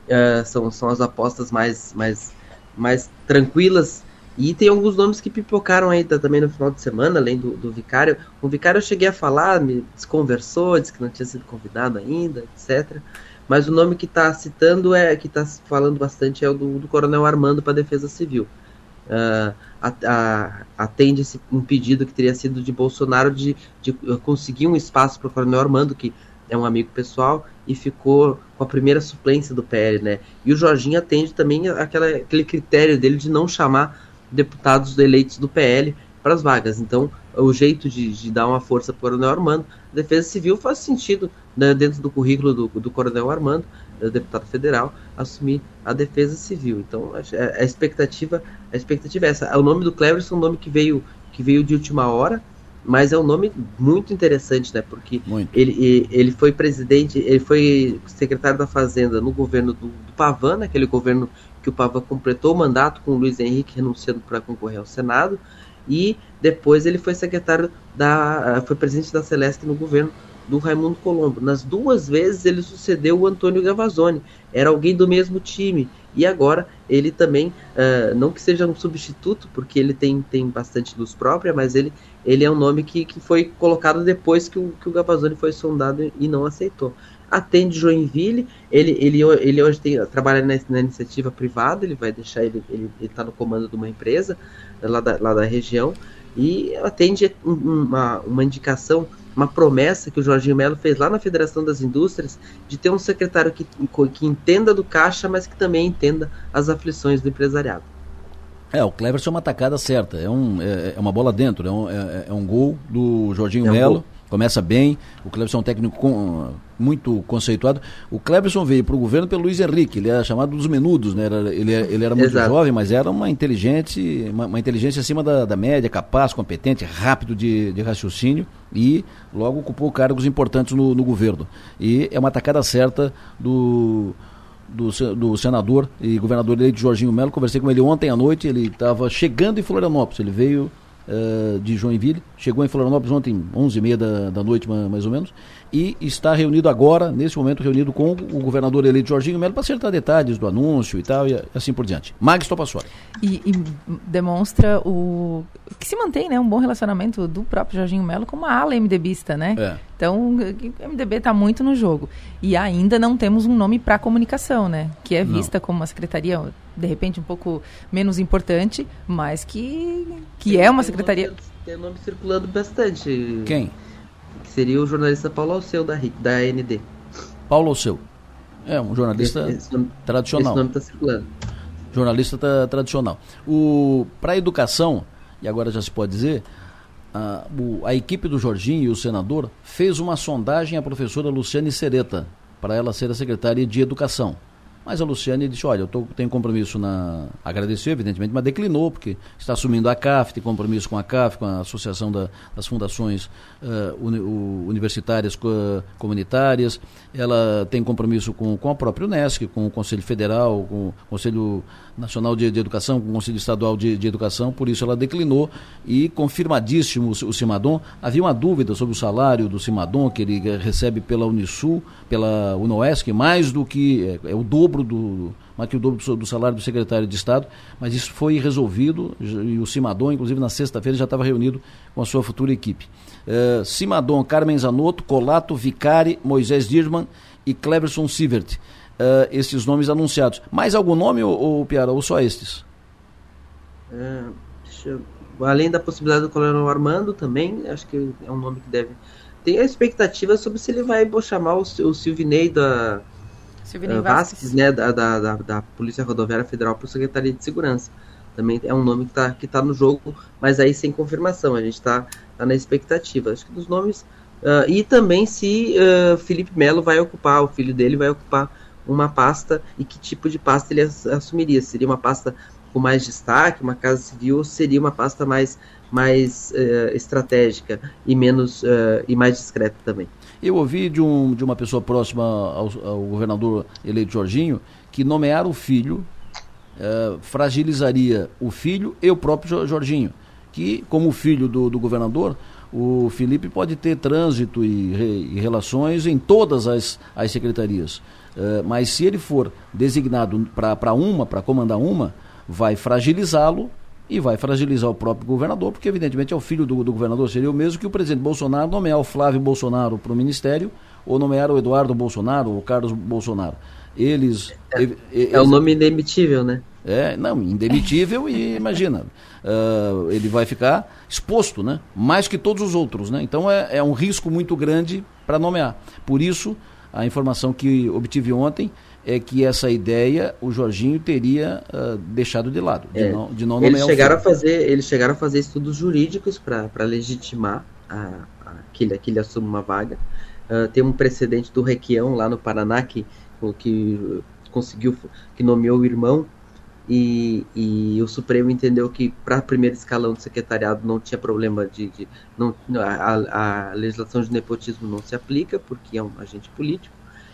uh, são, são as apostas mais, mais, mais tranquilas e tem alguns nomes que pipocaram aí também no final de semana, além do, do Vicário. O Vicário eu cheguei a falar, me desconversou, disse que não tinha sido convidado ainda, etc. Mas o nome que está citando, é que está falando bastante, é o do, do Coronel Armando para a Defesa Civil. Uh, a, a, atende esse, um pedido que teria sido de Bolsonaro de, de conseguir um espaço para o Coronel Armando, que é um amigo pessoal, e ficou com a primeira suplência do PL, né? E o Jorginho atende também aquela, aquele critério dele de não chamar deputados eleitos do PL para as vagas. Então, o jeito de, de, dar uma força para o Coronel Armando, a Defesa Civil faz sentido né, dentro do currículo do, do Coronel Armando, do deputado federal, assumir a Defesa Civil. Então, a, a expectativa, a expectativa é essa. O nome do Cleverson é um nome que veio, que veio de última hora, mas é um nome muito interessante, né? Porque ele, ele foi presidente, ele foi secretário da Fazenda no governo do, do Pavan, aquele governo que o Pava completou o mandato com o Luiz Henrique renunciando para concorrer ao Senado e depois ele foi secretário da foi presidente da Celeste no governo do Raimundo Colombo. Nas duas vezes ele sucedeu o Antônio Gavazzoni, era alguém do mesmo time. E agora ele também, uh, não que seja um substituto, porque ele tem, tem bastante luz própria, mas ele, ele é um nome que, que foi colocado depois que o, que o Gavazzoni foi sondado e não aceitou atende Joinville, ele, ele, ele hoje tem, trabalha na, na iniciativa privada, ele vai deixar, ele está no comando de uma empresa lá da, lá da região, e atende uma, uma indicação, uma promessa que o Jorginho Melo fez lá na Federação das Indústrias, de ter um secretário que, que entenda do caixa, mas que também entenda as aflições do empresariado. É, o Cleverson é uma tacada certa, é, um, é, é uma bola dentro, é um, é, é um gol do Jorginho é um Melo. Gol começa bem. O Cleberson é um técnico com, muito conceituado. O Cleberson veio para o governo pelo Luiz Henrique, ele era chamado dos menudos, né? Era, ele, ele era muito Exato. jovem, mas era uma inteligente, uma, uma inteligência acima da, da, média, capaz, competente, rápido de, de, raciocínio e logo ocupou cargos importantes no, no governo. E é uma atacada certa do do, do, senador e governador eleito Jorginho Melo. Conversei com ele ontem à noite, ele estava chegando em Florianópolis. Ele veio uh, de Joinville, chegou em Florianópolis ontem, 11h30 da, da noite, mais ou menos, e está reunido agora, nesse momento, reunido com o governador eleito Jorginho Melo para acertar detalhes do anúncio e tal, e assim por diante. Magis Topassori. E, e demonstra o que se mantém né, um bom relacionamento do próprio Jorginho Melo com uma ala MDBista, né? É. Então, o MDB está muito no jogo. E ainda não temos um nome para comunicação, né? Que é vista não. como uma secretaria, de repente, um pouco menos importante, mas que, que é uma secretaria... Tem nome circulando bastante. Quem? Seria o jornalista Paulo Alceu da, da AND. Paulo Alceu. É, um jornalista esse, esse nome, tradicional. Esse nome está circulando. Jornalista tá, tradicional. Para a educação, e agora já se pode dizer, a, o, a equipe do Jorginho e o senador fez uma sondagem à professora Luciane Sereta para ela ser a secretária de Educação. Mas a Luciane disse, olha, eu tô, tenho compromisso na... Agradeceu, evidentemente, mas declinou, porque está assumindo a CAF, tem compromisso com a CAF, com a Associação da, das Fundações uh, uni, Universitárias uh, Comunitárias. Ela tem compromisso com, com a própria Unesc, com o Conselho Federal, com o Conselho Nacional de, de Educação, com o Conselho Estadual de, de, Educação, por isso ela declinou e confirmadíssimo o, o Cimadon. Havia uma dúvida sobre o salário do Cimadon, que ele recebe pela Unisul, pela Unoesc, mais do que, é, é o dobro do, mais que o dobro do salário do secretário de Estado, mas isso foi resolvido e o Cimadon, inclusive na sexta-feira, já estava reunido com a sua futura equipe. Uh, Cimadon, Carmen Zanotto, Colato, Vicari, Moisés Dirman e Cleverson Sivert. Uh, esses nomes anunciados. Mais algum nome, ou, ou Piara, ou só estes? É, eu, além da possibilidade do Coronel Armando também, acho que é um nome que deve. Tem a expectativa sobre se ele vai chamar o, o Silvinei da Uh, Vasquez, né, da, da, da, Polícia Rodoviária Federal para o Secretaria de Segurança. Também é um nome que está que tá no jogo, mas aí sem confirmação. A gente está tá na expectativa. Acho que dos nomes. Uh, e também se uh, Felipe Melo vai ocupar, o filho dele vai ocupar uma pasta e que tipo de pasta ele assumiria. Seria uma pasta com mais destaque, uma casa civil, ou seria uma pasta mais, mais uh, estratégica e menos e mais discreta também. Eu ouvi de, um, de uma pessoa próxima ao, ao governador eleito Jorginho que nomear o filho uh, fragilizaria o filho e o próprio Jorginho, que como filho do, do governador o Felipe pode ter trânsito e, e relações em todas as, as secretarias. Uh, mas se ele for designado para uma, para comandar uma, vai fragilizá-lo e vai fragilizar o próprio governador, porque evidentemente é o filho do, do governador, seria o mesmo que o presidente Bolsonaro nomear o Flávio Bolsonaro para o ministério ou nomear o Eduardo Bolsonaro ou o Carlos Bolsonaro. Eles. É, eles, é o nome indemitível, né? É, não, indemitível e imagina, uh, ele vai ficar exposto, né? Mais que todos os outros, né? Então é, é um risco muito grande para nomear. Por isso, a informação que obtive ontem é que essa ideia o Jorginho teria uh, deixado de lado, de é. não, de não eles chegaram a fazer Eles chegaram a fazer estudos jurídicos para legitimar a, a, que, ele, que ele assuma uma vaga. Uh, tem um precedente do Requião lá no Paraná que, que conseguiu, que nomeou o irmão e, e, o Supremo entendeu que para primeiro escalão do secretariado não tinha problema de, de não, a, a, legislação de nepotismo não se aplica porque é um agente político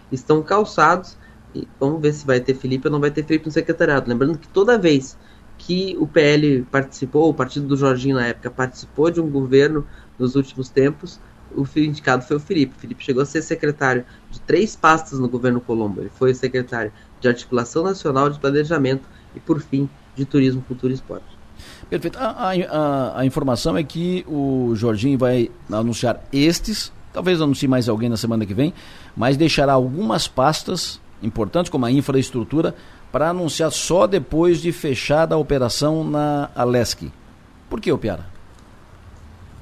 estão calçados e vamos ver se vai ter Felipe ou não vai ter Felipe no secretariado lembrando que toda vez que o PL participou o partido do Jorginho na época participou de um governo nos últimos tempos o indicado foi o Felipe. O Felipe chegou a ser secretário de três pastas no governo Colombo. Ele foi secretário de Articulação Nacional de Planejamento e, por fim, de Turismo, Cultura e Esporte. Perfeito. A, a, a, informação é que o Jorginho vai anunciar estes, talvez anuncie mais alguém na semana que vem, mas deixará algumas pastas importantes, como a infraestrutura, para anunciar só depois de fechada a operação na Alesc. Por que, Piara?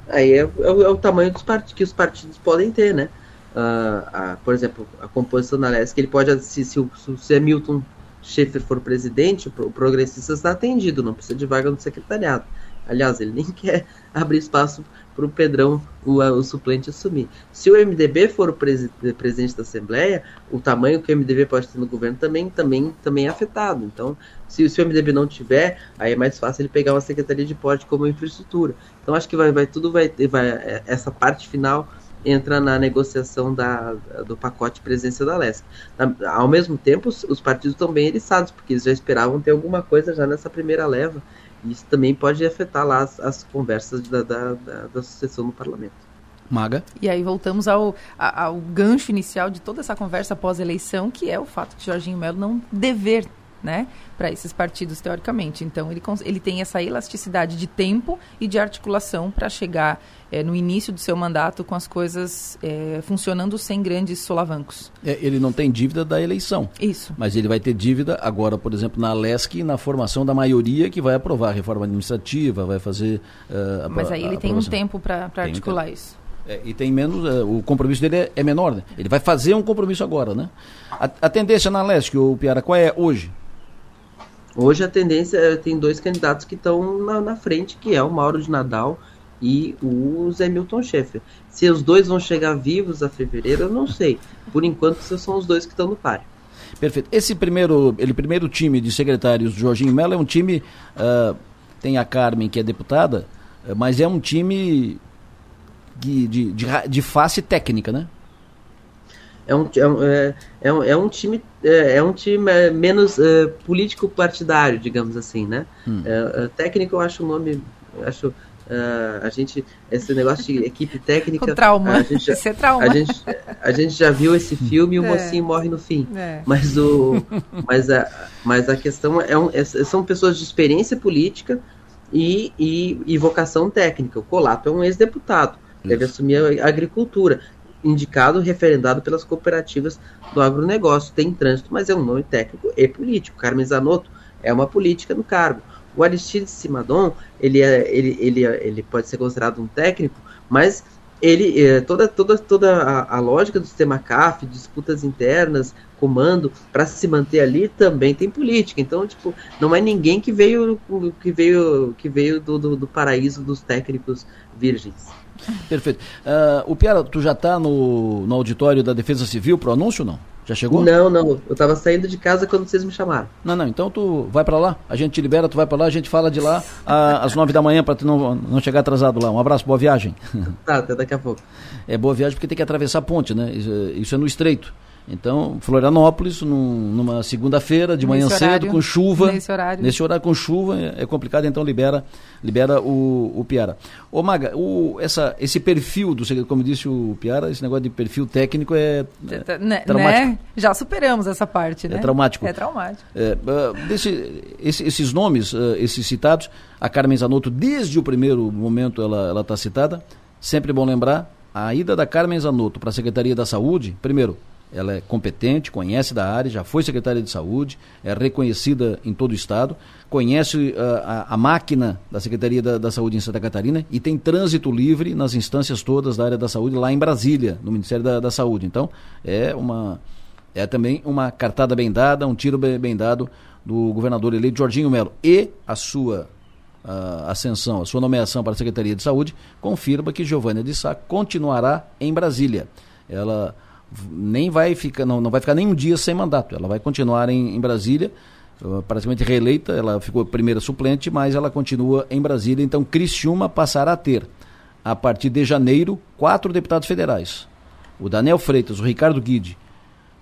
Aí é, é, é, o tamanho dos partidos que os partidos podem ter, né? Uh, por exemplo, a composição da Alesc, ele pode, se, se, se o Milton Schaefer for presidente, o progressista está atendido, não precisa de vaga no secretariado. Aliás, ele nem quer abrir espaço para o Pedrão, o, o, suplente, assumir. Se o MDB for o presi presidente da Assembleia, o tamanho que o MDB pode ter no governo também, também, também é afetado. Então, se, se o MDB não tiver, aí é mais fácil ele pegar uma secretaria de porte como infraestrutura. Então, acho que vai, vai tudo vai, vai é, essa parte final entra na negociação da, do pacote presença da Leste. Ao mesmo tempo, os, os partidos estão bem eriçados, porque eles já esperavam ter alguma coisa já nessa primeira leva. Isso também pode afetar lá as, as conversas da, da, da, da sucessão no parlamento. Maga. E aí voltamos ao, ao gancho inicial de toda essa conversa pós-eleição, que é o fato de Jorginho Melo não dever né, para esses partidos teoricamente. Então ele, ele tem essa elasticidade de tempo e de articulação para chegar é, no início do seu mandato com as coisas é, funcionando sem grandes solavancos. É, ele não tem dívida da eleição. Isso. Mas ele vai ter dívida agora, por exemplo, na Alesc, na formação da maioria que vai aprovar a reforma administrativa, vai fazer. Uh, mas aí ele tem um tempo para articular isso. É, e tem menos, uh, o compromisso dele é, é, menor, né? Ele vai fazer um compromisso agora, né? A, a tendência na Alesc, o Piara, qual é hoje? Hoje a tendência é, tem dois candidatos que estão na, na, frente, que é o Mauro de Nadal e o Zé Milton Schaeffer. Se os dois vão chegar vivos a fevereiro, eu não sei. Por enquanto, são os dois que estão no páreo. Perfeito. Esse primeiro, ele primeiro time de secretários Jorginho Mello é um time. Uh, tem a Carmen, que é deputada, uh, mas é um time de, de, de, de face técnica, né? É um, é, é, um, é um time é, é um time é, menos é, político partidário, digamos assim, né? Hum. É, técnico eu acho o nome acho Uh, a gente, esse negócio de equipe técnica. O trauma. A gente, já, Isso é trauma. A gente, a gente já viu esse filme e o É. mocinho morre no fim. É. Mas, o, mas, a, mas a questão é, um, é- são pessoas de experiência política e, e, e vocação técnica. O Colato é um ex-deputado, deve assumir a agricultura, indicado, referendado pelas cooperativas do agronegócio. Tem trânsito, mas é um nome técnico e político. Carmen Zanotto é uma política no cargo. O Aristides Simadon, ele, é, ele, ele, é- ele pode ser considerado um técnico, mas ele é, toda, toda, toda a, a lógica do sistema CAF, disputas internas, comando, para se manter ali também tem política. Então, tipo, não é ninguém que veio que veio que veio do, do, do paraíso dos técnicos virgens. Perfeito. Ah, o Piara, tu já está no, no auditório da Defesa Civil pro anúncio não? Já chegou? Não, não. Eu tava saindo de casa quando vocês me chamaram. Não, não. Então tu vai para lá, a gente te libera, tu vai para lá, a gente fala de lá ah, às nove da manhã para tu não, não chegar atrasado lá. Um abraço, boa viagem. Tá, até daqui a pouco. É boa viagem porque tem que atravessar a ponte, né? Isso é no estreito. Então, Florianópolis, num- numa segunda-feira, de manhã Nesse cedo, horário. com chuva. Nesse horário. Nesse horário com chuva, é é complicado, então libera, libera o, o Piara. Ô Maga, o, essa, esse perfil do como disse o Piara, esse negócio de perfil técnico é, é Né, traumático. né? Já superamos essa parte, né? É traumático. É traumático. É, desse- esse- esses nomes, ah, esses citados, a Carmen Zanotto, desde o primeiro momento ela está citada. Sempre bom lembrar, a ida da Carmen Zanotto para a Secretaria da Saúde, primeiro, ela é competente, conhece da área, já foi secretária de saúde, é reconhecida em todo o estado, conhece ah, a, a máquina da Secretaria da, da Saúde em Santa Catarina e tem trânsito livre nas instâncias todas da área da saúde lá em Brasília, no Ministério da, da Saúde. Então, é uma é também uma cartada bem dada, um tiro bem, bem dado do governador eleito Jorginho Melo. E a sua ah, ascensão, a sua nomeação para a Secretaria de Saúde confirma que Giovânia de Sá continuará em Brasília. Ela nem vai ficar, não, não vai ficar nem um dia sem mandato. Ela vai continuar em, em Brasília, praticamente reeleita. Ela ficou primeira suplente, mas ela continua em Brasília. Então, Criciúma passará a ter, a partir de janeiro, quatro deputados federais. O Daniel Freitas, o Ricardo Guide,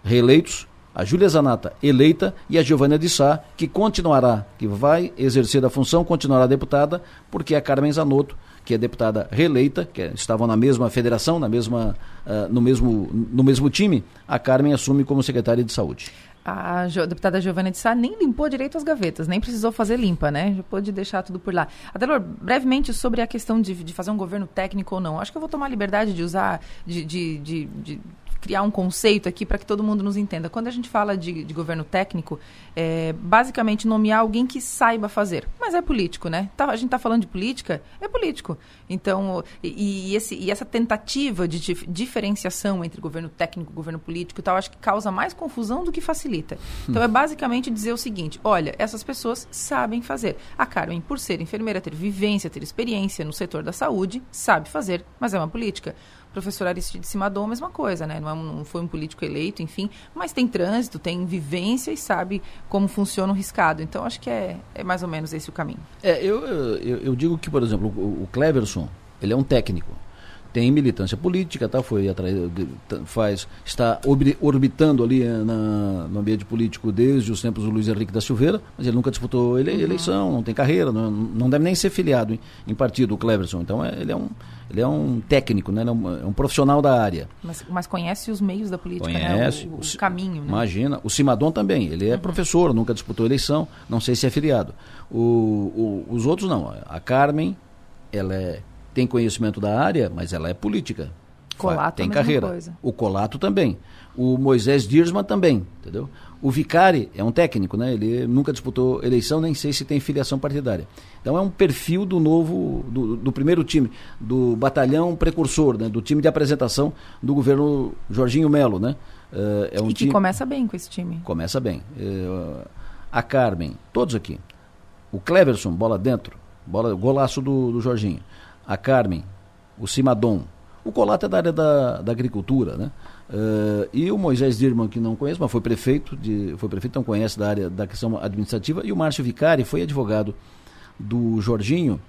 reeleitos, a Júlia Zanata eleita e a Giovânia de Sá, que continuará, que vai exercer a função, continuará deputada, porque a Carmen Zanotto, que é deputada reeleita, que estavam na mesma federação, na mesma, ah, no, mesmo, no mesmo time, a Carmen assume como secretária de saúde. A deputada Giovana de Sá nem limpou direito as gavetas, nem precisou fazer limpa, né? Já pôde deixar tudo por lá. Adelor, brevemente sobre a questão de, de fazer um governo técnico ou não. Acho que eu vou tomar liberdade de usar, de, de- de criar um conceito aqui para que todo mundo nos entenda. Quando a gente fala de, de governo técnico, é basicamente nomear alguém que saiba fazer. Mas é político, né? Tá- a gente está falando de política, é político. Então, e, e esse, e essa tentativa de dif- diferenciação entre governo técnico e governo político e tal, acho que causa mais confusão do que facilita. Então, é basicamente dizer o seguinte: olha, essas pessoas sabem fazer. A Carmen, por ser enfermeira, ter vivência, ter experiência no setor da saúde, sabe fazer, mas é uma política. Professor Aristides Simadon, a mesma coisa, né? Não, é não foi um político eleito, enfim, mas tem trânsito, tem vivência e sabe como funciona o riscado. Então, acho que é, é mais ou menos esse o caminho. É, eu, eu, eu digo que, por exemplo, o, o Cleverson, ele é um técnico. Tem militância política, tá? Foi atraído, tá- faz, está orbitando ali eh, na, no ambiente político desde os tempos do Luiz Henrique da Silveira, mas ele nunca disputou ele, eleição, não tem carreira, não, não deve nem ser filiado em, em partido, o Cleverson. Então é- ele, é um, ele é um técnico, né? É um, é um profissional da área. Mas, mas conhece os meios da política, Conhece. né? O, o, O- caminho, né? Imagina. O Simadon também. Ele é professor, nunca disputou eleição, não sei se é filiado. O- os outros não. A Carmen, ela é- tem conhecimento da área, mas ela é política. Colato, tem a mesma carreira. coisa. O Colato também. O Moisés Dirsman também, entendeu? O Vicari é um técnico, né? Ele nunca disputou eleição, nem sei se tem filiação partidária. Então é um perfil do novo, do, do primeiro time, do batalhão precursor, né? Do time de apresentação do governo Jorginho Melo, né? Eh, é um e que time começa bem com esse time. começa bem. Eh, a Carmen, todos aqui. O Cleverson, bola dentro, bola golaço do, do Jorginho. A Carmen, o Simadon. O Colato é da área da, da agricultura, né? Eh, e o Moisés Dirman, que não conheço, mas foi prefeito, de, foi prefeito, então conhece da área da questão administrativa. E o Márcio Vicari foi advogado do Jorginho.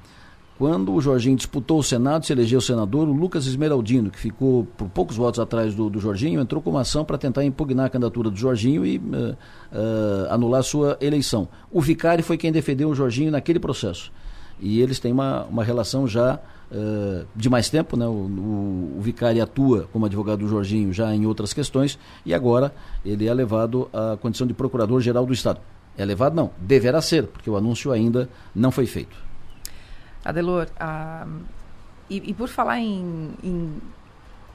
Quando o Jorginho disputou o Senado, se elegeu senador, o Lucas Esmeraldino, que ficou por poucos votos atrás do, do Jorginho, entrou com uma ação para tentar impugnar a candidatura do Jorginho e eh, eh, anular sua eleição. O Vicari foi quem defendeu o Jorginho naquele processo. E eles têm uma, uma relação já uh, de mais tempo, né? O, o, o, Vicari atua como advogado do Jorginho já em outras questões e agora ele é levado à condição de procurador-geral do Estado. É levado? Não, deverá ser, porque o anúncio ainda não foi feito. Adelor, ah, e, e, por falar em, em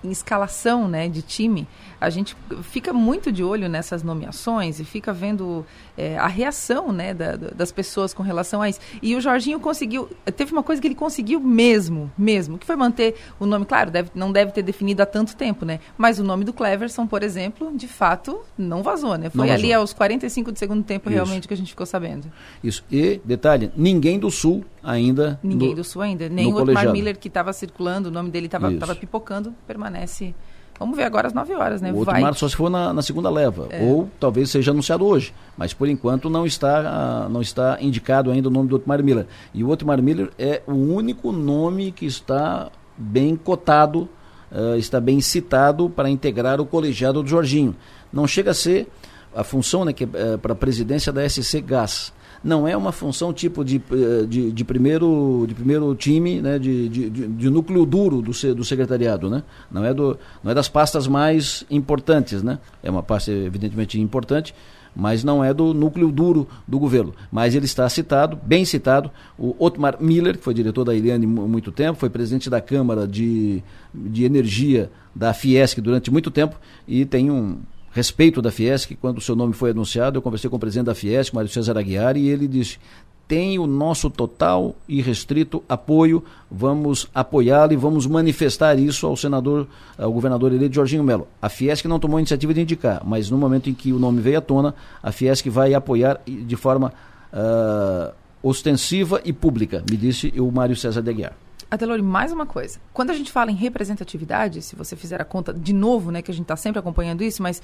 em escalação né, de time, a gente fica muito de olho nessas nomeações e fica vendo é, a reação né, da, das pessoas com relação a isso. E o Jorginho conseguiu, teve uma coisa que ele conseguiu mesmo, mesmo, que foi manter o nome, claro, deve, não deve ter definido há tanto tempo, né? Mas o nome do Cleverson, por exemplo, de fato, não vazou, né? Foi ali aos 45 do segundo tempo Isso. realmente que a gente ficou sabendo. Isso. E, detalhe, ninguém do Sul ainda. Ninguém no, do Sul ainda. Nem o Otmar Miller que estava circulando, o nome dele estava pipocando, permanece. Vamos ver agora às 9 horas, né? O outro Vai... só se for na, na segunda leva. É. Ou talvez seja anunciado hoje. Mas por enquanto não está, não está indicado ainda o nome do Otmar Miller. E o Otmar Miller é o único nome que está bem cotado, uh, está bem citado para integrar o colegiado do Jorginho. Não chega a ser a função né, que, uh, para a presidência da SC Gás não é uma função tipo de, eh, de, de primeiro, de primeiro time, né, de, de, de, núcleo duro do, do secretariado. Né? Não, é do, não é das pastas mais importantes. Né? É uma pasta evidentemente importante, mas não é do núcleo duro do governo. Mas ele está citado, bem citado, o Otmar Miller, que foi diretor da Iriane muito tempo, foi presidente da Câmara de, de Energia da Fiesc durante muito tempo e tem um, respeito da Fiesc, quando o seu nome foi anunciado, eu conversei com o presidente da Fiesc, Mário César Aguiar, e ele disse: tem o nosso total e restrito apoio, vamos apoiá-lo e vamos manifestar isso ao senador, ao governador eleito Jorginho Melo. A Fiesc não tomou a iniciativa de indicar, mas no momento em que o nome veio à tona, a Fiesc vai apoiar de forma uh, ostensiva e pública, me disse o Mário César Aguiar. Adelori, mais uma coisa. Quando a gente fala em representatividade, se você fizer a conta de novo, né, que a gente está sempre acompanhando isso, mas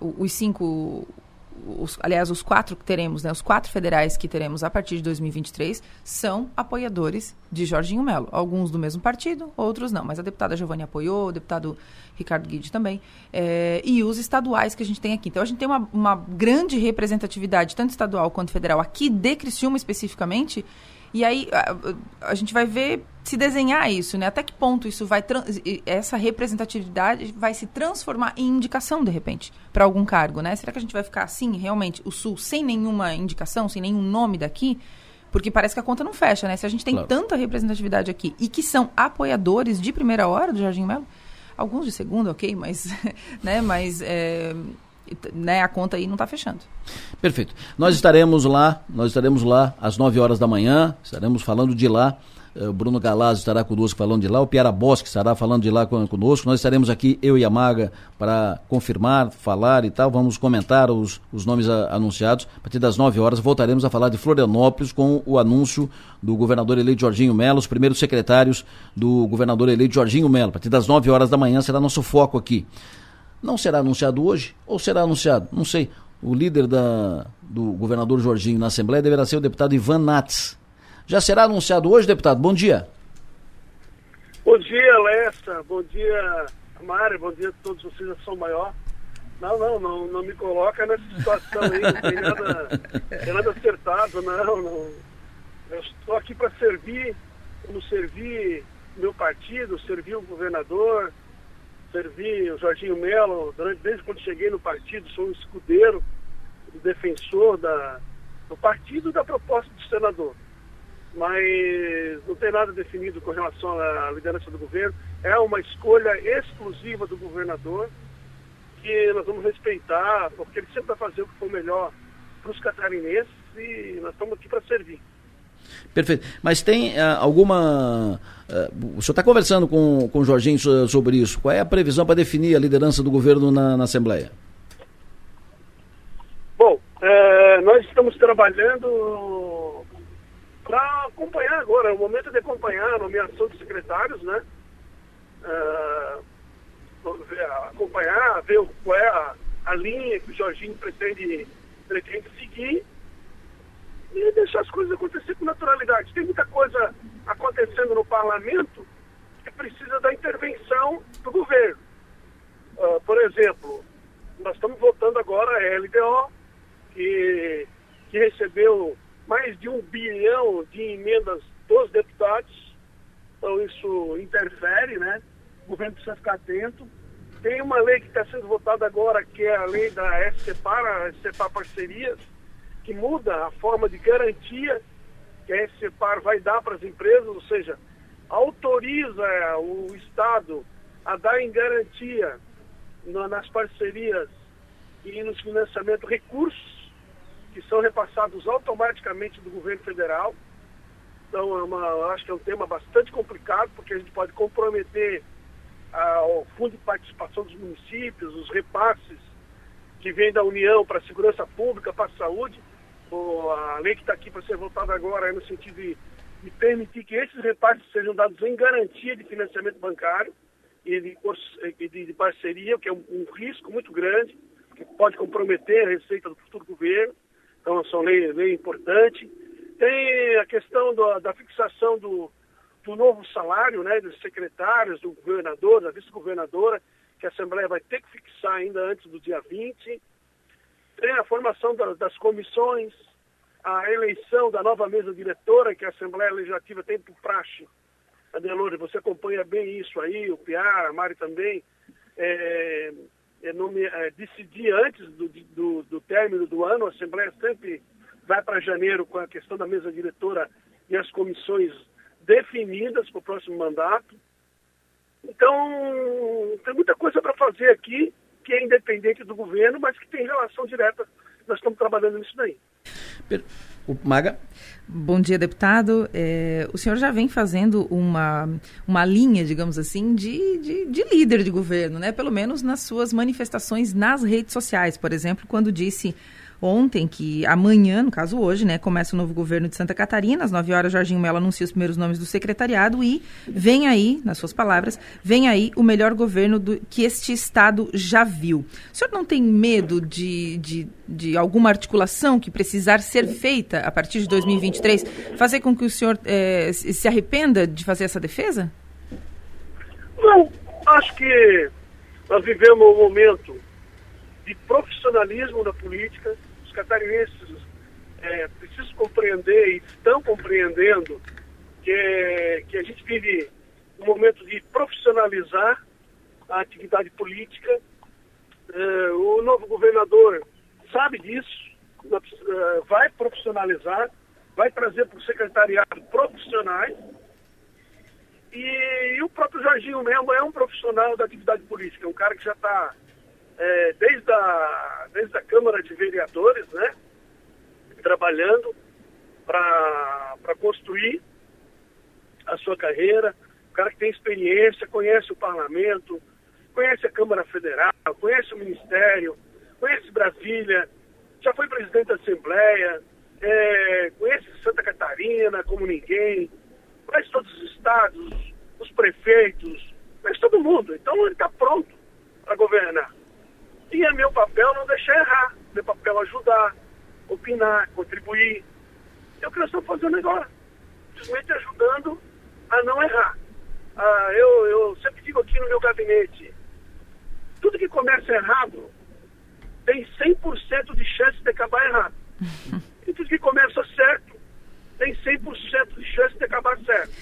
os cinco, os, aliás, os quatro que teremos, né, os quatro federais que teremos a partir de 2023 são apoiadores de Jorginho Melo. Alguns do mesmo partido, outros não. Mas a deputada Giovanni apoiou, o deputado Ricardo Guide também. É, e os estaduais que a gente tem aqui. Então a gente tem uma, uma grande representatividade, tanto estadual quanto federal, aqui de Criciúma especificamente. E aí a, a, gente vai ver se desenhar isso, né? Até que ponto isso vai essa representatividade vai se transformar em indicação de repente para algum cargo, né? Será que a gente vai ficar assim realmente o Sul sem nenhuma indicação, sem nenhum nome daqui? Porque parece que a conta não fecha, né? Se a gente tem claro. tanta representatividade aqui e que são apoiadores de primeira hora do Jardim Melo, alguns de segunda, ok, mas, né? Mas é, né, a conta aí não está fechando. Perfeito. Nós estaremos lá, nós estaremos lá às 9 horas da manhã, estaremos falando de lá. Eh, o Bruno Galazzo estará conosco falando de lá, o Piara Bosque estará falando de lá conosco. Nós estaremos aqui, eu e a Maga, para confirmar, falar e tal. Vamos comentar os, os nomes a, anunciados. A partir das 9 horas voltaremos a falar de Florianópolis com o anúncio do governador eleito Jorginho Melo, os primeiros secretários do governador eleito Jorginho Melo. A partir das 9 horas da manhã será nosso foco aqui. Não será anunciado hoje ou será anunciado? Não sei. O líder da, do governador Jorginho na Assembleia deverá ser o deputado Ivan Nats. Já será anunciado hoje, deputado? Bom dia. Bom dia, Lessa. Bom dia, Mário. Bom dia a todos vocês da São Maior. Não, não, não, não me coloca nessa situação aí, não tem nada, nada acertado, não, não. Eu estou aqui para servir, como servir meu partido, servir o governador, servi o Jorginho Melo, durante, desde quando cheguei no partido, sou um escudeiro, um defensor da, do partido e da proposta do senador. Mas não tem nada definido com relação à liderança do governo. É uma escolha exclusiva do governador que nós vamos respeitar, porque ele sempre vai fazer o que for melhor para os catarinenses e nós estamos aqui para servir. Perfeito. Mas tem uh, alguma. Uh, o senhor está conversando com, com o Jorginho sobre isso. Qual é a previsão para definir a liderança do governo na, na Assembleia? Bom, é, nós estamos trabalhando para acompanhar agora. É o momento de acompanhar a nomeação dos secretários, né? É, acompanhar, ver qual é a, a linha que o Jorginho pretende, pretende seguir e deixar as coisas acontecer com naturalidade. Tem muita coisa acontecendo no parlamento que precisa da intervenção do governo. Uh, por exemplo, nós estamos votando agora a LDO, que, que recebeu mais de um bilhão de emendas dos deputados, então isso interfere, né? O governo precisa ficar atento. Tem uma lei que está sendo votada agora, que é a lei da SCPAR, a SCPAR Parcerias, que muda a forma de garantia que a SCPAR vai dar para as empresas, ou seja, autoriza o Estado a dar em garantia nas parcerias e nos financiamentos recursos que são repassados automaticamente do governo federal. Então, é uma, acho que é um tema bastante complicado, porque a gente pode comprometer ah, o fundo de participação dos municípios, os repasses que vêm da União para a segurança pública, para a saúde. A lei que está aqui para ser votada agora é no sentido de, de permitir que esses repasses sejam dados em garantia de financiamento bancário e de, de, de parceria, que é um, um risco muito grande que pode comprometer a receita do futuro governo. Então, uma lei, lei importante. Tem a questão do, da fixação do, do novo salário né, dos secretários, do governador, da vice-governadora, que a Assembleia vai ter que fixar ainda antes do dia 20. Tem a formação da, das comissões, a eleição da nova mesa diretora, que a Assembleia Legislativa tem por praxe. Adelore, você acompanha bem isso aí, o Piara, a Mari também. É, é, nome, é, decidir antes do, do, do, término do ano, a Assembleia sempre vai para janeiro com a questão da mesa diretora e as comissões definidas para o próximo mandato. Então, tem muita coisa para fazer aqui, que é independente do governo, mas que tem relação direta. Nós estamos trabalhando nisso daí. O Maga? Bom dia, deputado. É, o senhor já vem fazendo uma, uma linha, digamos assim, de, de, de, líder de governo, né? Pelo menos nas suas manifestações nas redes sociais. Por exemplo, quando disse ontem que amanhã, no caso hoje, né, começa o novo governo de Santa Catarina. Às 9 horas, Jorginho Mello anuncia os primeiros nomes do secretariado e vem aí, nas suas palavras, vem aí o melhor governo do, que este Estado já viu. O senhor não tem medo de, de, de alguma articulação que precisar ser feita a partir de 2023, fazer com que o senhor é, se arrependa de fazer essa defesa? Não, acho que nós vivemos um momento de profissionalismo da política, catarinenses é, precisam compreender e estão compreendendo que, que a gente vive um momento de profissionalizar a atividade política. É, o novo governador sabe disso, é, vai profissionalizar, vai trazer para o secretariado profissionais. E, e, o próprio Jorginho mesmo é um profissional da atividade política, um cara que já está é, desde, a, desde a Câmara de Vereadores, né? Trabalhando para construir a sua carreira. O cara que tem experiência, conhece o parlamento, conhece a Câmara Federal, conhece o Ministério, conhece Brasília, já foi presidente da Assembleia, é, conhece Santa Catarina como ninguém, conhece todos os estados, os prefeitos, conhece todo mundo. Então ele está pronto para governar. E é meu papel não deixar errar, meu papel ajudar, opinar, contribuir. É o que nós estamos fazendo agora. Simplesmente ajudando a não errar. Ah, eu, eu sempre digo aqui no meu gabinete, tudo que começa errado tem 100% de chance de acabar errado. E tudo que começa certo tem 100% de chance de acabar certo.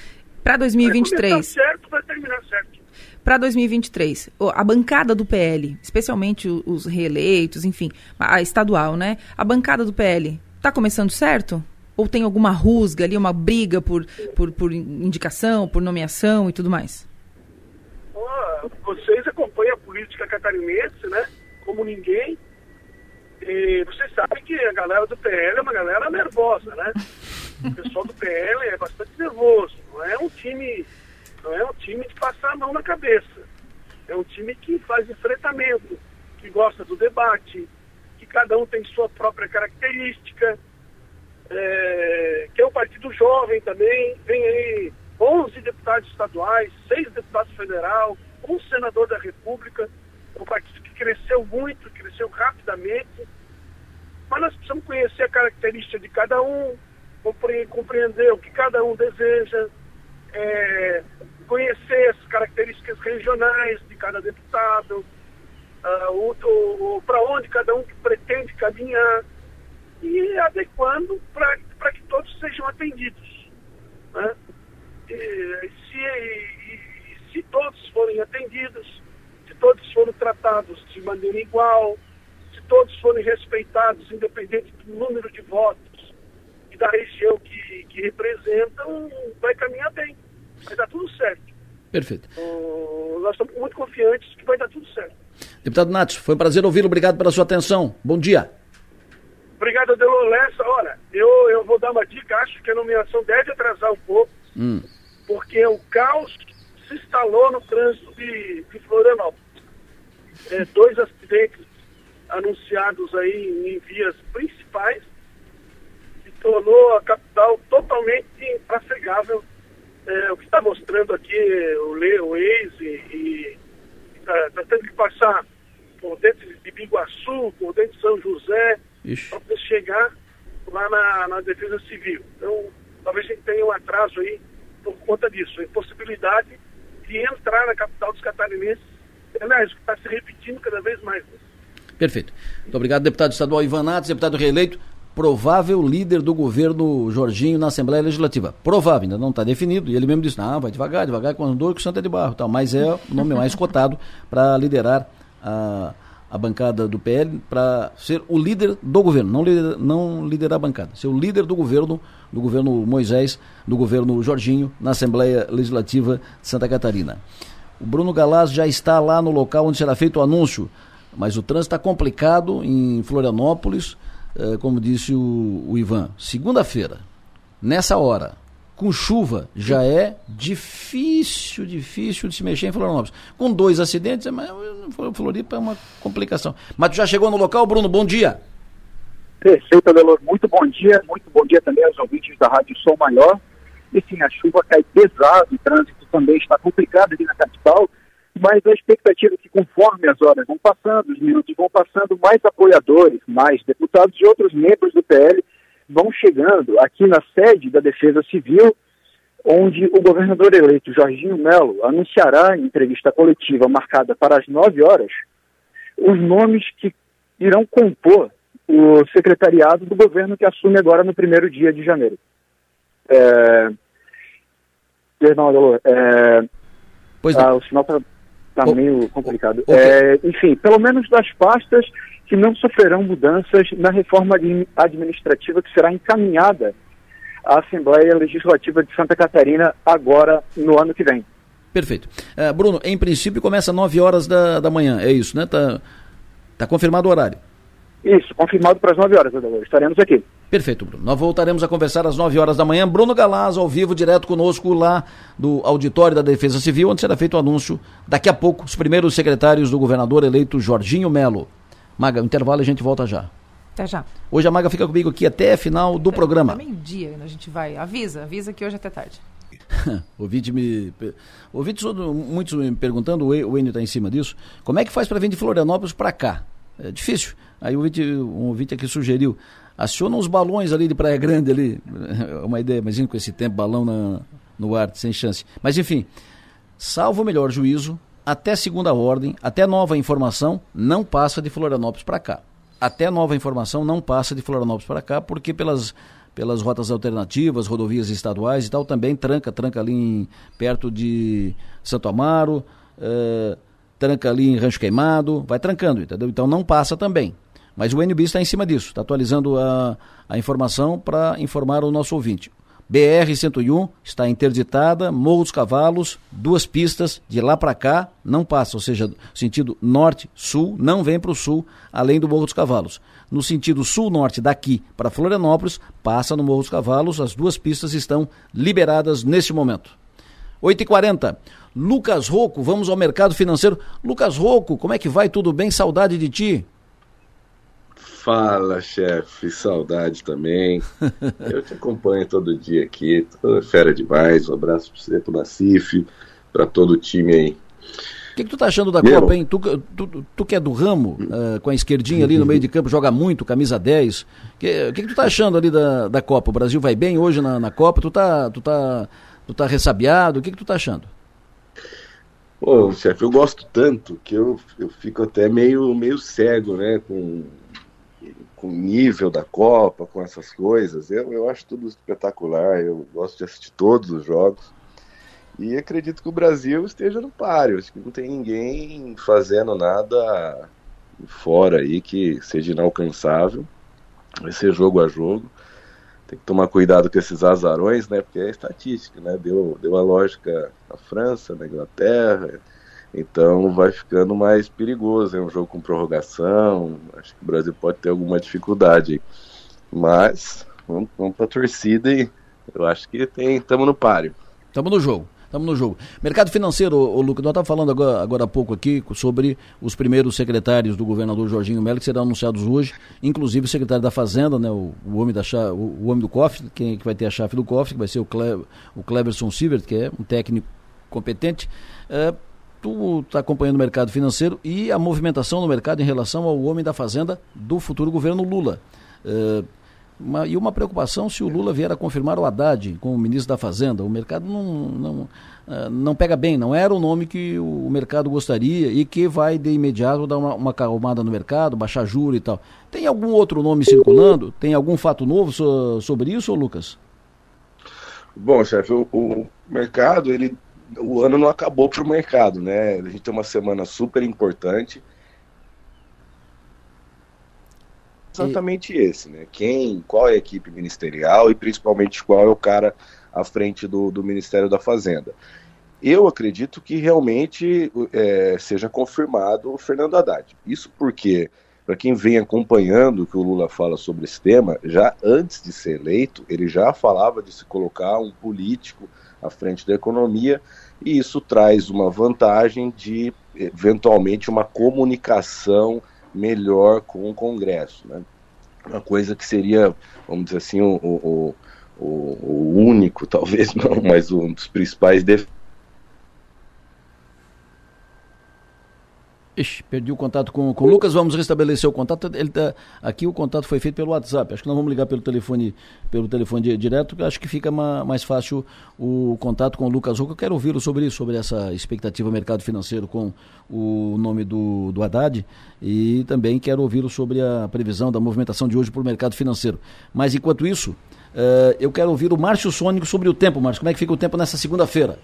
Para 2023. Vai certo, vai terminar certo para 2023, a bancada do PL, especialmente os reeleitos, enfim, a estadual, né? A bancada do PL está começando certo? Ou tem alguma rusga ali, uma briga por, por, por indicação, por nomeação e tudo mais? Oh, vocês acompanham a política catarinense, né? Como ninguém. E vocês sabem que a galera do PL é uma galera nervosa, né? O pessoal do PL é bastante nervoso. Não é um time não é um time de passar a mão na cabeça. É um time que faz enfrentamento, que gosta do debate, que cada um tem sua própria característica, é, que é um partido jovem também. Vem aí 11 deputados estaduais, 6 deputados federal, um senador da República. É um partido que cresceu muito, cresceu rapidamente. Mas nós precisamos conhecer a característica de cada um, compreender o que cada um deseja, é, conhecer as características regionais de cada deputado, uh, para onde cada um pretende caminhar e adequando para para que todos sejam atendidos. Né? E, se, e, se todos forem atendidos, se todos forem tratados de maneira igual, se todos forem respeitados, independente do número de votos e da região que, que representam, vai caminhar bem. Vai dar tudo certo. Perfeito. Uh, nós estamos muito confiantes que vai dar tudo certo. Deputado Nath, foi um prazer ouvi-lo. Obrigado pela sua atenção. Bom dia. Obrigado, Adelor Lessa. Olha, eu, eu vou dar uma dica. Acho que a nomeação deve atrasar um pouco, hum. porque o caos se instalou no trânsito de, de Florianópolis. É, dois acidentes anunciados aí em vias principais e tornou a capital totalmente intrafegável. É, o que está mostrando aqui o, Le, o Waze e está tá tendo que passar por dentro de Biguaçu, por dentro de São José, para poder chegar lá na, na Defesa Civil. Então, talvez a gente tenha um atraso aí por conta disso, a impossibilidade de entrar na capital dos catarinenses, aliás, que está se repetindo cada vez mais. Né? Perfeito. Muito obrigado, deputado estadual Ivan Nates, deputado reeleito, provável líder do governo Jorginho na Assembleia Legislativa. Provável, ainda não está definido, e ele mesmo disse, não, vai devagar, devagar, com dor que o Santa é de barro, tal, mas é o nome mais cotado para liderar a, a bancada do PL, para ser o líder do governo, não, lider, não liderar a bancada, ser o líder do governo, do governo Moisés, do governo Jorginho, na Assembleia Legislativa de Santa Catarina. O Bruno Galaz já está lá no local onde será feito o anúncio, mas o trânsito está complicado em Florianópolis, como disse o, o Ivan, segunda-feira, nessa hora, com chuva, já é difícil, difícil de se mexer em Florianópolis. Com dois acidentes, mas Floripa é uma complicação. Mas tu já chegou no local, Bruno? Bom dia. Perfeito, Adelor. Muito bom dia. Muito bom dia também aos ouvintes da Rádio Sol Maior. E sim, a chuva cai pesado, o trânsito também está complicado aqui na capital mas a expectativa é que conforme as horas vão passando, os minutos vão passando, mais apoiadores, mais deputados e outros membros do PL vão chegando aqui na sede da Defesa Civil, onde o governador eleito Jorginho Melo anunciará em entrevista coletiva marcada para as 9 horas os nomes que irão compor o secretariado do governo que assume agora no primeiro dia de janeiro. É... Perdão. É... Pois ah, o sinal está Está oh, meio complicado. Okay. É, enfim, pelo menos das pastas que não sofrerão mudanças na reforma administrativa que será encaminhada à Assembleia Legislativa de Santa Catarina agora no ano que vem. Perfeito. Uh, Bruno, em princípio começa às 9 horas da, da manhã, é isso, né? Está tá confirmado o horário. Isso, confirmado para as 9 horas, Adelor. Estaremos aqui. Perfeito, Bruno. Nós voltaremos a conversar às 9 horas da manhã. Bruno Galaz, ao vivo, direto conosco lá do auditório da Defesa Civil, onde será feito o anúncio daqui a pouco, os primeiros secretários do governador eleito Jorginho Melo. Maga, no intervalo a gente volta já. Até já. Hoje a Maga fica comigo aqui até final do até, programa. Até meio-dia a gente vai. Avisa, avisa que hoje é até tarde. ouvinte me. Ouvinte, muitos me perguntando, o Enio está em cima disso. Como é que faz para vir de Florianópolis para cá? É difícil. Aí o ouvinte, um ouvinte aqui sugeriu aciona os balões ali de Praia Grande ali. É uma ideia, imagina com esse tempo, balão na, no ar, sem chance. Mas enfim, salvo o melhor juízo, até segunda ordem, até nova informação, não passa de Florianópolis para cá. Até nova informação não passa de Florianópolis para cá, porque pelas, pelas rotas alternativas, rodovias estaduais e tal, também tranca, tranca ali em, perto de Santo Amaro, uh, tranca ali em Rancho Queimado, vai trancando, entendeu? Então não passa também. Mas o NB está em cima disso, está atualizando a, a informação para informar o nosso ouvinte. BR-101 está interditada, Morro dos Cavalos, duas pistas, de lá para cá não passa, ou seja, sentido norte-sul, não vem para o sul, além do Morro dos Cavalos. No sentido sul-norte, daqui para Florianópolis, passa no Morro dos Cavalos, as duas pistas estão liberadas neste momento. 8h40. Lucas Rocco, vamos ao mercado financeiro. Lucas Rocco, como é que vai? Tudo bem? Saudade de ti? Fala, chefe, saudade também. Eu te acompanho todo dia aqui, tô fera demais. Um abraço para você, pro Nacife, para todo o time aí. O que, que, tu tá achando da Meu... Copa, hein? Tu, tu, tu que é do ramo, uh, com a esquerdinha ali no meio de campo, joga muito, camisa 10. O que, que, que, tu tá achando ali da, da Copa? O Brasil vai bem hoje na, na Copa? Tu tá, tu, tá, tu tá ressabiado? O que, que tu tá achando? Pô, chefe, eu gosto tanto que eu, eu fico até meio, meio cego, né? Com com o nível da Copa, com essas coisas. Eu, eu acho tudo espetacular, eu gosto de assistir todos os jogos. E acredito que o Brasil esteja no páreo. Acho que não tem ninguém fazendo nada fora aí que seja inalcançável. Vai ser jogo a jogo. Tem que tomar cuidado com esses azarões, né? Porque é estatística, né? Deu, deu a lógica na França, na Inglaterra. Então vai ficando mais perigoso. É um jogo com prorrogação. Acho que o Brasil pode ter alguma dificuldade. Mas vamos, vamos para a torcida e eu acho que tem estamos no páreo. Estamos no jogo. Estamos no jogo. Mercado financeiro, o Lucas, nós estávamos falando agora, agora há pouco aqui sobre os primeiros secretários do governador Jorginho Melo, que serão anunciados hoje, inclusive o secretário da Fazenda, né, o, o homem, da chave, o, o, homem do cofre, quem que vai ter a chave do cofre, que vai ser o, Cle, o Cleverson Silver, que é um técnico competente. É, tu está acompanhando o mercado financeiro e a movimentação no mercado em relação ao homem da Fazenda do futuro governo Lula. É, uma, e uma preocupação se o Lula vier a confirmar o Haddad como ministro da Fazenda. O mercado não, não, ah, não pega bem, não era o nome que o mercado gostaria e que vai de imediato dar uma, uma calmada no mercado, baixar juro e tal. Tem algum outro nome circulando? Tem algum fato novo so, sobre isso, Lucas? Bom, chefe, o, o mercado, ele, o ano não acabou para o mercado, né? A gente tem uma semana super importante exatamente e... esse, né? Quem, qual é a equipe ministerial e principalmente qual é o cara à frente do, do Ministério da Fazenda. Eu acredito que realmente é, seja confirmado o Fernando Haddad. Isso porque, para quem vem acompanhando o que o Lula fala sobre esse tema, já antes de ser eleito, ele já falava de se colocar um político à frente da economia, e isso traz uma vantagem de, eventualmente, uma comunicação melhor com o Congresso. Né? Uma coisa que seria, vamos dizer assim, o, o, o, o único, talvez não, mas um dos principais defeitos Ixi, perdi o contato com, com o Lucas, vamos restabelecer o contato. Ele tá, aqui o contato foi feito pelo WhatsApp. Acho que não vamos ligar pelo telefone, pelo telefone direto, acho que fica ma, mais fácil o contato com o Lucas. Eu quero ouvi-lo sobre isso, sobre essa expectativa mercado financeiro com o nome do, do Haddad e também quero ouvi-lo sobre a previsão da movimentação de hoje para o mercado financeiro. Mas enquanto isso, uh, eu quero ouvir o Márcio Sônico sobre o tempo. Márcio, como é que fica o tempo nessa segunda-feira?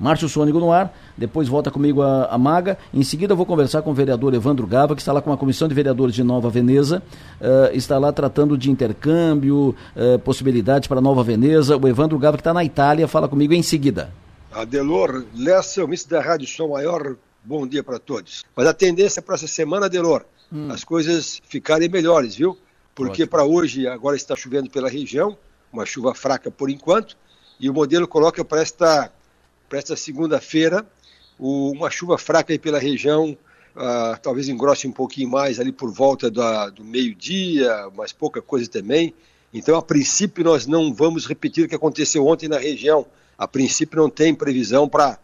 Márcio Sônico no ar, depois volta comigo a, a, Maga. Em seguida vou conversar com o vereador Evandro Gava, que está lá com a comissão de vereadores de Nova Veneza, uh, está lá tratando de intercâmbio, uh, possibilidades para Nova Veneza. O Evandro Gava, que está na Itália, fala comigo em seguida. Adelor Lessa, o ministro da Rádio Som Maior, bom dia para todos. Mas a tendência para essa semana, Adelor, hum. as coisas ficarem melhores, viu? Porque para hoje, agora está chovendo pela região, uma chuva fraca por enquanto, e o modelo coloca para esta para esta segunda-feira. Uma chuva fraca aí pela região, uh, talvez engrosse um pouquinho mais ali por volta da, do meio-dia, mas pouca coisa também. Então, a princípio, nós não vamos repetir o que aconteceu ontem na região. A princípio, não tem previsão para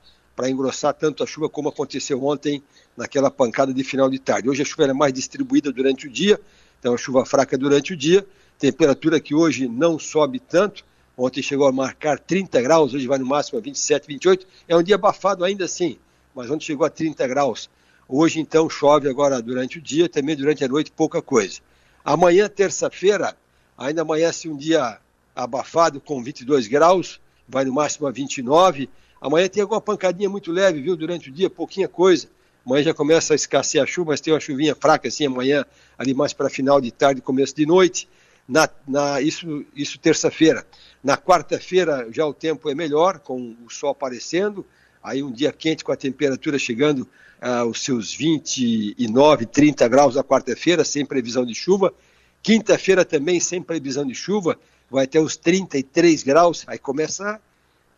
engrossar tanto a chuva como aconteceu ontem naquela pancada de final de tarde. Hoje a chuva é mais distribuída durante o dia, então a chuva fraca durante o dia. Temperatura que hoje não sobe tanto, Ontem chegou a marcar 30 graus, hoje vai no máximo a 27, 28. É um dia abafado ainda assim, mas ontem chegou a 30 graus. Hoje, então, chove agora durante o dia, também durante a noite, pouca coisa. Amanhã, terça-feira, ainda amanhece um dia abafado com 22 graus, vai no máximo a 29. Amanhã tem alguma pancadinha muito leve, viu? Durante o dia, pouquinha coisa. Amanhã já começa a escassear a chuva, mas tem uma chuvinha fraca assim amanhã, ali mais para final de tarde, começo de noite. Na, na, isso isso terça-feira. Na quarta-feira já o tempo é melhor, com o sol aparecendo, aí um dia quente com a temperatura chegando aos seus 29, 30 graus na quarta-feira, sem previsão de chuva. Quinta-feira também sem previsão de chuva, vai até os 33 graus, aí começa,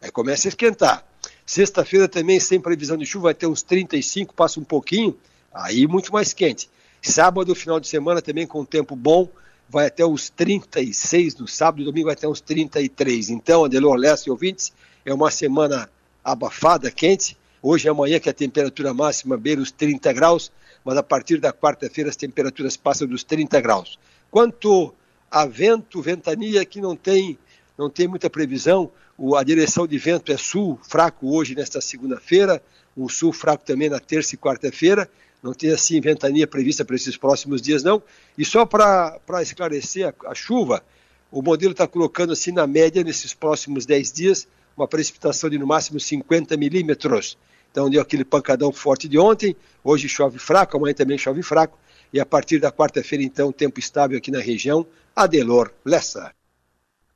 aí começa a esquentar. Sexta-feira também sem previsão de chuva, vai ter uns 35, passa um pouquinho, aí muito mais quente. Sábado, final de semana também com tempo bom, vai até os 36 no sábado, e domingo vai até os 33. Então, Adelor Leste e ouvintes, é uma semana abafada, quente. Hoje e amanhã que a temperatura máxima beira os 30 graus, mas a partir da quarta-feira as temperaturas passam dos 30 graus. Quanto a vento, ventania, que não tem, não tem muita previsão, o, a direção de vento é sul, fraco hoje nesta segunda-feira, um sul fraco também na terça e quarta-feira, não tem assim ventania prevista para esses próximos dias, não. E só para esclarecer a, a, chuva, o modelo está colocando assim na média, nesses próximos 10 dias, uma precipitação de no máximo 50 milímetros. Então deu aquele pancadão forte de ontem, hoje chove fraco, amanhã também chove fraco, e a partir da quarta-feira, então, tempo estável aqui na região. Adelor Lessa.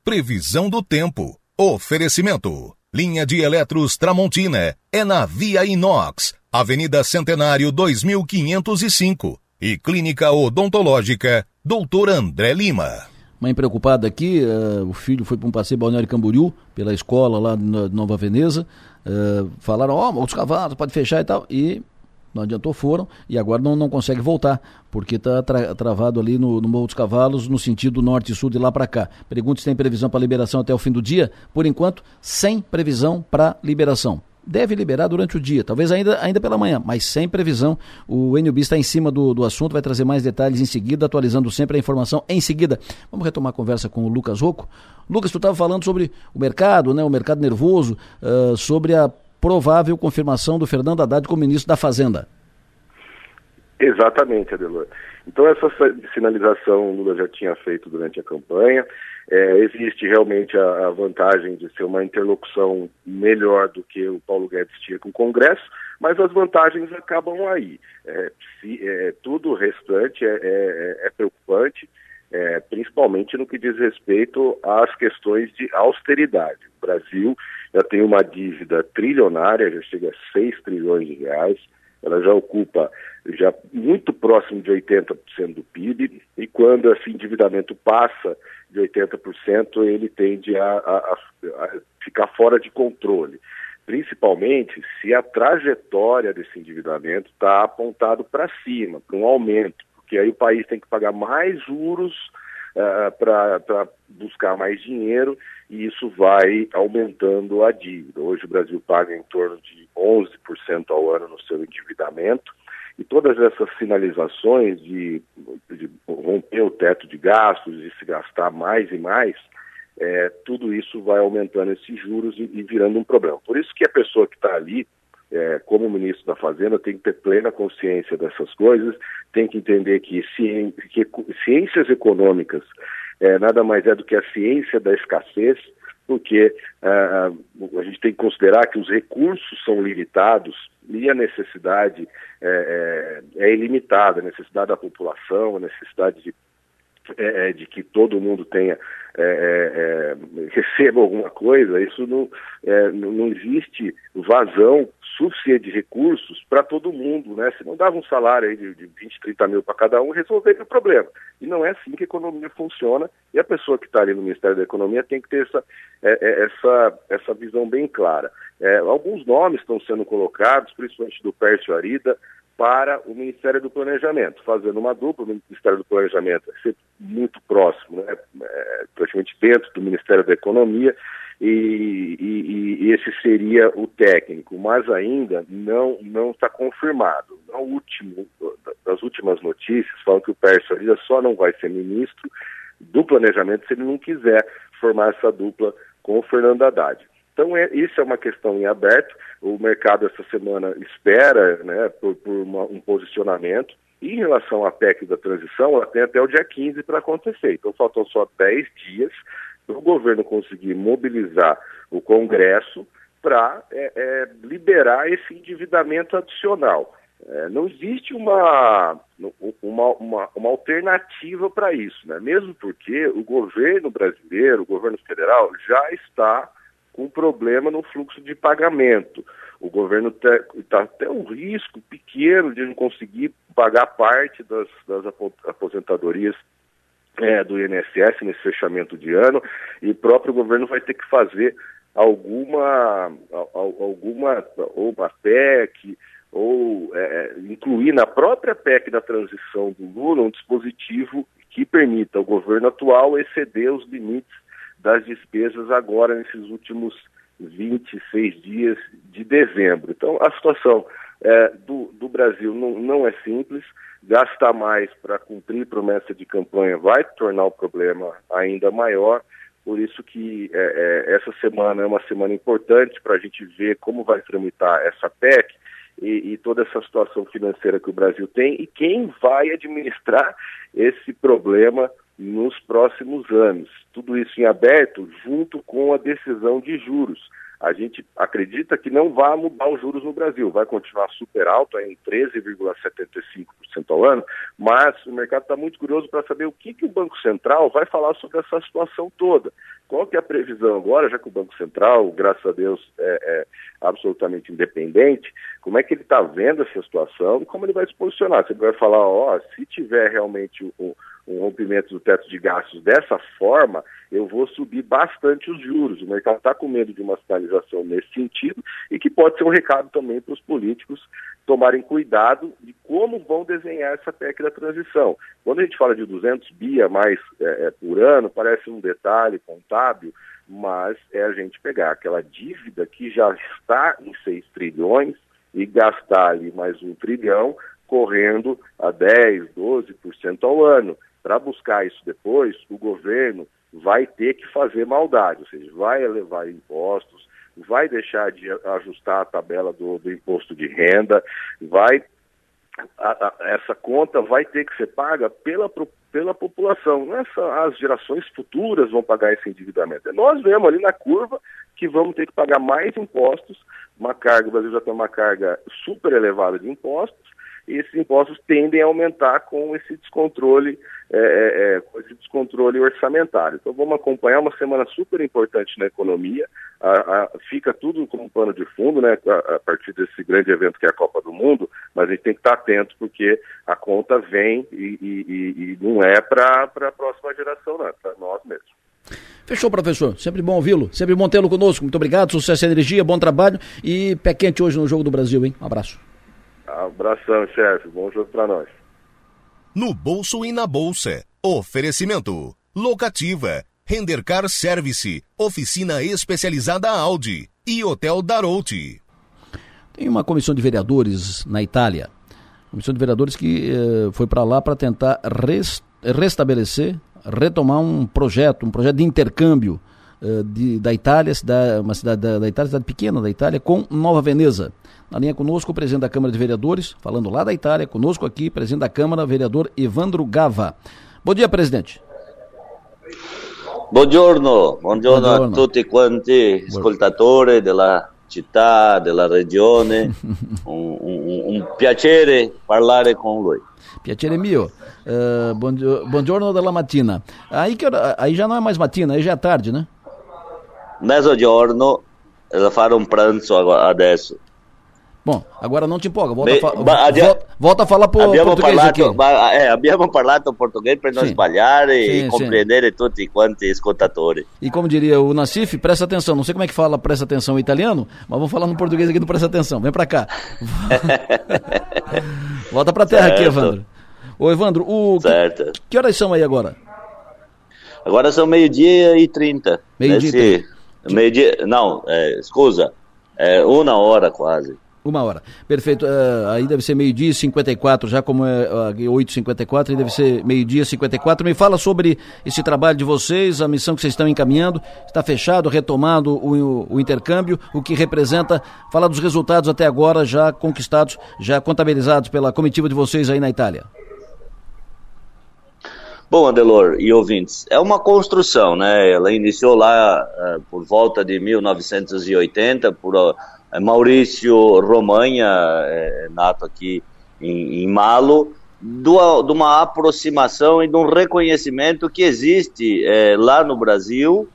Previsão do tempo. Oferecimento. Linha de Eletros Tramontina. É na Via Inox. Avenida Centenário 2505. E Clínica Odontológica. Doutor André Lima. Mãe preocupada aqui, uh, o filho foi para um passeio Balneário Camboriú, pela escola lá na Nova Veneza. Uh, falaram, ó, oh, os cavalos, pode fechar e tal. E não adiantou, foram, e agora não, não consegue voltar, porque está tra travado ali no, no Morro dos Cavalos, no sentido norte e sul de lá para cá. Pergunta se tem previsão para liberação até o fim do dia. Por enquanto, sem previsão para liberação. Deve liberar durante o dia, talvez ainda, ainda pela manhã, mas sem previsão. O NUB está em cima do, do assunto, vai trazer mais detalhes em seguida, atualizando sempre a informação em seguida. Vamos retomar a conversa com o Lucas Rocco. Lucas, tu estava falando sobre o mercado, né, o mercado nervoso, uh, sobre a provável confirmação do Fernando Haddad como ministro da Fazenda. Exatamente, Adelor. Então essa sinalização o Lula já tinha feito durante a campanha. É, existe realmente a, a, vantagem de ser uma interlocução melhor do que o Paulo Guedes tinha com o Congresso, mas as vantagens acabam aí. É, se, é, tudo o restante é, é, é preocupante, é, principalmente no que diz respeito às questões de austeridade. O Brasil já tem uma dívida trilionária, já chega a 6 trilhões de reais, ela já ocupa já muito próximo de 80% do PIB, e quando esse endividamento passa de 80%, ele tende a, a, a ficar fora de controle. Principalmente se a trajetória desse endividamento está apontado para cima, para um aumento, porque aí o país tem que pagar mais juros uh, para buscar mais dinheiro e isso vai aumentando a dívida. Hoje o Brasil paga em torno de 11% ao ano no seu endividamento e todas essas sinalizações de, de romper o teto de gastos, de se gastar mais e mais, é, tudo isso vai aumentando esses juros e, e, virando um problema. Por isso que a pessoa que está ali, é, como ministro da Fazenda, tem que ter plena consciência dessas coisas, tem que entender que, que ciências econômicas é, nada mais é do que a ciência da escassez, porque uh, a gente tem que considerar que os recursos são limitados e a necessidade é, é, é ilimitada, a necessidade da população, a necessidade de, é, é de que todo mundo tenha é, receba alguma coisa, isso não, não existe vazão suficiente de recursos para todo mundo, né? Se não dava um salário aí de, de 20, 30 mil para cada um, resolveria o problema. E não é assim que a economia funciona, e a pessoa que está ali no Ministério da Economia tem que ter essa, é, é, essa, essa visão bem clara. É, alguns nomes estão sendo colocados, principalmente do Pércio Arida, para o Ministério do Planejamento, fazendo uma dupla, o Ministério do Planejamento vai ser muito próximo, né? É, praticamente dentro do Ministério da Economia, e, e, e, esse seria o técnico, mas ainda não não está confirmado. No último, das últimas notícias, falam que o Pércio Arida só não vai ser ministro do planejamento se ele não quiser formar essa dupla com o Fernando Haddad. Então, é, isso é uma questão em aberto. O mercado essa semana espera né, por, por uma, um posicionamento. E em relação à PEC da transição, ela tem até o dia 15 para acontecer. Então, faltam só 10 dias para o governo conseguir mobilizar o Congresso para é, é, liberar esse endividamento adicional. É, não existe uma, uma, uma, uma alternativa para isso, né? mesmo porque o governo brasileiro, o governo federal, já está com problema no fluxo de pagamento. O governo está até um risco pequeno de não conseguir pagar parte das, das aposentadorias é, do INSS nesse fechamento de ano e o próprio governo vai ter que fazer alguma, alguma ou uma PEC ou é, é, incluir na própria PEC da transição do Lula um dispositivo que permita ao governo atual exceder os limites das despesas agora nesses últimos 26 dias de dezembro. Então a situação é, do, do Brasil não, não é simples gastar mais para cumprir promessa de campanha vai tornar o problema ainda maior. Por isso que é, é, essa semana é uma semana importante para a gente ver como vai tramitar essa PEC e, e, toda essa situação financeira que o Brasil tem e quem vai administrar esse problema nos próximos anos. Tudo isso em aberto junto com a decisão de juros a gente acredita que não vai mudar os juros no Brasil, vai continuar super alto, em 13,75% ao ano, mas o mercado está muito curioso para saber o que, que o Banco Central vai falar sobre essa situação toda. Qual que é a previsão agora, já que o Banco Central, graças a Deus, é, é absolutamente independente, como é que ele está vendo essa situação e como ele vai se posicionar? Se ele vai falar, ó, se tiver realmente um, um rompimento do teto de gastos dessa forma, eu vou subir bastante os juros. O mercado está com medo de uma sinalização nesse sentido e que pode ser um recado também para os políticos tomarem cuidado de como vão desenhar essa PEC da transição. Quando a gente fala de 200 bi a mais é, é, por ano, parece um detalhe contábil, mas é a gente pegar aquela dívida que já está em 6 trilhões e gastar ali mais um trilhão correndo a 10, 12% ao ano. Para buscar isso depois, o governo vai ter que fazer maldade, ou seja, vai elevar impostos, vai deixar de ajustar a tabela do, do imposto de renda, vai a, a, essa conta vai ter que ser paga pela, pela população. Não é só as gerações futuras vão pagar esse endividamento. É nós vemos ali na curva que vamos ter que pagar mais impostos, uma carga, o Brasil já tem uma carga super elevada de impostos, e esses impostos tendem a aumentar com esse descontrole, é, é, é, com esse descontrole orçamentário. Então vamos acompanhar uma semana super importante na economia. A, a, fica tudo como pano de fundo, né, a, a, partir desse grande evento que é a Copa do Mundo, mas a gente tem que estar atento porque a conta vem e, e, e, não é para a próxima geração, não, é para nós mesmos. Fechou, professor. Sempre bom ouvi-lo. Sempre bom tê-lo conosco. Muito obrigado. Sucesso e energia, bom trabalho e pé quente hoje no Jogo do Brasil, hein? Um abraço. Abração, chefe. Bom jogo para nós. No bolso e na bolsa. Oferecimento. Locativa. Rendercar Service. Oficina especializada Audi. E Hotel Darouti. Tem uma comissão de vereadores na Itália. Comissão de vereadores que eh, foi para lá para tentar res, restabelecer, retomar um projeto, um projeto de intercâmbio eh, de, da Itália, cidade, uma cidade da, da Itália, cidade pequena da Itália, com Nova Veneza. Na linha conosco, o presidente da Câmara de Vereadores, falando lá da Itália, conosco aqui, presidente da Câmara, vereador Evandro Gava. Bom dia, presidente. Buongiorno, buongiorno, a tutti quanti ascoltatori della città, della regione. un, un, un, piacere parlare con lui. Piacere mio. Uh, buongiorno della mattina. Aí, que, aí já não é mais matina, aí já é tarde, né? Mezzogiorno, da fare un pranzo adesso. Bom, agora não te empolga, volta, Beh, a, volta, volta a falar por português parlato, aqui. Ma, é, abbiamo parlato português para não espalhar e sim, compreender sim. tutti quanti ascoltatori. E como diria o Nassif, presta atenção, não sei como é que fala presta atenção em italiano, mas vamos falar no português aqui do presta atenção, vem para cá. volta para terra certo. aqui, Evandro. Ô Evandro, o, certo. Que, que horas são aí agora? Agora são meio-dia e trinta. Meio-dia e. Meio-dia, não, é, escusa, é uma hora quase. Uma hora. Perfeito. Uh, aí deve ser meio-dia e 54, já como é uh, 8h54, aí deve ser meio-dia e 54. Me fala sobre esse trabalho de vocês, a missão que vocês estão encaminhando. Está fechado, retomado o, o, o intercâmbio, o que representa. Fala dos resultados até agora já conquistados, já contabilizados pela comitiva de vocês aí na Itália. Bom, Adelor e ouvintes, é uma construção, né? Ela iniciou lá uh, por volta de 1980 por uh, Maurício Romanha, é, nato aqui em, em Malo, de uma aproximação e de um reconhecimento que existe lá no Brasil,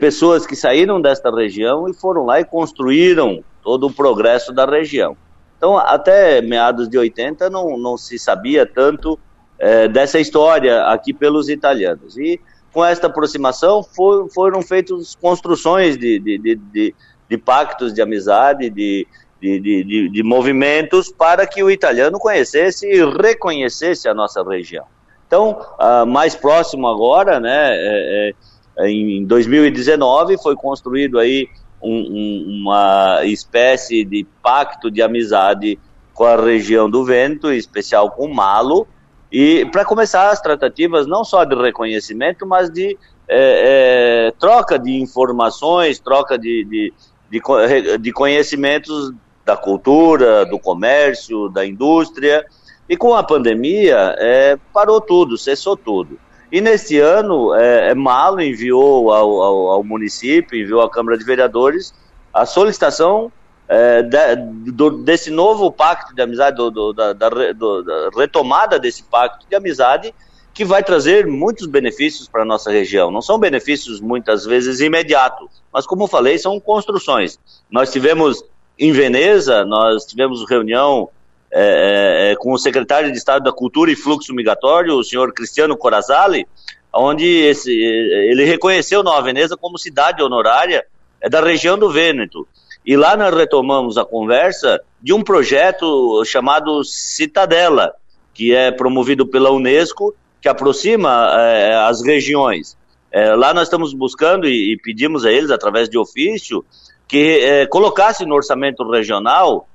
pessoas que saíram desta região e foram lá e construíram todo o progresso da região. Então, até meados de 80 não, não se sabia tanto é, dessa história aqui pelos italianos. E com esta aproximação for, foram feitas construções de, de, de, de, de pactos de amizade, de, de, de, de, movimentos para que o italiano conhecesse e reconhecesse a nossa região. Então, uh, mais próximo agora, né, é, é, em 2019 foi construído aí um, um, uma espécie de pacto de amizade com a região do Vento, em especial com Malo, e para começar as tratativas não só de reconhecimento, mas de é, é, troca de informações, troca de, de, de, de conhecimentos da cultura, do comércio, da indústria. E com a pandemia, é, parou tudo, cessou tudo. E neste ano, é, é Malo enviou ao, ao, ao, município, enviou à Câmara de Vereadores a solicitação é, de, do, desse novo pacto de amizade, do, do, da, da, da, retomada desse pacto de amizade, que vai trazer muitos benefícios para a nossa região. Não são benefícios muitas vezes imediatos, mas como falei, são construções. Nós tivemos em Veneza, nós tivemos reunião é, é, é, com o secretário de Estado da Cultura e Fluxo Migratório, o senhor Cristiano Corazali, onde esse, ele reconheceu Nova Veneza como cidade honorária é, da região do Vêneto. E lá nós retomamos a conversa de um projeto chamado Citadela, que é promovido pela Unesco, que aproxima é, as regiões. É, lá nós estamos buscando e, e, pedimos a eles, através de ofício, que é, colocasse no orçamento regional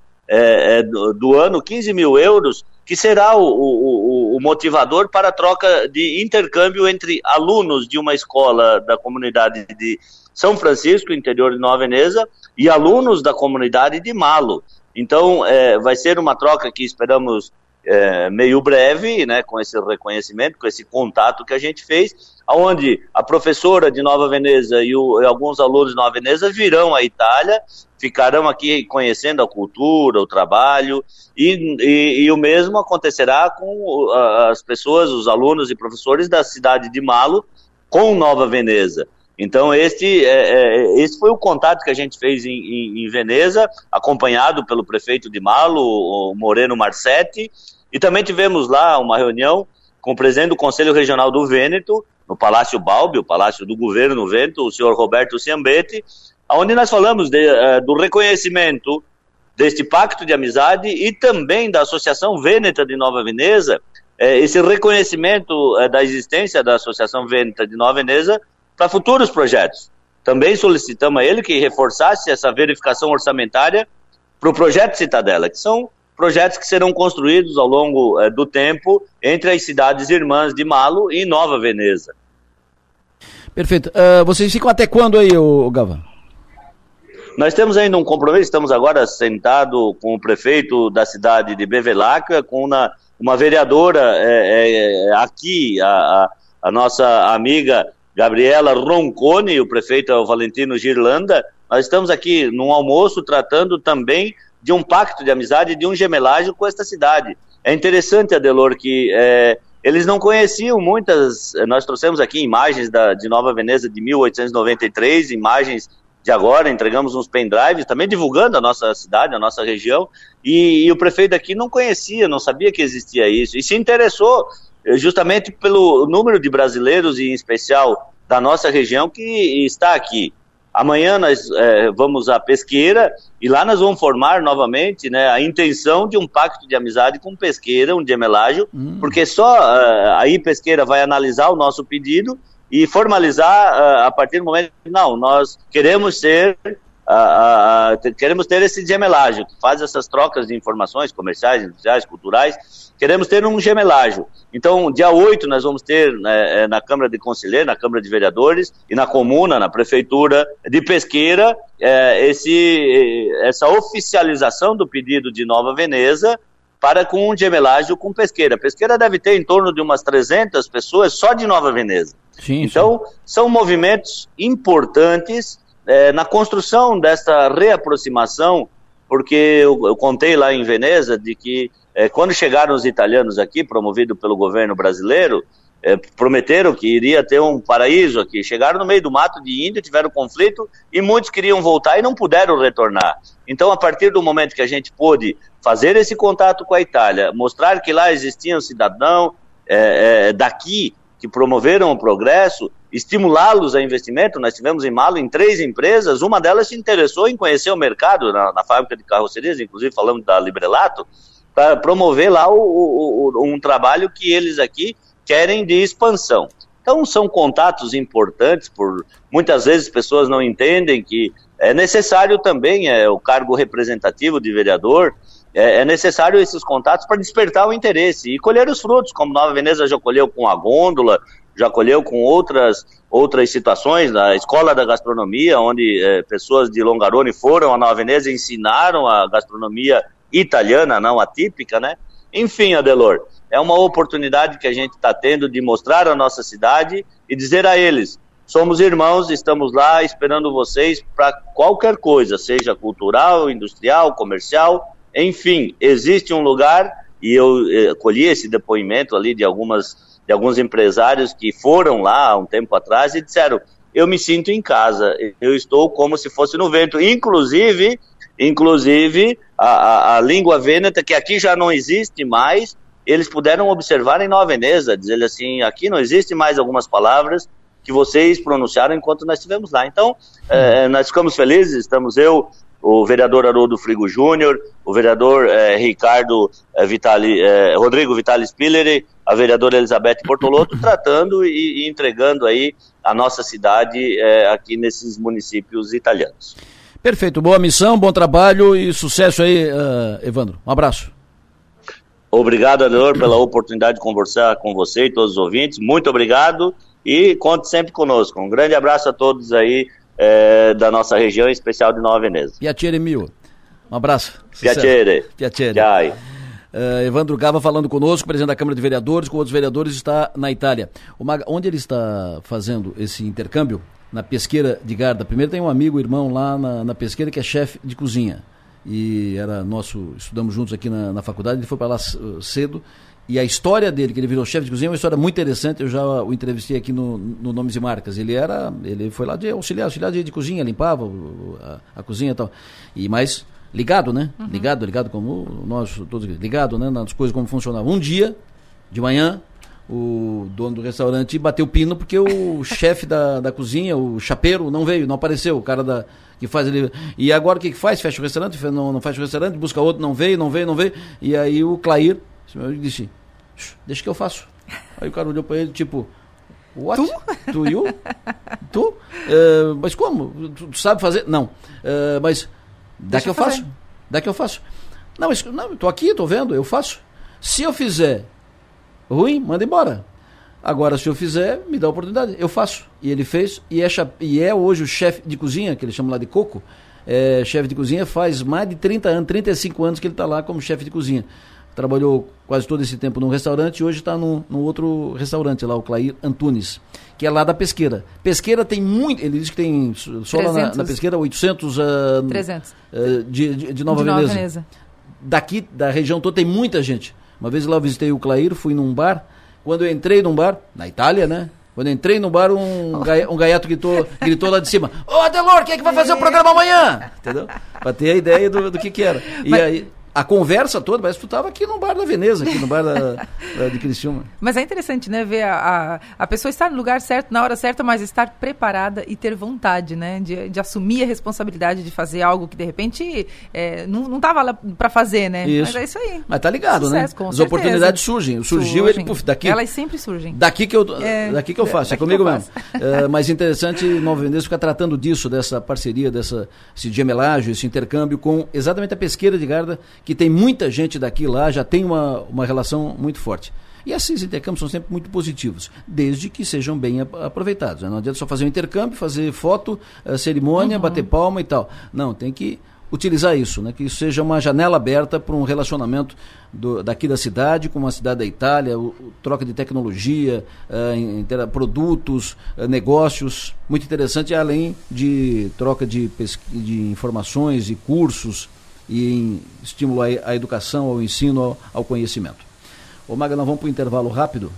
do, do, ano 15 mil euros, que será o, o, o, motivador para a troca de intercâmbio entre alunos de uma escola da comunidade de São Francisco, interior de Nova Veneza, e alunos da comunidade de Malo. Então, é, vai ser uma troca que esperamos é, meio breve, né, com esse reconhecimento, com esse contato que a gente fez, onde a professora de Nova Veneza e, o, e, alguns alunos de Nova Veneza virão à Itália, ficarão aqui conhecendo a cultura, o trabalho, e, e, e o mesmo acontecerá com as pessoas, os alunos e professores da cidade de Malo com Nova Veneza. Então, este, é, é, esse foi o contato que a gente fez em, em, em, Veneza, acompanhado pelo prefeito de Malo, o Moreno Marsetti, e também tivemos lá uma reunião com o presidente do Conselho Regional do Vêneto, no Palácio Balbi, o Palácio do Governo no Vêneto, o senhor Roberto Ciambetti, onde nós falamos de, uh, do reconhecimento deste pacto de amizade e também da Associação Vêneta de Nova Veneza, eh, esse reconhecimento eh, da existência da Associação Vêneta de Nova Veneza para futuros projetos. Também solicitamos a ele que reforçasse essa verificação orçamentária para o projeto Citadela, que são projetos que serão construídos ao longo eh, do tempo entre as cidades irmãs de Malo e Nova Veneza. Perfeito. Uh, vocês ficam até quando aí, o Gava? Nós temos ainda um compromisso, estamos agora sentado com o prefeito da cidade de Bevelacqua, com uma, uma vereadora é, é, aqui, a, a, nossa amiga Gabriela Roncone, o prefeito é o Valentino Girlanda. Nós estamos aqui num almoço tratando também de um pacto de amizade, de um gemelagem com esta cidade. É interessante, Adelor, que é, eles não conheciam muitas. Nós trouxemos aqui imagens da, de Nova Veneza de 1893, imagens de agora, entregamos uns pendrives, também divulgando a nossa cidade, a nossa região, e, e, o prefeito aqui não conhecia, não sabia que existia isso, e se interessou justamente pelo número de brasileiros, e em especial da nossa região, que está aqui. Amanhã nós é, vamos à Pesqueira e lá nós vamos formar novamente né, a intenção de um pacto de amizade com Pesqueira, um gemelágio, hum. porque só uh, aí Pesqueira vai analisar o nosso pedido e formalizar uh, a partir do momento que não, nós queremos ser uh, queremos ter esse gemelágio, que faz essas trocas de informações comerciais, industriais, culturais, queremos ter um gemelágio. Então, dia 8 nós vamos ter né, é, na Câmara de Conselheiro, na Câmara de Vereadores e na Comuna, na Prefeitura de Pesqueira, é, esse, essa oficialização do pedido de Nova Veneza para com um gemelágio com Pesqueira. Pesqueira deve ter em torno de umas 300 pessoas só de Nova Veneza. Sim, então, sim. são movimentos importantes é, na construção desta reaproximação, porque eu, eu contei lá em Veneza de que é, quando chegaram os italianos aqui, promovido pelo governo brasileiro, é, prometeram que iria ter um paraíso aqui. Chegaram no meio do mato de Índia, tiveram conflito e muitos queriam voltar e não puderam retornar. Então, a partir do momento que a gente pôde fazer esse contato com a Itália, mostrar que lá existia um cidadão é, é, daqui que promoveram o progresso, estimulá-los a investimento. Nós tivemos em Malo em três empresas, uma delas se interessou em conhecer o mercado na, na fábrica de carrocerias, inclusive falamos da Librelato, para promover lá o, o, o, um trabalho que eles aqui querem de expansão. Então são contatos importantes, por muitas vezes pessoas não entendem que é necessário também é, o cargo representativo de vereador, é, é necessário esses contatos para despertar o interesse e colher os frutos, como Nova Veneza já colheu com a gôndola, já colheu com outras outras situações, na escola da gastronomia, onde é, pessoas de Longarone foram a Nova Veneza e ensinaram a gastronomia italiana, não atípica, né? Enfim, Adelor, é uma oportunidade que a gente está tendo de mostrar a nossa cidade e dizer a eles: somos irmãos, estamos lá esperando vocês para qualquer coisa, seja cultural, industrial, comercial, enfim, existe um lugar e eu eh, colhi esse depoimento ali de algumas de alguns empresários que foram lá há um tempo atrás e disseram: eu me sinto em casa, eu estou como se fosse no vento. Inclusive, inclusive a, a, a língua vêneta, que aqui já não existe mais, eles puderam observar em Nova Veneza, dizer assim, aqui não existe mais algumas palavras que vocês pronunciaram enquanto nós estivemos lá. Então, eh, nós ficamos felizes, estamos eu, o vereador Haroldo Frigo Júnior, o vereador eh, Ricardo eh, Vitali, eh, Rodrigo Vitali Spilleri, a vereadora Elizabeth Portolotto, tratando e, e, entregando aí a nossa cidade eh, aqui nesses municípios italianos. Perfeito, boa missão, bom trabalho e sucesso aí, uh, Evandro. Um abraço. Obrigado, Adelor, pela oportunidade de conversar com você e todos os ouvintes. Muito obrigado e conte sempre conosco. Um grande abraço a todos aí é, da nossa região, em especial de Nova Veneza. Piacere mil. Um abraço. Piacere. Piacere. Uh, Evandro Gava falando conosco, presidente da Câmara de Vereadores, com outros vereadores, está na Itália. Maga, onde ele está fazendo esse intercâmbio? Na pesqueira de Garda. Primeiro tem um amigo, irmão lá na, na pesqueira que é chefe de cozinha. E era nosso, estudamos juntos aqui na, na faculdade, ele foi para lá cedo e a história dele, que ele virou chefe de cozinha, é uma história muito interessante. Eu já o entrevistei aqui no, no Nomes e Marcas. Ele era, ele foi lá de auxiliar, auxiliar de, de cozinha, limpava a, a, cozinha e tal. E mais ligado, né? Uhum. Ligado, ligado como nós todos ligado, né? Nas coisas como funcionavam. Um dia de manhã, o dono do restaurante bateu pino porque o chefe da, da cozinha, o chapeiro, não veio, não apareceu. O cara da que faz ele. E agora o que, que faz? Fecha o restaurante, não, não fecha o restaurante, busca outro, não veio, não veio, não veio. E aí o Clair eu disse, deixa que eu faço. Aí o cara olhou para ele, tipo, what? Tu? Tu, you? tu? Uh, mas como? Tu, tu, sabe fazer? Não. Uh, mas dá que eu faço. Fazer. Dá que eu faço. Não, mas não, tô aqui, tô vendo, eu faço. Se eu fizer ruim, manda embora. Agora, se eu fizer, me dá a oportunidade. Eu faço. E ele fez, e é, e é hoje o chefe de cozinha, que ele chama lá de Coco, é, chefe de cozinha, faz mais de 30 anos, 35 anos que ele está lá como chefe de cozinha trabalhou quase todo esse tempo num restaurante e hoje está num, num, outro restaurante lá, o Clair Antunes, que é lá da Pesqueira. Pesqueira tem muito, ele diz que tem só 300, lá na, na Pesqueira 800 uh, 300. Uh, de, de, de, Nova, de Veneza. Nova Veneza. Daqui, da região toda, tem muita gente. Uma vez lá eu visitei o Clair, fui num bar, quando eu entrei num bar, na Itália, né? Quando eu entrei no bar, um, gai, um gaiato gritou, gritou lá de cima: Ô Adelor, quem é que vai fazer o programa amanhã? Entendeu? Pra ter a ideia do, do que, que era. E Mas... aí a conversa toda, parece que tu estava aqui no bar da Veneza, aqui no bar da, da, de Criciúma. Mas é interessante, né, ver a, a, a, pessoa estar no lugar certo, na hora certa, mas estar preparada e ter vontade, né, de, de assumir a responsabilidade de fazer algo que, de repente, é, não estava lá para fazer, né? Isso. Mas é isso aí. Mas tá ligado, né? Sucesso, né? As certeza. oportunidades surgem. Surgiu surgem. ele, puf, daqui... Elas sempre surgem. Daqui que eu, é, daqui que eu faço, é comigo mesmo. é, mas interessante Nova Veneza ficar tratando disso, dessa parceria, dessa, esse gemelagem, esse intercâmbio com exatamente a pesqueira de Garda, que tem muita gente daqui lá já tem uma, uma relação muito forte. E esses intercâmbios são sempre muito positivos, desde que sejam bem aproveitados. Né? Não adianta só fazer um intercâmbio, fazer foto, uh, cerimônia, uhum. bater palma e tal. Não, tem que utilizar isso, né? que isso seja uma janela aberta para um relacionamento do, daqui da cidade com a cidade da Itália, o, o troca de tecnologia, uh, produtos, uh, negócios, muito interessante, além de troca de, de informações e cursos e em estímulo à, educação, ao ensino, ao, ao conhecimento. Ô Maga, nós vamos para o intervalo rápido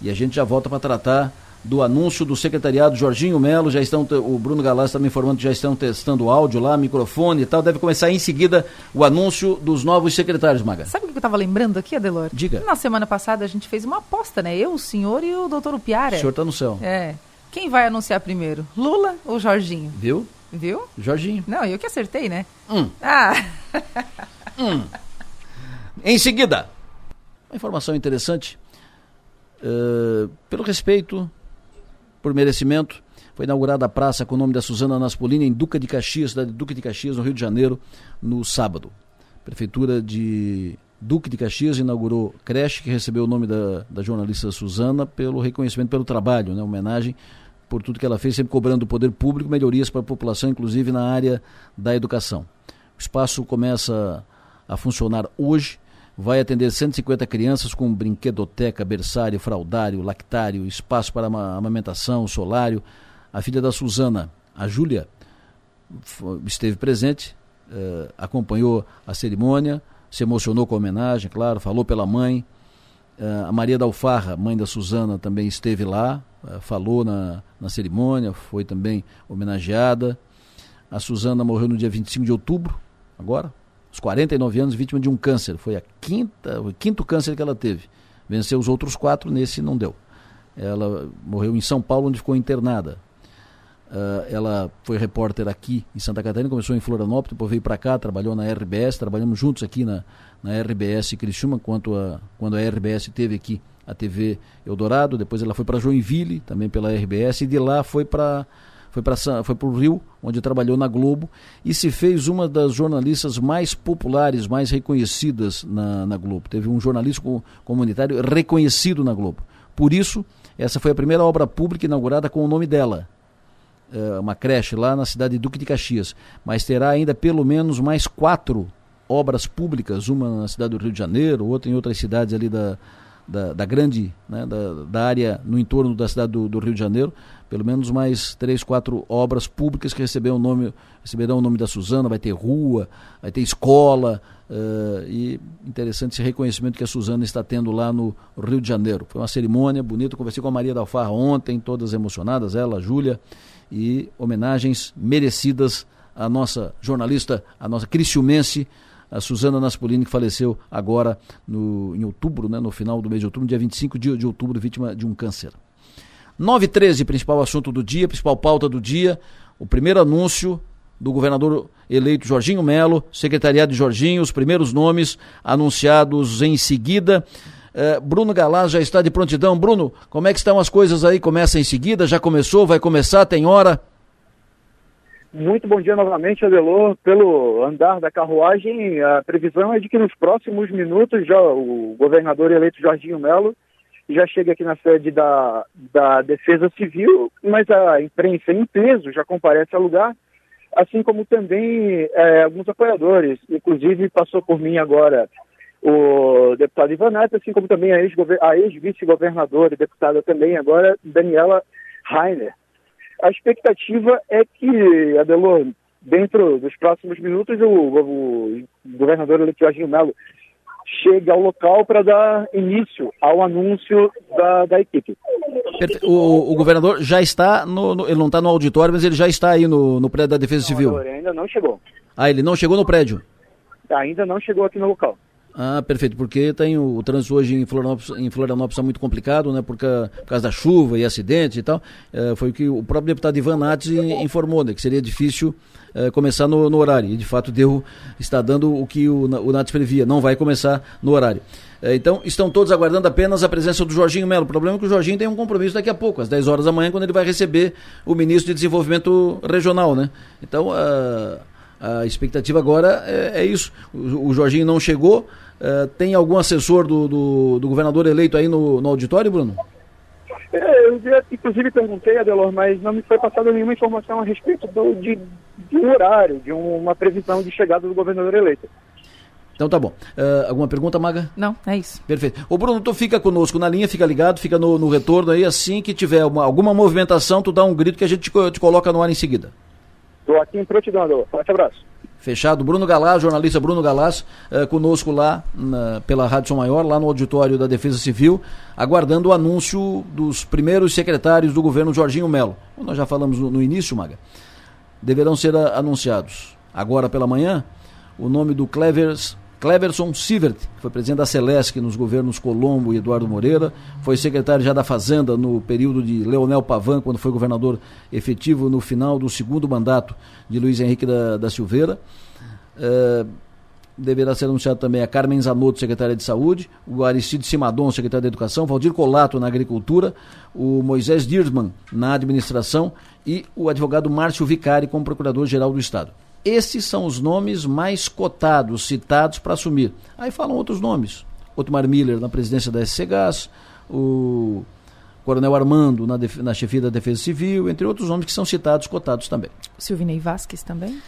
e a gente já volta para tratar do anúncio do secretariado Jorginho Melo, já estão, o Bruno Galás está me informando que já estão testando áudio lá, microfone e tal, deve começar em seguida o anúncio dos novos secretários, Maga. Sabe o que eu estava lembrando aqui, Adelor? Diga. Na semana passada a gente fez uma aposta, né? Eu, o senhor e o doutor Upiara. O senhor está no céu. É. Quem vai anunciar primeiro, Lula ou Jorginho? Viu? Viu? Jorginho. Não, eu que acertei, né? Hum. Ah. hum. Em seguida, uma informação interessante. Uh, pelo respeito, por merecimento, foi inaugurada a praça com o nome da Suzana Naspolini em Duca de Caxias, cidade de Duca de Caxias, no Rio de Janeiro, no sábado. Prefeitura de Duque de Caxias inaugurou creche que recebeu o nome da, da jornalista Suzana pelo reconhecimento pelo trabalho, né? homenagem por tudo que ela fez, sempre cobrando do poder público melhorias para a população, inclusive na área da educação. O espaço começa a funcionar hoje, vai atender 150 crianças com brinquedoteca, berçário, fraldário, lactário, espaço para amamentação, solário. A filha da Suzana, a Júlia, esteve presente, eh, acompanhou a cerimônia, se emocionou com a homenagem, claro, falou pela mãe. Eh, a Maria da Alfarra, mãe da Suzana, também esteve lá, falou na, na cerimônia, foi também homenageada. A Suzana morreu no dia 25 de outubro, agora, aos 49 anos, vítima de um câncer. Foi a quinta, o quinto câncer que ela teve. Venceu os outros quatro, nesse não deu. Ela morreu em São Paulo, onde ficou internada. Uh, ela foi repórter aqui em Santa Catarina, começou em Florianópolis, depois veio para cá, trabalhou na RBS, trabalhamos juntos aqui na, na RBS Criciúma, quanto a, quando a RBS teve aqui a TV Eldorado, depois ela foi para Joinville, também pela RBS, e de lá foi para foi para foi o Rio, onde trabalhou na Globo, e se fez uma das jornalistas mais populares, mais reconhecidas na, na Globo. Teve um jornalista comunitário reconhecido na Globo. Por isso, essa foi a primeira obra pública inaugurada com o nome dela, uh, uma creche lá na cidade de Duque de Caxias, mas terá ainda pelo menos mais quatro obras públicas, uma na cidade do Rio de Janeiro, outra em outras cidades ali da, da, da grande, né, da, da, área no entorno da cidade do, do, Rio de Janeiro, pelo menos mais três, quatro obras públicas que receberão o nome, receberão o nome da Suzana, vai ter rua, vai ter escola, uh, e interessante esse reconhecimento que a Suzana está tendo lá no Rio de Janeiro. Foi uma cerimônia bonita, conversei com a Maria da Alfarra ontem, todas emocionadas, ela, a Júlia, e homenagens merecidas à nossa jornalista, à nossa criciumense, a Suzana Naspolini, que faleceu agora no, em outubro, né, no final do mês de outubro, dia 25 de, de outubro, vítima de um câncer. 9 e 13, principal assunto do dia, principal pauta do dia, o primeiro anúncio do governador eleito Jorginho Melo, secretariado de Jorginho, os primeiros nomes anunciados em seguida. Uh, Bruno Galás já está de prontidão. Bruno, como é que estão as coisas aí? Começa em seguida? Já começou? Vai começar? Tem hora? Muito bom dia novamente, Adelor. Pelo andar da carruagem, a previsão é de que nos próximos minutos já o governador eleito Jorginho Melo já chega aqui na sede da, da Defesa Civil, mas a imprensa em peso já comparece ao lugar, assim como também é, alguns apoiadores. Inclusive passou por mim agora o deputado Ivanete, assim como também a ex-vice-governadora e deputada também agora, Daniela Rainer. A expectativa é que, Adelor, dentro dos próximos minutos, o, o governador Jorginho Melo chegue ao local para dar início ao anúncio da, da equipe. O, o, governador já está, no, no, ele não está no auditório, mas ele já está aí no, no prédio da Defesa não, Civil. Ainda não chegou. Ah, ele não chegou no prédio? Ainda não chegou aqui no local. Ah, perfeito, porque tem o, o trânsito hoje em Florianópolis, em Florianópolis está muito complicado, né, por, por causa da chuva e acidentes e tal. É, foi o que o próprio deputado Ivan Nates informou, né, que seria difícil é, começar no, no, horário. E de fato deu, está dando o que o, o Nates previa, não vai começar no horário. É, então, estão todos aguardando apenas a presença do Jorginho Melo. O problema é que o Jorginho tem um compromisso daqui a pouco, às 10 horas da manhã, quando ele vai receber o ministro de Desenvolvimento Regional, né? Então, a, a expectativa agora é, é isso. O, o Jorginho não chegou, Uh, tem algum assessor do, do, do, governador eleito aí no, no auditório, Bruno? É, eu já, inclusive perguntei, Adelor, mas não me foi passada nenhuma informação a respeito do, de, de um horário, de uma previsão de chegada do governador eleito. Então tá bom. Uh, alguma pergunta, Maga? Não, é isso. Perfeito. Ô Bruno, tu fica conosco na linha, fica ligado, fica no, no retorno aí, assim que tiver uma, alguma movimentação, tu dá um grito que a gente te, te coloca no ar em seguida. Estou aqui em prontidão, Adelor. Forte abraço. Fechado. Bruno Galás, jornalista Bruno Galás, eh, conosco lá na, pela Rádio São Maior, lá no auditório da Defesa Civil, aguardando o anúncio dos primeiros secretários do governo Jorginho Melo. Nós já falamos no, no início, Maga. Deverão ser a, anunciados agora pela manhã o nome do Clevers Cleverson Sivert, que foi presidente da Celesc nos governos Colombo e Eduardo Moreira, foi secretário já da Fazenda no período de Leonel Pavan, quando foi governador efetivo no final do segundo mandato de Luiz Henrique da, da Silveira. É, deverá ser anunciado também a Carmen Zanotto, secretária de Saúde, o Aristide Simadon, secretário de Educação, Valdir Colato na Agricultura, o Moisés Dirsman na Administração e o advogado Márcio Vicari como Procurador-Geral do Estado. Esses são os nomes mais cotados, citados para assumir. Aí falam outros nomes. Otmar Miller na presidência da SC Gás, o Coronel Armando na, na chefia da Defesa Civil, entre outros nomes que são citados, cotados também. O Silvinei Vasques também?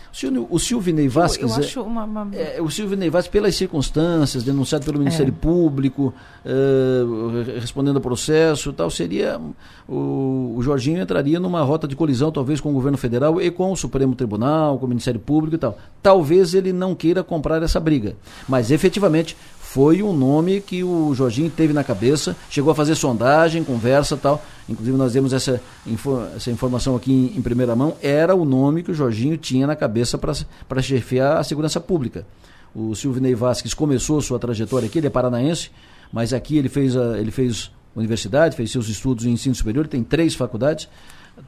O, Silvinei Vasques. Eu, eu acho uma, uma... É, o Silvinei Vasques, pelas circunstâncias, denunciado pelo Ministério é. Público, uh, respondendo a processo tal, seria. O, o Jorginho entraria numa rota de colisão, talvez, com o governo federal e com o Supremo Tribunal, com o Ministério Público e tal. Talvez ele não queira comprar essa briga. Mas efetivamente foi um nome que o Jorginho teve na cabeça, chegou a fazer sondagem, conversa tal. Inclusive nós demos essa, essa informação aqui em, em, primeira mão, era o nome que o Jorginho tinha na cabeça para chefiar a segurança pública. O Silvinei Vasques começou sua trajetória aqui, ele é paranaense, mas aqui ele fez, a, ele fez universidade, fez seus estudos em ensino superior, tem três faculdades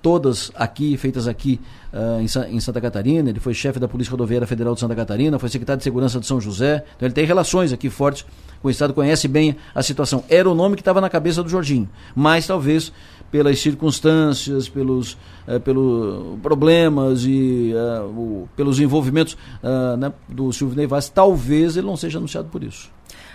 todas aqui, feitas aqui uh, em, em, Santa Catarina. Ele foi chefe da Polícia Rodoviária Federal de Santa Catarina, foi secretário de Segurança de São José. Então ele tem relações aqui fortes com o Estado, conhece bem a situação. Era o nome que estava na cabeça do Jorginho, mas talvez pelas circunstâncias, pelos, uh, pelos problemas e uh, o, pelos envolvimentos né, do Silvio Ney Vaz, talvez ele não seja anunciado por isso.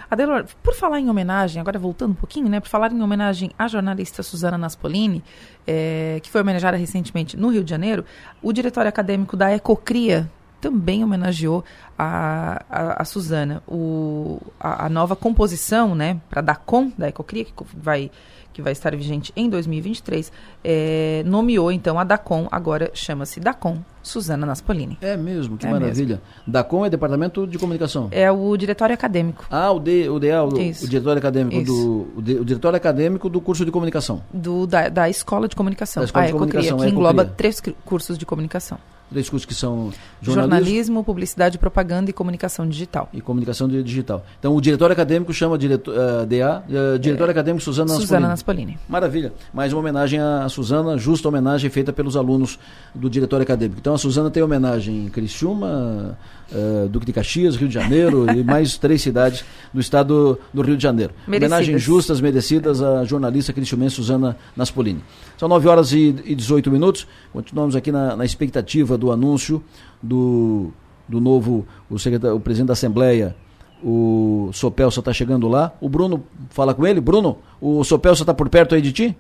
Adelor, por falar em homenagem, agora voltando um pouquinho, né? Por falar em homenagem à jornalista Suzana Naspolini, é, que foi homenageada recentemente no Rio de Janeiro, o diretório acadêmico da Ecocria também homenageou a, a, a Suzana. O, a, a, nova composição, né, para dar com da Ecocria, que vai que vai estar vigente em 2023, é, nomeou então a DACOM, agora chama-se DACOM Suzana Naspolini. É mesmo, que é maravilha. Mesmo. DACOM é Departamento de Comunicação? É o Diretório Acadêmico. Ah, o, D, o DA, o, o Diretório Acadêmico do o, o, Diretório Acadêmico do curso de Comunicação. Do, da, da Escola de Comunicação. Da Escola a de Comunicação, que engloba três cursos de comunicação três cursos que são jornalismo, jornalismo, publicidade, propaganda e comunicação digital. E comunicação digital. Então o diretor acadêmico chama diretor, uh, DA, uh, diretor é, acadêmico Suzana Naspolini. Suzana Naspolini. Maravilha. Mais uma homenagem a Suzana, justa homenagem feita pelos alunos do diretor acadêmico. Então a Suzana tem homenagem em Criciúma, uh, Duque de Caxias, Rio de Janeiro e mais três cidades do estado do Rio de Janeiro. Merecidas. Homenagens justas, merecidas à jornalista cristiumense Suzana Naspolini. São 9 horas e, e 18 minutos. Continuamos aqui na, na expectativa do anúncio do, do novo, o, o presidente da Assembleia, o Sopelso está chegando lá. O Bruno, fala com ele. Bruno, o Sopelso está por perto aí de ti?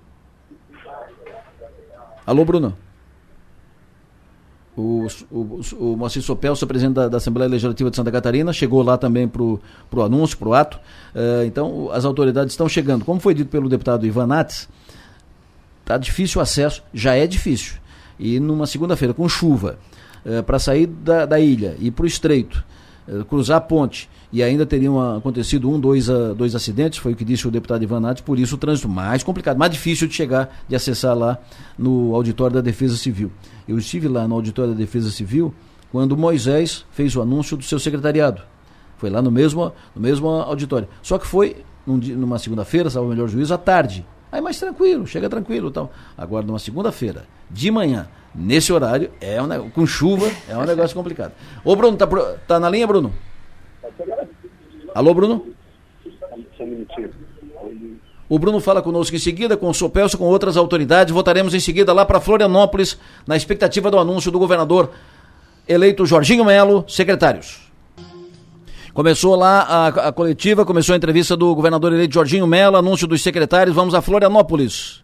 Alô, Bruno? O, o, o Moacir Sopelso, presidente da, da, Assembleia Legislativa de Santa Catarina, chegou lá também para o anúncio, para o ato. Uh, então, as autoridades estão chegando. Como foi dito pelo deputado Ivan Nates, está difícil o acesso, já é difícil. E numa segunda-feira, com chuva, uh, para sair da, da ilha e para o estreito, uh, cruzar a ponte, e ainda teriam acontecido um, dois, uh, dois acidentes, foi o que disse o deputado Ivan Nates, por isso o trânsito mais complicado, mais difícil de chegar, de acessar lá no auditório da Defesa Civil. Eu estive lá no auditório da Defesa Civil quando Moisés fez o anúncio do seu secretariado. Foi lá no mesmo, no mesmo auditório. Só que foi num, numa segunda-feira, salvo o melhor juízo, à tarde. Aí mais tranquilo, chega tranquilo tal. Agora, numa segunda-feira, de manhã, nesse horário, é um, com chuva, é um negócio complicado. Ô Bruno, tá, tá na linha, Bruno? Alô, Bruno? O Bruno fala conosco em seguida, com o Sopelso, com outras autoridades. Votaremos em seguida lá para Florianópolis, na expectativa do anúncio do governador eleito Jorginho Melo, secretários. Começou lá a, a, coletiva, começou a entrevista do governador eleito Jorginho Melo, anúncio dos secretários. Vamos a Florianópolis.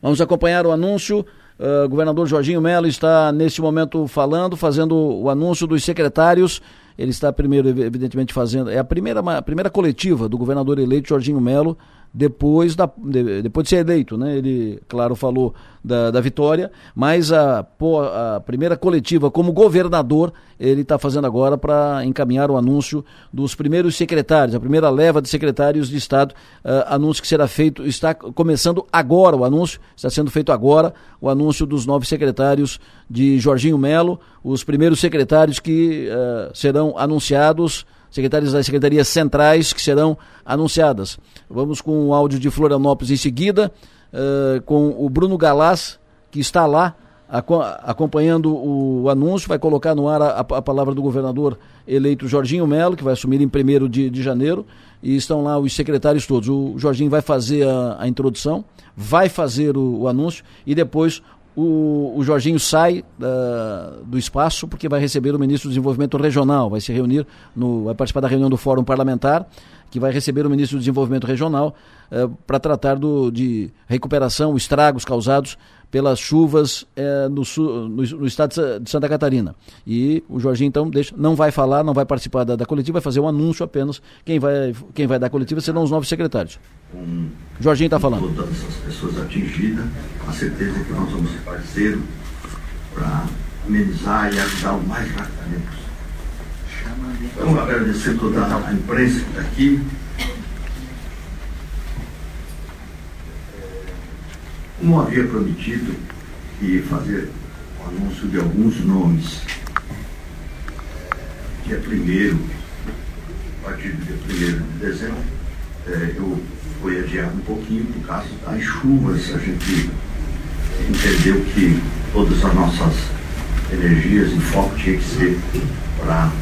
Vamos acompanhar o anúncio Uh, governador Jorginho Melo está neste momento falando, fazendo o anúncio dos secretários. Ele está primeiro, evidentemente, fazendo. É a primeira, a primeira coletiva do governador eleito Jorginho Melo depois, da, de, depois de ser eleito, né? Ele, claro, falou da, da vitória, mas a, a primeira coletiva como governador ele está fazendo agora para encaminhar o anúncio dos primeiros secretários, a primeira leva de secretários de Estado, uh, anúncio que será feito, está começando agora o anúncio, está sendo feito agora o anúncio dos nove secretários de Jorginho Melo, os primeiros secretários que uh, serão anunciados secretários das secretarias centrais que serão anunciadas. Vamos com o áudio de Florianópolis em seguida, uh, com o Bruno Galás, que está lá acompanhando o anúncio, vai colocar no ar a, a, palavra do governador eleito Jorginho Melo, que vai assumir em 1 de, de janeiro, e estão lá os secretários todos. O Jorginho vai fazer a, a introdução, vai fazer o, o, anúncio e depois o, o Jorginho sai uh, do espaço porque vai receber o ministro do Desenvolvimento Regional, vai se reunir, no, vai participar da reunião do Fórum Parlamentar, que vai receber o ministro do Desenvolvimento Regional uh, para tratar do, de recuperação, estragos causados pelas chuvas uh, no, sul, no, no, estado de Santa Catarina. E o Jorginho, então, deixa, não vai falar, não vai participar da, da coletiva, vai fazer um anúncio apenas. Quem vai, quem vai dar a coletiva serão os novos secretários. Um, Jorginho está falando. Todas essas pessoas atingidas, com a certeza que nós vamos ser parceiros para amenizar e ajudar o mais rapidamente possível. Então, agradecer toda a imprensa que está aqui. Como havia prometido que fazer o anúncio de alguns nomes, dia 1 a partir do dia 1 de dezembro, é, eu fui adiado um pouquinho por causa das chuvas. A gente entendeu que todas as nossas energias e foco tinha que ser para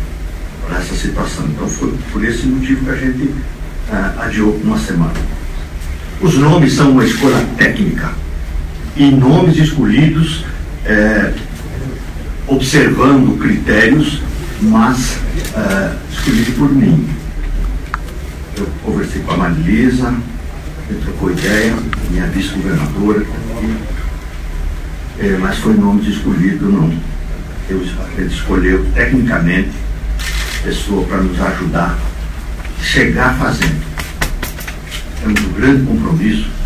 essa situação. Então foi por esse motivo que a gente uh, adiou uma semana. Os nomes são uma escolha técnica e nomes escolhidos é, observando critérios, mas é, escolhidos por mim. Eu conversei com a Marilisa, trocou ideia, minha vice-governadora, é, mas foi nomes escolhidos, não. Eu, ele escolheu tecnicamente pessoa para nos ajudar a chegar fazendo. Temos um grande compromisso.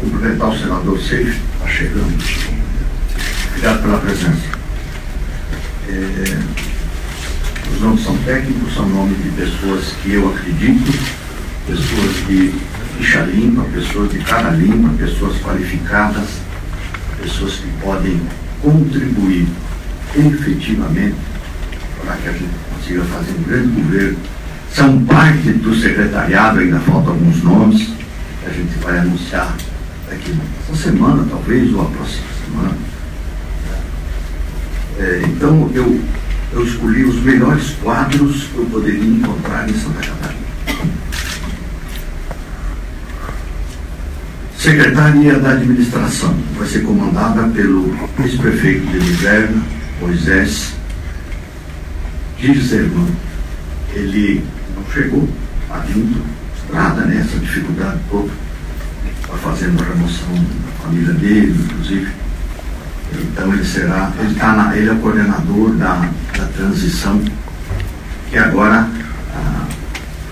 Cumprimentar o senador Seixas, está chegando. Obrigado pela presença. É, os nomes são técnicos, são nomes de pessoas que eu acredito, pessoas de ficha limpa, pessoas de cara limpa, pessoas qualificadas, pessoas que podem contribuir efetivamente para que a gente consiga fazer um grande governo. São parte do secretariado, ainda faltam alguns nomes, que a gente vai anunciar daqui essa semana, talvez, ou a próxima semana. É, então, eu, eu escolhi os melhores quadros que eu poderia encontrar em Santa Catarina. Secretaria da Administração vai ser comandada pelo ex-prefeito de Liverna, Moisés Giselman, ele não chegou, a vindo, estrada, né, dificuldade toda, está fazendo a remoção da família dele, inclusive. Então ele será, ele, tá na, ele é o coordenador da, da transição, que agora ah,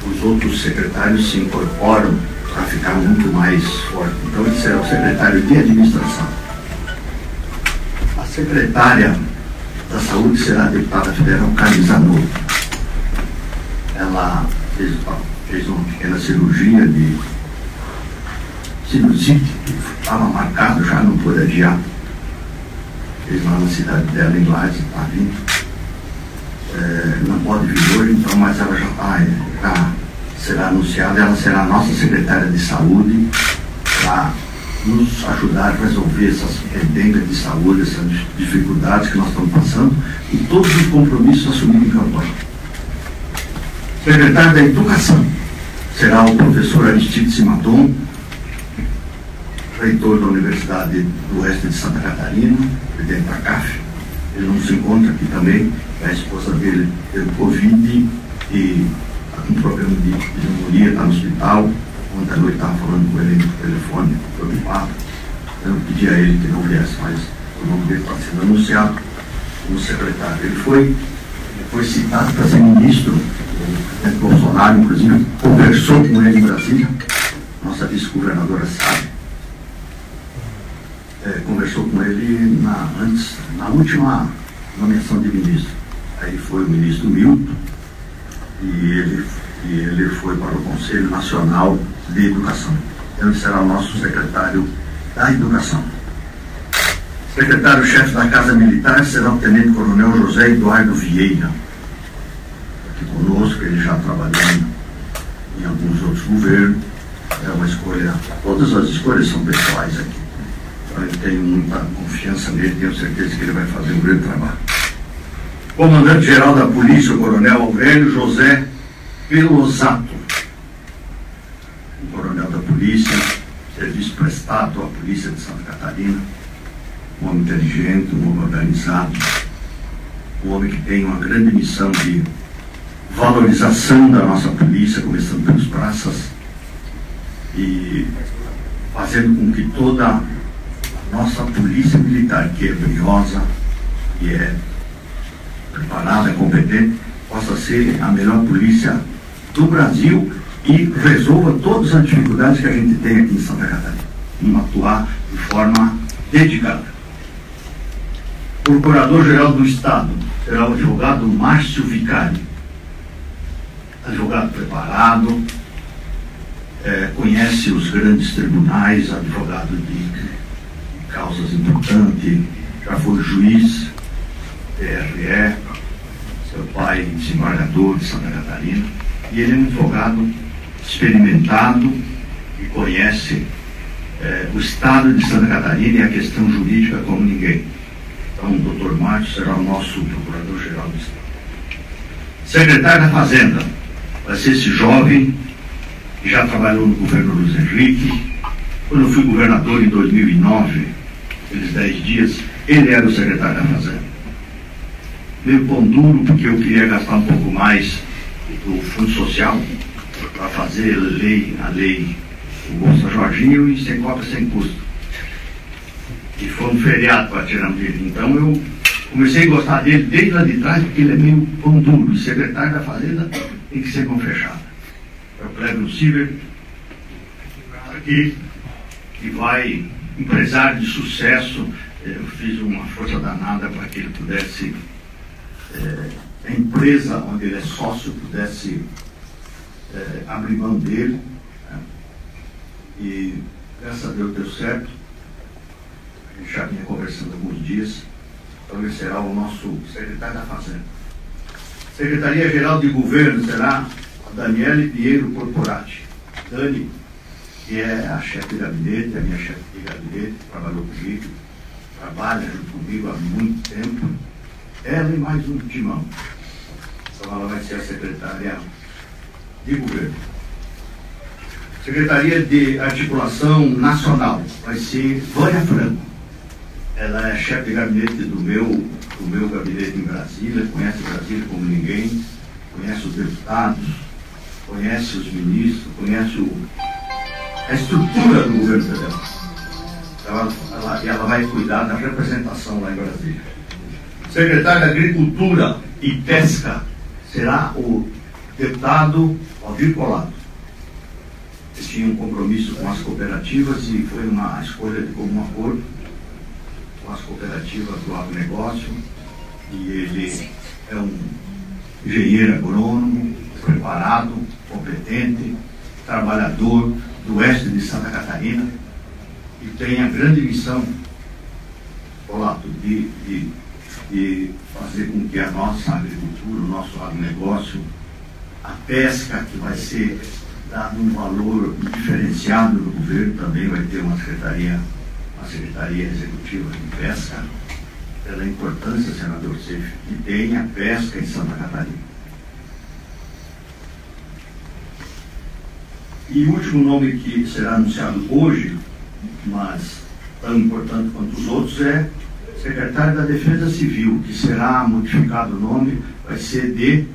os outros secretários se incorporam para ficar muito mais forte. Então ele será o secretário de administração. A secretária da Saúde será a deputada federal Carmen Zanotto. Ela fez, fez uma pequena cirurgia de sinusite, que estava marcado, já não pôde adiar. Fez lá na cidade dela, em Lages, está vindo. É, não pode vir hoje, então, mas ela já está, já será anunciada, ela será nossa secretária de saúde para nos ajudar a resolver essas pendências de saúde, essas dificuldades que nós estamos passando e todos os compromissos assumidos em campanha. Secretário da Educação será o professor Aristide Simaton, reitor da Universidade do Oeste de Santa Catarina, presidente da CAF. Ele não se encontra aqui também, a esposa dele teve Covid e está com problema de pneumonia, está no hospital Ontem à noite estava falando com ele no telefone, preocupado. Eu pedi a ele que não viesse, mas o nome dele está sendo anunciado como secretário. Ele foi, foi citado para ser ministro, o presidente Bolsonaro, inclusive, conversou com ele em Brasília, nossa vice-governadora sabe. É, conversou com ele na, antes, na última nomeação de ministro. Aí foi o ministro Milton e ele, e ele foi para o Conselho Nacional de Educação. Ele será o nosso secretário da Educação. Secretário-chefe da Casa Militar será o Tenente Coronel José Eduardo Vieira. Aqui conosco, ele já trabalhando em alguns outros governos. É uma escolha, todas as escolhas são pessoais aqui. Eu tenho muita confiança nele, tenho certeza que ele vai fazer um grande trabalho. Comandante-geral da Polícia, o Coronel Aurélio José Pelosato. serviço prestado à Polícia de Santa Catarina, um homem inteligente, um homem organizado, um homem que tem uma grande missão de valorização da nossa polícia, começando pelos praças, e fazendo com que toda nossa polícia militar, que é briosa, que é preparada, competente, possa ser a melhor polícia do Brasil e resolva todas as dificuldades que a gente tem aqui em Santa Catarina. Vamos atuar de forma dedicada. Procurador-Geral do Estado será o advogado Márcio Vicari. Advogado preparado, é, conhece os grandes tribunais, advogado de causas importantes, já foi juiz, TRE, seu pai desembargador de Santa Catarina, e ele é um advogado experimentado e conhece é, o estado de Santa Catarina e a questão jurídica como ninguém. Então, o doutor Márcio será o nosso procurador-geral do Estado. Secretário da Fazenda vai ser esse jovem que já trabalhou no governo Luiz Henrique. Quando eu fui governador em 2009, aqueles 10 dias, ele era o secretário da Fazenda. Meio pão duro, porque eu queria gastar um pouco mais do Fundo Social para fazer lei, a lei, o Bolsa Jorginho e sem cópia, sem custo. E foi um feriado para tirar dele. Então eu comecei a gostar dele desde lá de trás, porque ele é meio pão duro. E secretário da Fazenda tem que ser mão fechada. É o Cleber Silver, aqui, que vai, empresário de sucesso, eu fiz uma força danada para que ele pudesse, é, a empresa onde ele é sócio pudesse é, abrir mão dele. Né? E graças a Deus deu certo. A gente já vinha conversando alguns dias. Então ele será o nosso secretário da Fazenda. Secretaria Geral de Governo será a Daniele Pinheiro Corporati. Dani, que é a chefe de gabinete, a minha chefe de gabinete, trabalhou comigo, trabalha junto comigo há muito tempo. Ela e mais um timão. Então ela vai ser a secretária de governo. Secretaria de Articulação Nacional vai ser Vânia Franco. Ela é chefe de gabinete do meu, do meu gabinete em Brasília, conhece Brasília como ninguém, conhece os deputados, conhece os ministros, conhece o, a estrutura do governo federal. Ela, ela, ela vai cuidar da representação lá em Brasília. Secretário de Agricultura e Pesca será o deputado Aldir Colado. Ele tinha um compromisso com as cooperativas e foi uma escolha de comum acordo com as cooperativas do agronegócio. E ele é um engenheiro agrônomo, preparado, competente, trabalhador do oeste de Santa Catarina e tem a grande missão, Colato, de, de, de fazer com que a nossa agricultura, o nosso agronegócio, a pesca, que vai ser dado um valor diferenciado no governo, também vai ter uma secretaria, uma secretaria executiva de pesca, pela importância, senador Seif, que tem a pesca em Santa Catarina. E o último nome que será anunciado hoje, mas tão importante quanto os outros, é secretário da Defesa Civil, que será modificado o nome, vai ser de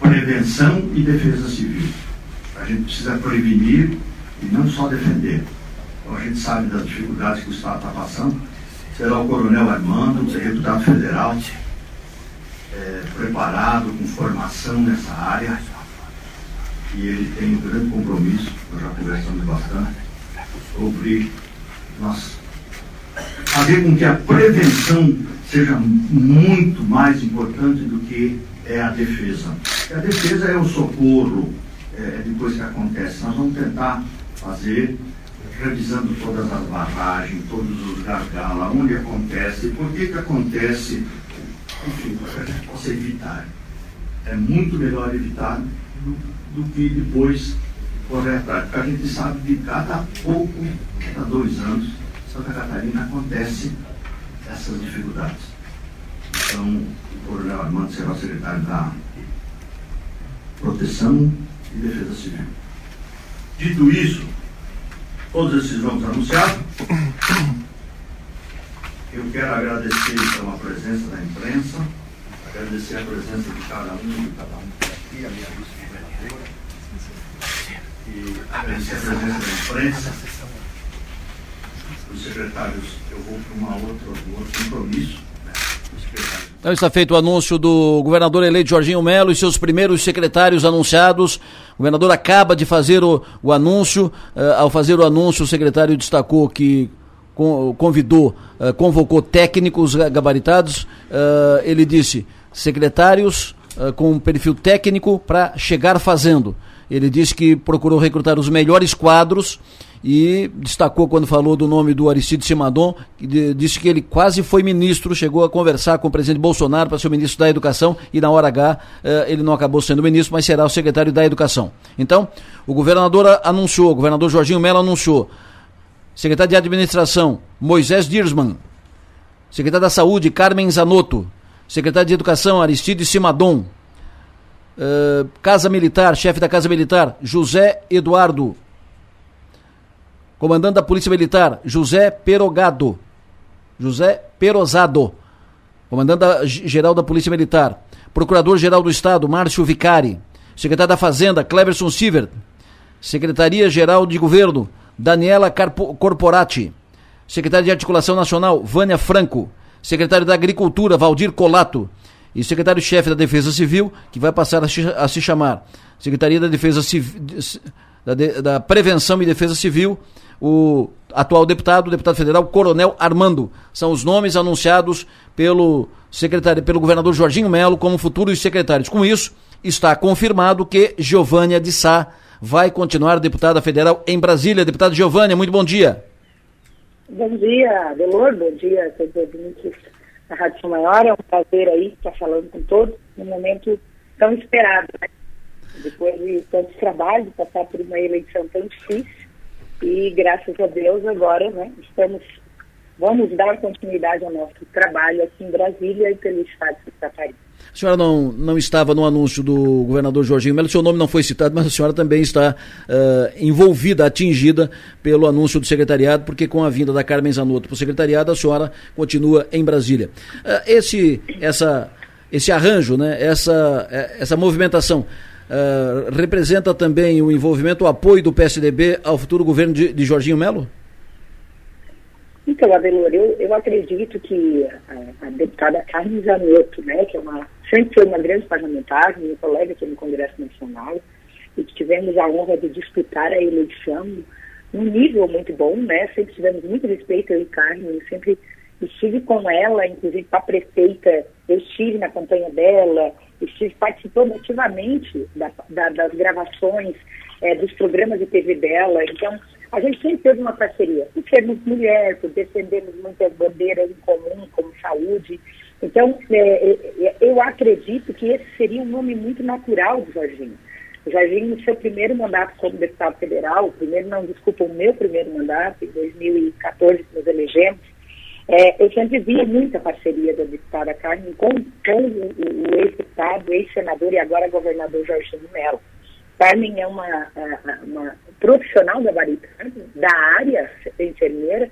Prevenção e Defesa Civil. A gente precisa prevenir e não só defender. Então a gente sabe das dificuldades que o Estado está passando. Será o Coronel Armando, deputado federal, é, preparado, com formação nessa área e ele tem um grande compromisso, nós já conversamos bastante, sobre nós fazer com que a prevenção seja muito mais importante do que é a defesa. Porque a defesa é o socorro é, depois que acontece. Nós vamos tentar fazer, revisando todas as barragens, todos os gargalos, onde acontece, por que, que acontece, enfim, para que a gente possa evitar. É muito melhor evitar do, do que depois. Porque a gente sabe que cada pouco, cada dois anos, Santa Catarina acontece essas dificuldades. Então, o Coronel Armando será o secretário da Proteção e Defesa Civil. Dito isso, todos esses nomes anunciados. Eu quero agradecer pela presença da imprensa, agradecer a presença de cada um, de cada um aqui, a minha e a presença da imprensa. Os secretários, eu vou para uma outra, um outro compromisso. Né? Então está feito o anúncio do governador eleito Jorginho Melo e seus primeiros secretários anunciados. O governador acaba de fazer o, o anúncio. Uh, ao fazer o anúncio, o secretário destacou que convidou, uh, convocou técnicos gabaritados. Uh, ele disse secretários uh, com perfil técnico para chegar fazendo. Ele disse que procurou recrutar os melhores quadros e destacou quando falou do nome do Aristide Simadon, que disse que ele quase foi ministro, chegou a conversar com o presidente Bolsonaro para ser o ministro da Educação e na hora H ele não acabou sendo ministro, mas será o secretário da Educação. Então, o governador anunciou, o governador Jorginho Mello anunciou Secretário de Administração, Moisés Dirsman. Secretário da Saúde, Carmen Zanotto. Secretário de Educação, Aristide Simadon. Uh, Casa Militar, chefe da Casa Militar, José Eduardo. Comandante da Polícia Militar, José Perogado. José Perosado. Comandante Geral da Polícia Militar. Procurador-Geral do Estado, Márcio Vicari. Secretário da Fazenda, Cleverson Siver. Secretaria-Geral de Governo, Daniela Corporati. Secretário de Articulação Nacional, Vânia Franco. Secretário da Agricultura, Valdir Colato. E secretário-chefe da Defesa Civil, que vai passar a, se chamar Secretaria da Defesa Civil, da, de, da, Prevenção e Defesa Civil, o atual deputado, o deputado federal Coronel Armando. São os nomes anunciados pelo secretário, pelo governador Jorginho Melo como futuros secretários. Com isso, está confirmado que Giovânia de Sá vai continuar deputada federal em Brasília. Deputada Giovânia, muito bom dia. Bom dia, Delor, bom dia a todos os ouvintes da Rádio Maior. É um prazer aí estar falando com todos num momento tão esperado, né? Depois de tantos trabalhos, passar por uma eleição tão difícil e graças a Deus agora, né, estamos vamos dar continuidade ao nosso trabalho aqui em Brasília e pelo estado de Catarina. A senhora não, não estava no anúncio do governador Jorginho Melo, seu nome não foi citado, mas a senhora também está uh, envolvida, atingida pelo anúncio do secretariado, porque com a vinda da Carmen Zanotto para o secretariado, a senhora continua em Brasília. Uh, esse, essa, esse arranjo, né, essa, eh, essa movimentação, uh, representa também o envolvimento, o apoio do PSDB ao futuro governo de, de Jorginho Melo? Então, Adelor, eu, eu acredito que a, a deputada Carmen Zanotto, né, que é uma, sempre foi uma grande parlamentar, minha colega aqui no Congresso Nacional, e que tivemos a honra de disputar a eleição num nível muito bom, né, sempre tivemos muito respeito, eu e Carmen, sempre estive com ela, inclusive para prefeita, eu estive na campanha dela, estive participando ativamente da, da, das gravações, é, dos programas de TV dela, então a gente sempre teve uma parceria, por sermos mulher, por defendermos muitas bandeiras em comum, como saúde. Então, é, é, é, eu acredito que esse seria um nome muito natural do Jorginho. O Jorginho, no seu primeiro mandato como deputado federal, o primeiro, não, desculpa, o meu primeiro mandato, em 2014, que nos elegemos, é, eu sempre via muita parceria da deputada Carmen com, com o, o ex-deputado, ex-senador e agora governador Jorginho Mello. Carmen é uma, uma profissional gabaritana da área enfermeira,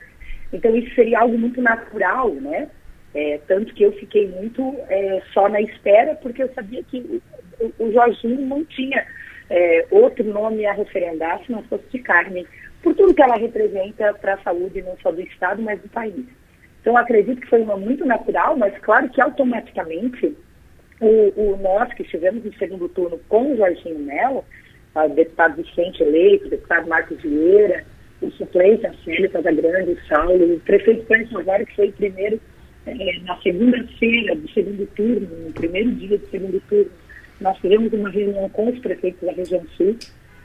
então isso seria algo muito natural, né? É, tanto que eu fiquei muito é, só na espera, porque eu sabia que o, o Jorginho não tinha é, outro nome a referendar se não fosse de Carmen, por tudo que ela representa para a saúde não só do Estado, mas do país. Então, acredito que foi uma muito natural, mas claro que automaticamente o, o nós que estivemos no segundo turno com o Jorginho Mello, o deputado Vicente eleito, o deputado Marcos Vieira, o suplente Célia Grande, o Saulo, o prefeito Cândido Navarro, que foi primeiro, é, na segunda-feira do segundo turno, no primeiro dia do segundo turno, nós fizemos uma reunião com os prefeitos da região sul,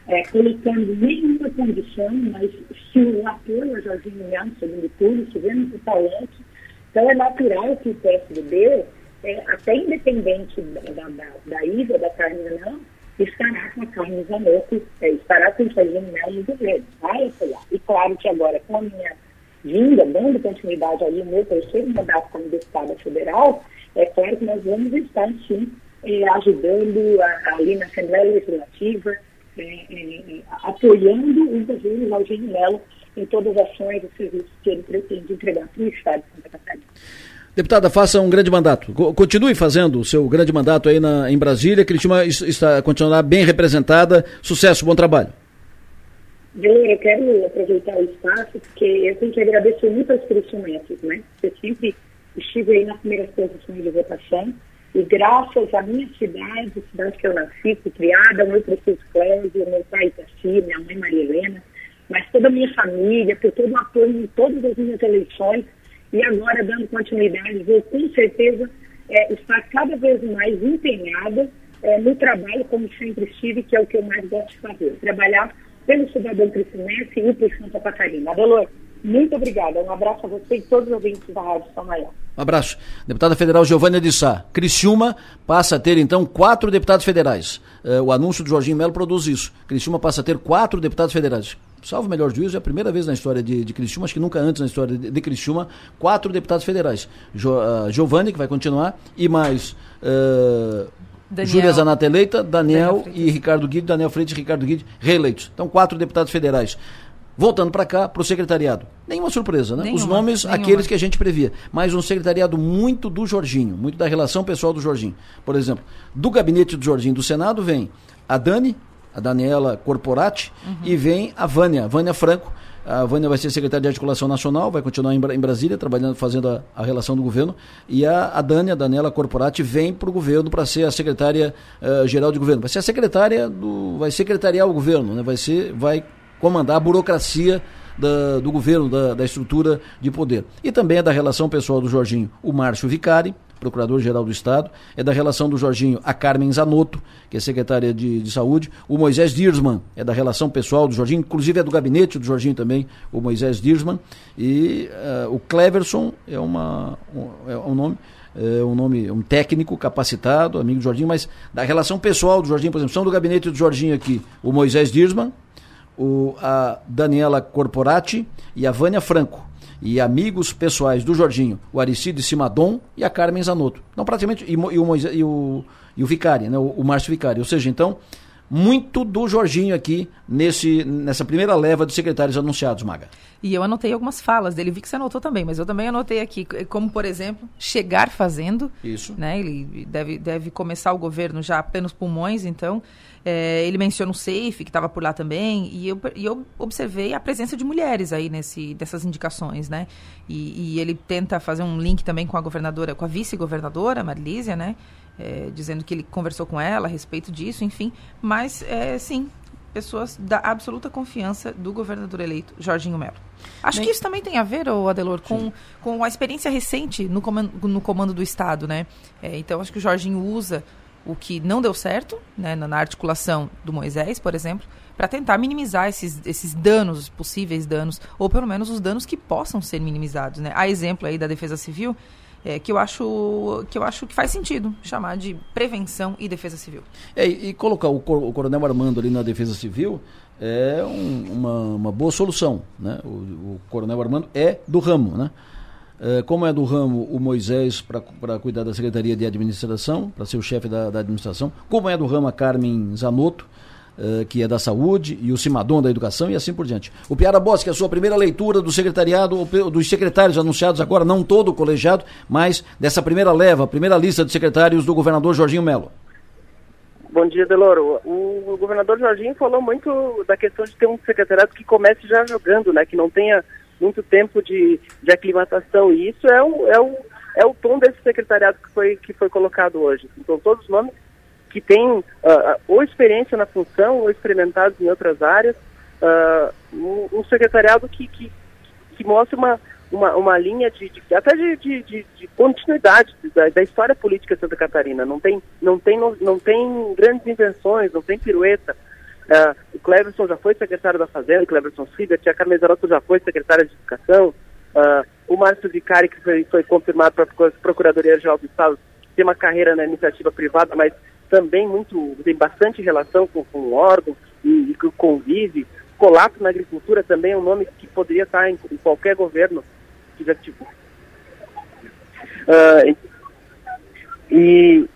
é, colocando nenhuma condição, mas sim o apoio a Jorginho Melo no segundo turno, tivemos o talento. Então é natural que o PSDB é, até independente da, da, da da Carmen não, estará com a Carmen Zanotto, é, estará com o Jorginho Melo no governo, vai apoiar. E claro que agora, com a minha vinda, dando continuidade ali no meu terceiro mandato como deputada federal, é claro que nós vamos estar, sim, é, ajudando a, ali na Assembleia Legislativa, é, é, apoiando o governo Jorginho Melo em todas as ações e serviços que ele pretende entregar para o Estado de Santa Catarina. Deputada, faça um grande mandato. Continue fazendo o seu grande mandato aí na, em Brasília. Cristina está continuará bem representada. Sucesso, bom trabalho. Eu quero aproveitar o espaço porque eu tenho que agradecer muito aos crescimentos, né? Eu sempre estive aí nas primeiras posições de votação e graças à minha cidade, cidade que eu nasci, fui criada, meu prefeito Clésio, meu pai Itaci, minha mãe Maria Helena, mas toda a minha família, por todo o apoio em todas as minhas eleições, e agora dando continuidade, vou com certeza é, estar cada vez mais empenhada é, no trabalho, como sempre estive, que é o que eu mais gosto de fazer, trabalhar pelo cidadão crescimento e por Santa Catarina. Adelor, muito obrigada. Um abraço a você e todos os ouvintes da Rádio São Maior. Um abraço. Deputada federal Giovânia de Sá. Criciúma passa a ter, então, quatro deputados federais. Uh, o anúncio do Jorginho Melo produz isso. Criciúma passa a ter quatro deputados federais. Salvo o melhor juízo, é a primeira vez na história de, de Criciúma, acho que nunca antes na história de, de Criciúma, quatro deputados federais. Jo, uh, Giovanni, que vai continuar, e mais uh, Júlia Zanata eleita, Daniel, Daniel e Ricardo Guide, Daniel Freitas e Ricardo Guide reeleitos. Então, quatro deputados federais. Voltando para cá, para o secretariado. Nenhuma surpresa, né? Nenhuma, Os nomes, nenhuma. aqueles que a gente previa. Mas um secretariado muito do Jorginho, muito da relação pessoal do Jorginho. Por exemplo, do gabinete do Jorginho do Senado vem a Dani, a Daniela Corporati, uhum. e vem a Vânia, Vânia Franco. A Vânia vai ser secretária de Articulação Nacional, vai continuar em, em Brasília, trabalhando, fazendo a, a, relação do governo. E a, a Dani, a Daniela Corporati, vem para o governo para ser a secretária uh, geral de governo. Vai ser a secretária do. vai secretariar o governo, né? vai ser. vai comandar a burocracia da, do governo, da, da, estrutura de poder. E também é da relação pessoal do Jorginho, o Márcio Vicari, procurador-geral do Estado, é da relação do Jorginho a Carmen Zanotto, que é secretária de, de Saúde, o Moisés Dirsman é da relação pessoal do Jorginho, inclusive é do gabinete do Jorginho também, o Moisés Dirsman, e uh, o Cleverson é, uma, um, é um nome é um nome, um técnico capacitado, amigo do Jorginho, mas da relação pessoal do Jorginho, por exemplo, são do gabinete do Jorginho aqui, o Moisés Dirsman, o, a Daniela Corporati e a Vânia Franco. E amigos pessoais do Jorginho, o Aricide Simadon e a Carmen Zanotto. Então, praticamente, e, e o, e o, e o Vicari, né, o, o Márcio Vicari. Ou seja, então, muito do Jorginho aqui nesse, nessa primeira leva de secretários anunciados, Maga. E eu anotei algumas falas dele, vi que você anotou também, mas eu também anotei aqui, como por exemplo, chegar fazendo. Isso. Né, ele deve, deve começar o governo já apenas pulmões, então. É, ele menciona o SAFE, que estava por lá também, e eu, e eu observei a presença de mulheres aí nesse, dessas indicações, né? E, e ele tenta fazer um link também com a governadora, com a vice-governadora, Marilísia, né? É, dizendo que ele conversou com ela a respeito disso, enfim. Mas, é, sim, pessoas da absoluta confiança do governador eleito, Jorginho Melo. Acho Bem, que isso também tem a ver, ô Adelor, com, com a experiência recente no comando, no comando do Estado, né? É, então, acho que o Jorginho usa o que não deu certo, né, na articulação do Moisés, por exemplo, para tentar minimizar esses, esses danos, possíveis danos, ou pelo menos os danos que possam ser minimizados. Né? Há exemplo aí da Defesa Civil, é, que, eu acho, que eu acho que faz sentido chamar de prevenção e defesa civil. É, e, colocar o, o, Coronel Armando ali na Defesa Civil é um, uma, uma boa solução. Né? O, o Coronel Armando é do ramo, né? Eh, como é do ramo o Moisés para cuidar da Secretaria de Administração, para ser o chefe da, da, administração, como é do ramo a Carmen Zanotto, uh, que é da Saúde, e o Simadon da Educação e assim por diante. O Piara Boss, que é a sua primeira leitura do secretariado, dos secretários anunciados agora, não todo o colegiado, mas dessa primeira leva, primeira lista de secretários do governador Jorginho Melo. Bom dia, Deloro. O governador Jorginho falou muito da questão de ter um secretariado que comece já jogando, né, que não tenha muito tempo de, de aclimatação. E isso é o, é, o, é o tom desse secretariado que foi, que foi colocado hoje. Então, todos os nomes que têm uh, ou experiência na função ou experimentados em outras áreas. Uh, um, um, secretariado que, que, que mostra uma, uma, uma linha de, de até de, de, de, de continuidade da, da, história política de Santa Catarina. Não tem, não, tem, não, não tem grandes invenções, não tem pirueta. Uh, o Cleverson já foi secretário da Fazenda, o Cleverson Filho, a Carmen Zarotto já foi secretária de Educação, uh, o Márcio Vicari, que foi, foi confirmado para a Procuradoria-Geral do Estado, tem uma carreira na iniciativa privada, mas também muito tem bastante relação com, com o órgão e, e convive. Colato na agricultura também é um nome que poderia estar em, em qualquer governo que já tipo. Uh, e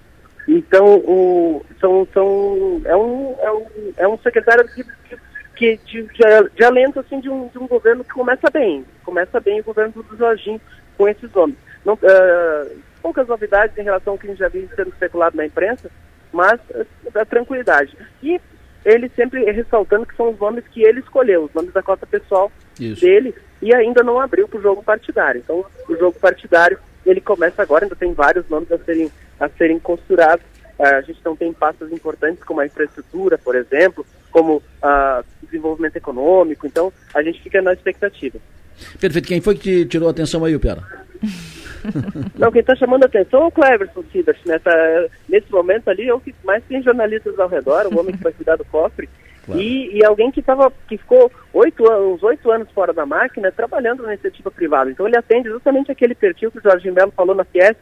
então, o, são, são, é, um, é, um, é um secretário que, que, que de, de, de alento assim de um, de um governo que começa bem, começa bem o governo do Jorginho com esses nomes. Não, uh, poucas novidades em relação ao que a gente já viu sendo especulado na imprensa, mas uh, a tranquilidade. E ele sempre ressaltando que são os nomes que ele escolheu, os nomes da cota pessoal Isso. dele, e ainda não abriu para o jogo partidário. Então, o jogo partidário ele começa agora, ainda tem vários nomes a serem, a serem costurados. Uh, a gente não tem passos importantes como a infraestrutura, por exemplo, como uh, desenvolvimento econômico. Então, a gente fica na expectativa. Perfeito. Quem foi que te tirou a atenção aí, Piara? Não, quem está chamando a atenção é o Cleverson Sidas. Nessa, nesse momento ali é o que mais tem jornalistas ao redor, o homem que vai cuidar do cofre. Claro. E, e, alguém que, tava, que ficou oito, uns oito anos fora da máquina trabalhando na iniciativa privada. Então ele atende justamente aquele perfil que o Jorge Melo falou na Fiesc,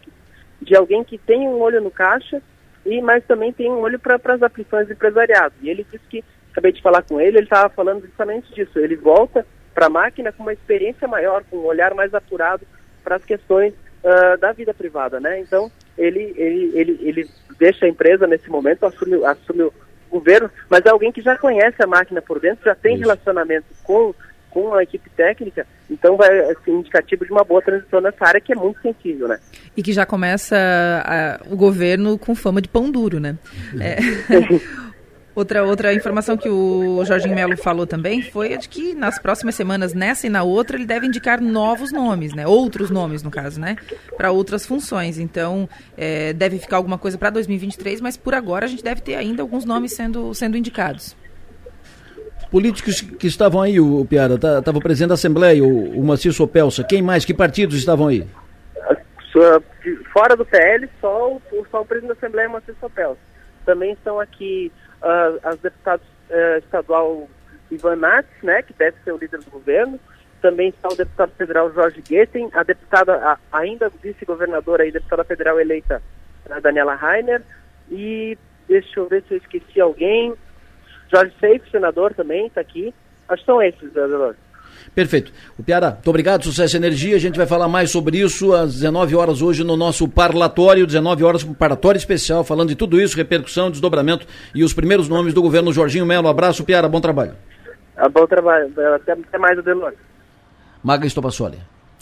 de alguém que tem um olho no caixa, e mas também tem um olho para as aflições empresariais. E ele disse que, acabei de falar com ele, ele estava falando justamente disso. Ele volta para a máquina com uma experiência maior, com um olhar mais apurado para as questões uh, da vida privada, né? Então ele, ele, ele, ele deixa a empresa nesse momento, assume, assume o governo, mas é alguém que já conhece a máquina por dentro, já tem Isso. relacionamento com, com a equipe técnica, então vai ser assim, indicativo de uma boa transição nessa área que é muito sensível, né? E que já começa a, o governo com fama de pão duro, né? É. Outra, outra informação que o Jorginho Melo falou também foi a de que nas próximas semanas, nessa e na outra, ele deve indicar novos nomes, né? Outros nomes, no caso, né? Para outras funções. Então, é, deve ficar alguma coisa para 2023, mas por agora a gente deve ter ainda alguns nomes sendo, sendo indicados. Políticos que estavam aí, o Piara, estava tá, o presidente da Assembleia, o, o Macio Sopelsa. Quem mais? Que partidos estavam aí? Fora do PL, só o, só o presidente da Assembleia, Macio Sopelsa. Também estão aqui uh, as deputadas uh, estadual Ivan Nats, né, que deve ser o líder do governo, também está o deputado federal Jorge Guetem, a deputada, a, ainda vice-governadora e deputada federal eleita Daniela Rainer, e deixa eu ver se eu esqueci alguém, Jorge Seif, senador também, está aqui. Acho que são esses, Adelor. Perfeito. O Piara, muito obrigado, sucesso e energia. A gente vai falar mais sobre isso às 19 horas hoje no nosso parlatório, 19 horas um parlatório especial, falando de tudo isso, repercussão, desdobramento e os primeiros nomes do governo Jorginho Melo. Abraço, Piara, bom trabalho. Ah, bom trabalho. Até, até mais, Adelor. Maga Estopassoli.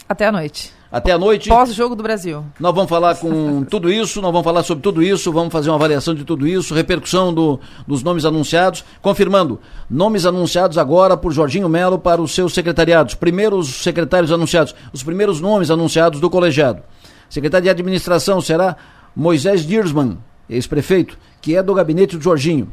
Até a noite. Até a noite. Pós-jogo do Brasil. Nós vamos falar com tudo isso, nós vamos falar sobre tudo isso, vamos fazer uma avaliação de tudo isso, repercussão do, dos nomes anunciados. Confirmando, nomes anunciados agora por Jorginho Melo para os seus secretariados. Primeiros secretários anunciados, os primeiros nomes anunciados do colegiado. Secretário de Administração será Moisés Dirsman, ex-prefeito, que é do gabinete do Jorginho.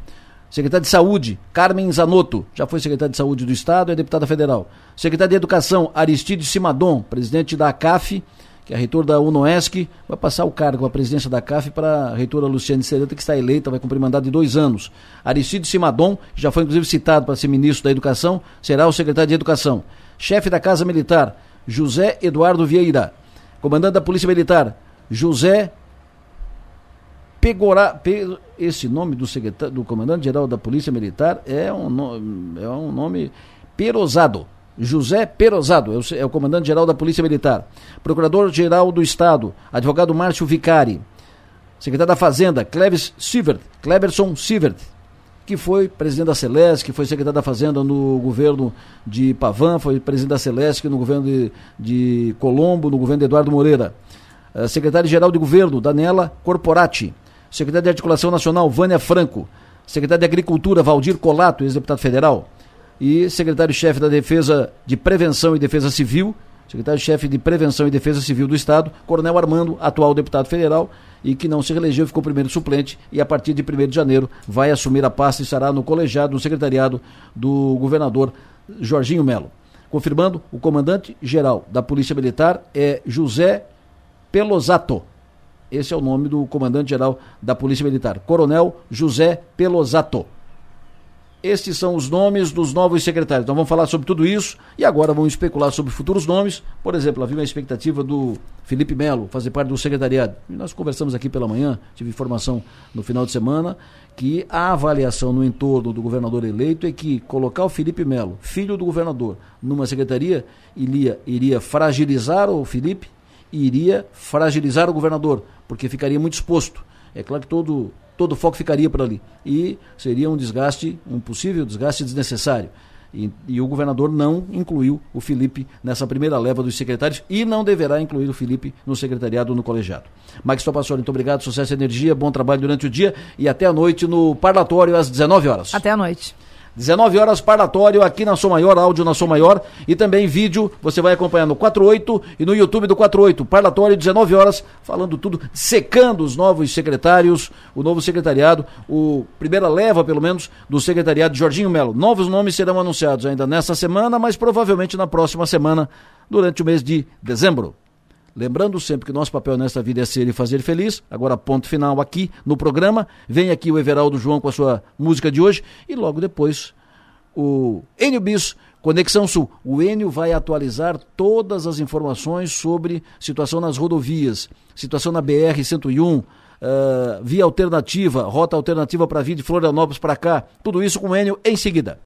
Secretário de Saúde, Carmen Zanotto, já foi secretário de Saúde do Estado, é deputada federal. Secretário de Educação, Aristide Simadon, presidente da ACAF, que é reitor da UNOESC, vai passar o cargo, a presidência da CAF, para a reitora Luciane Sereta, que está eleita, vai cumprir mandato de dois anos. Aristide Simadon, que já foi inclusive citado para ser ministro da Educação, será o secretário de Educação. Chefe da Casa Militar, José Eduardo Vieira. Comandante da Polícia Militar, José Pegorá, pe, esse nome do secretário, do comandante-geral da Polícia Militar é um, no, é um nome perosado. José Perosado, é o, é o comandante-geral da Polícia Militar. Procurador-geral do Estado, advogado Márcio Vicari. Secretário da Fazenda, Cleves Sivert, Cleverson Sivert, que foi presidente da Celeste, que foi secretário da Fazenda no governo de Pavan, foi presidente da Celeste no governo de, de Colombo, no governo de Eduardo Moreira. Uh, Secretário-geral de Governo, Daniela Corporati. Secretário de Articulação Nacional, Vânia Franco. Secretário de Agricultura, Valdir Colato, ex-deputado federal. E secretário-chefe da Defesa de Prevenção e Defesa Civil, secretário-chefe de Prevenção e Defesa Civil do Estado, Coronel Armando, atual deputado federal, e que não se reelegeu, ficou primeiro suplente, e a partir de 1 de janeiro vai assumir a pasta e estará no colegiado, no secretariado do governador Jorginho Melo. Confirmando, o comandante-geral da Polícia Militar é José Pelosato. Esse é o nome do comandante-geral da Polícia Militar, Coronel José Pelosato. Estes são os nomes dos novos secretários. Então vamos falar sobre tudo isso e agora vamos especular sobre futuros nomes. Por exemplo, havia uma expectativa do Felipe Melo fazer parte do secretariado. E nós conversamos aqui pela manhã, tive informação no final de semana, que a avaliação no entorno do governador eleito é que colocar o Felipe Melo, filho do governador, numa secretaria iria, iria fragilizar o Felipe iria fragilizar o governador, porque ficaria muito exposto. É claro que todo todo o foco ficaria por ali. E seria um desgaste, um possível desgaste desnecessário. E, e, o governador não incluiu o Felipe nessa primeira leva dos secretários e não deverá incluir o Felipe no secretariado no colegiado. Max Topassoli, muito obrigado, sucesso e energia, bom trabalho durante o dia e até a noite no parlatório às 19 horas. Até a noite. 19 horas parlatório aqui na Som Maior, áudio na Som Maior e também vídeo, você vai acompanhar no 48 e no YouTube do 48, parlatório 19 horas, falando tudo, secando os novos secretários, o novo secretariado, o primeira leva pelo menos do secretariado de Jorginho Melo. Novos nomes serão anunciados ainda nesta semana, mas provavelmente na próxima semana, durante o mês de dezembro. Lembrando sempre que nosso papel nesta vida é ser e fazer feliz. Agora, ponto final aqui no programa. Vem aqui o Everaldo João com a sua música de hoje. E logo depois, o Enio Bis, Conexão Sul. O Enio vai atualizar todas as informações sobre situação nas rodovias, situação na BR-101, uh, via alternativa, rota alternativa para vir de Florianópolis para cá. Tudo isso com o Enio em seguida.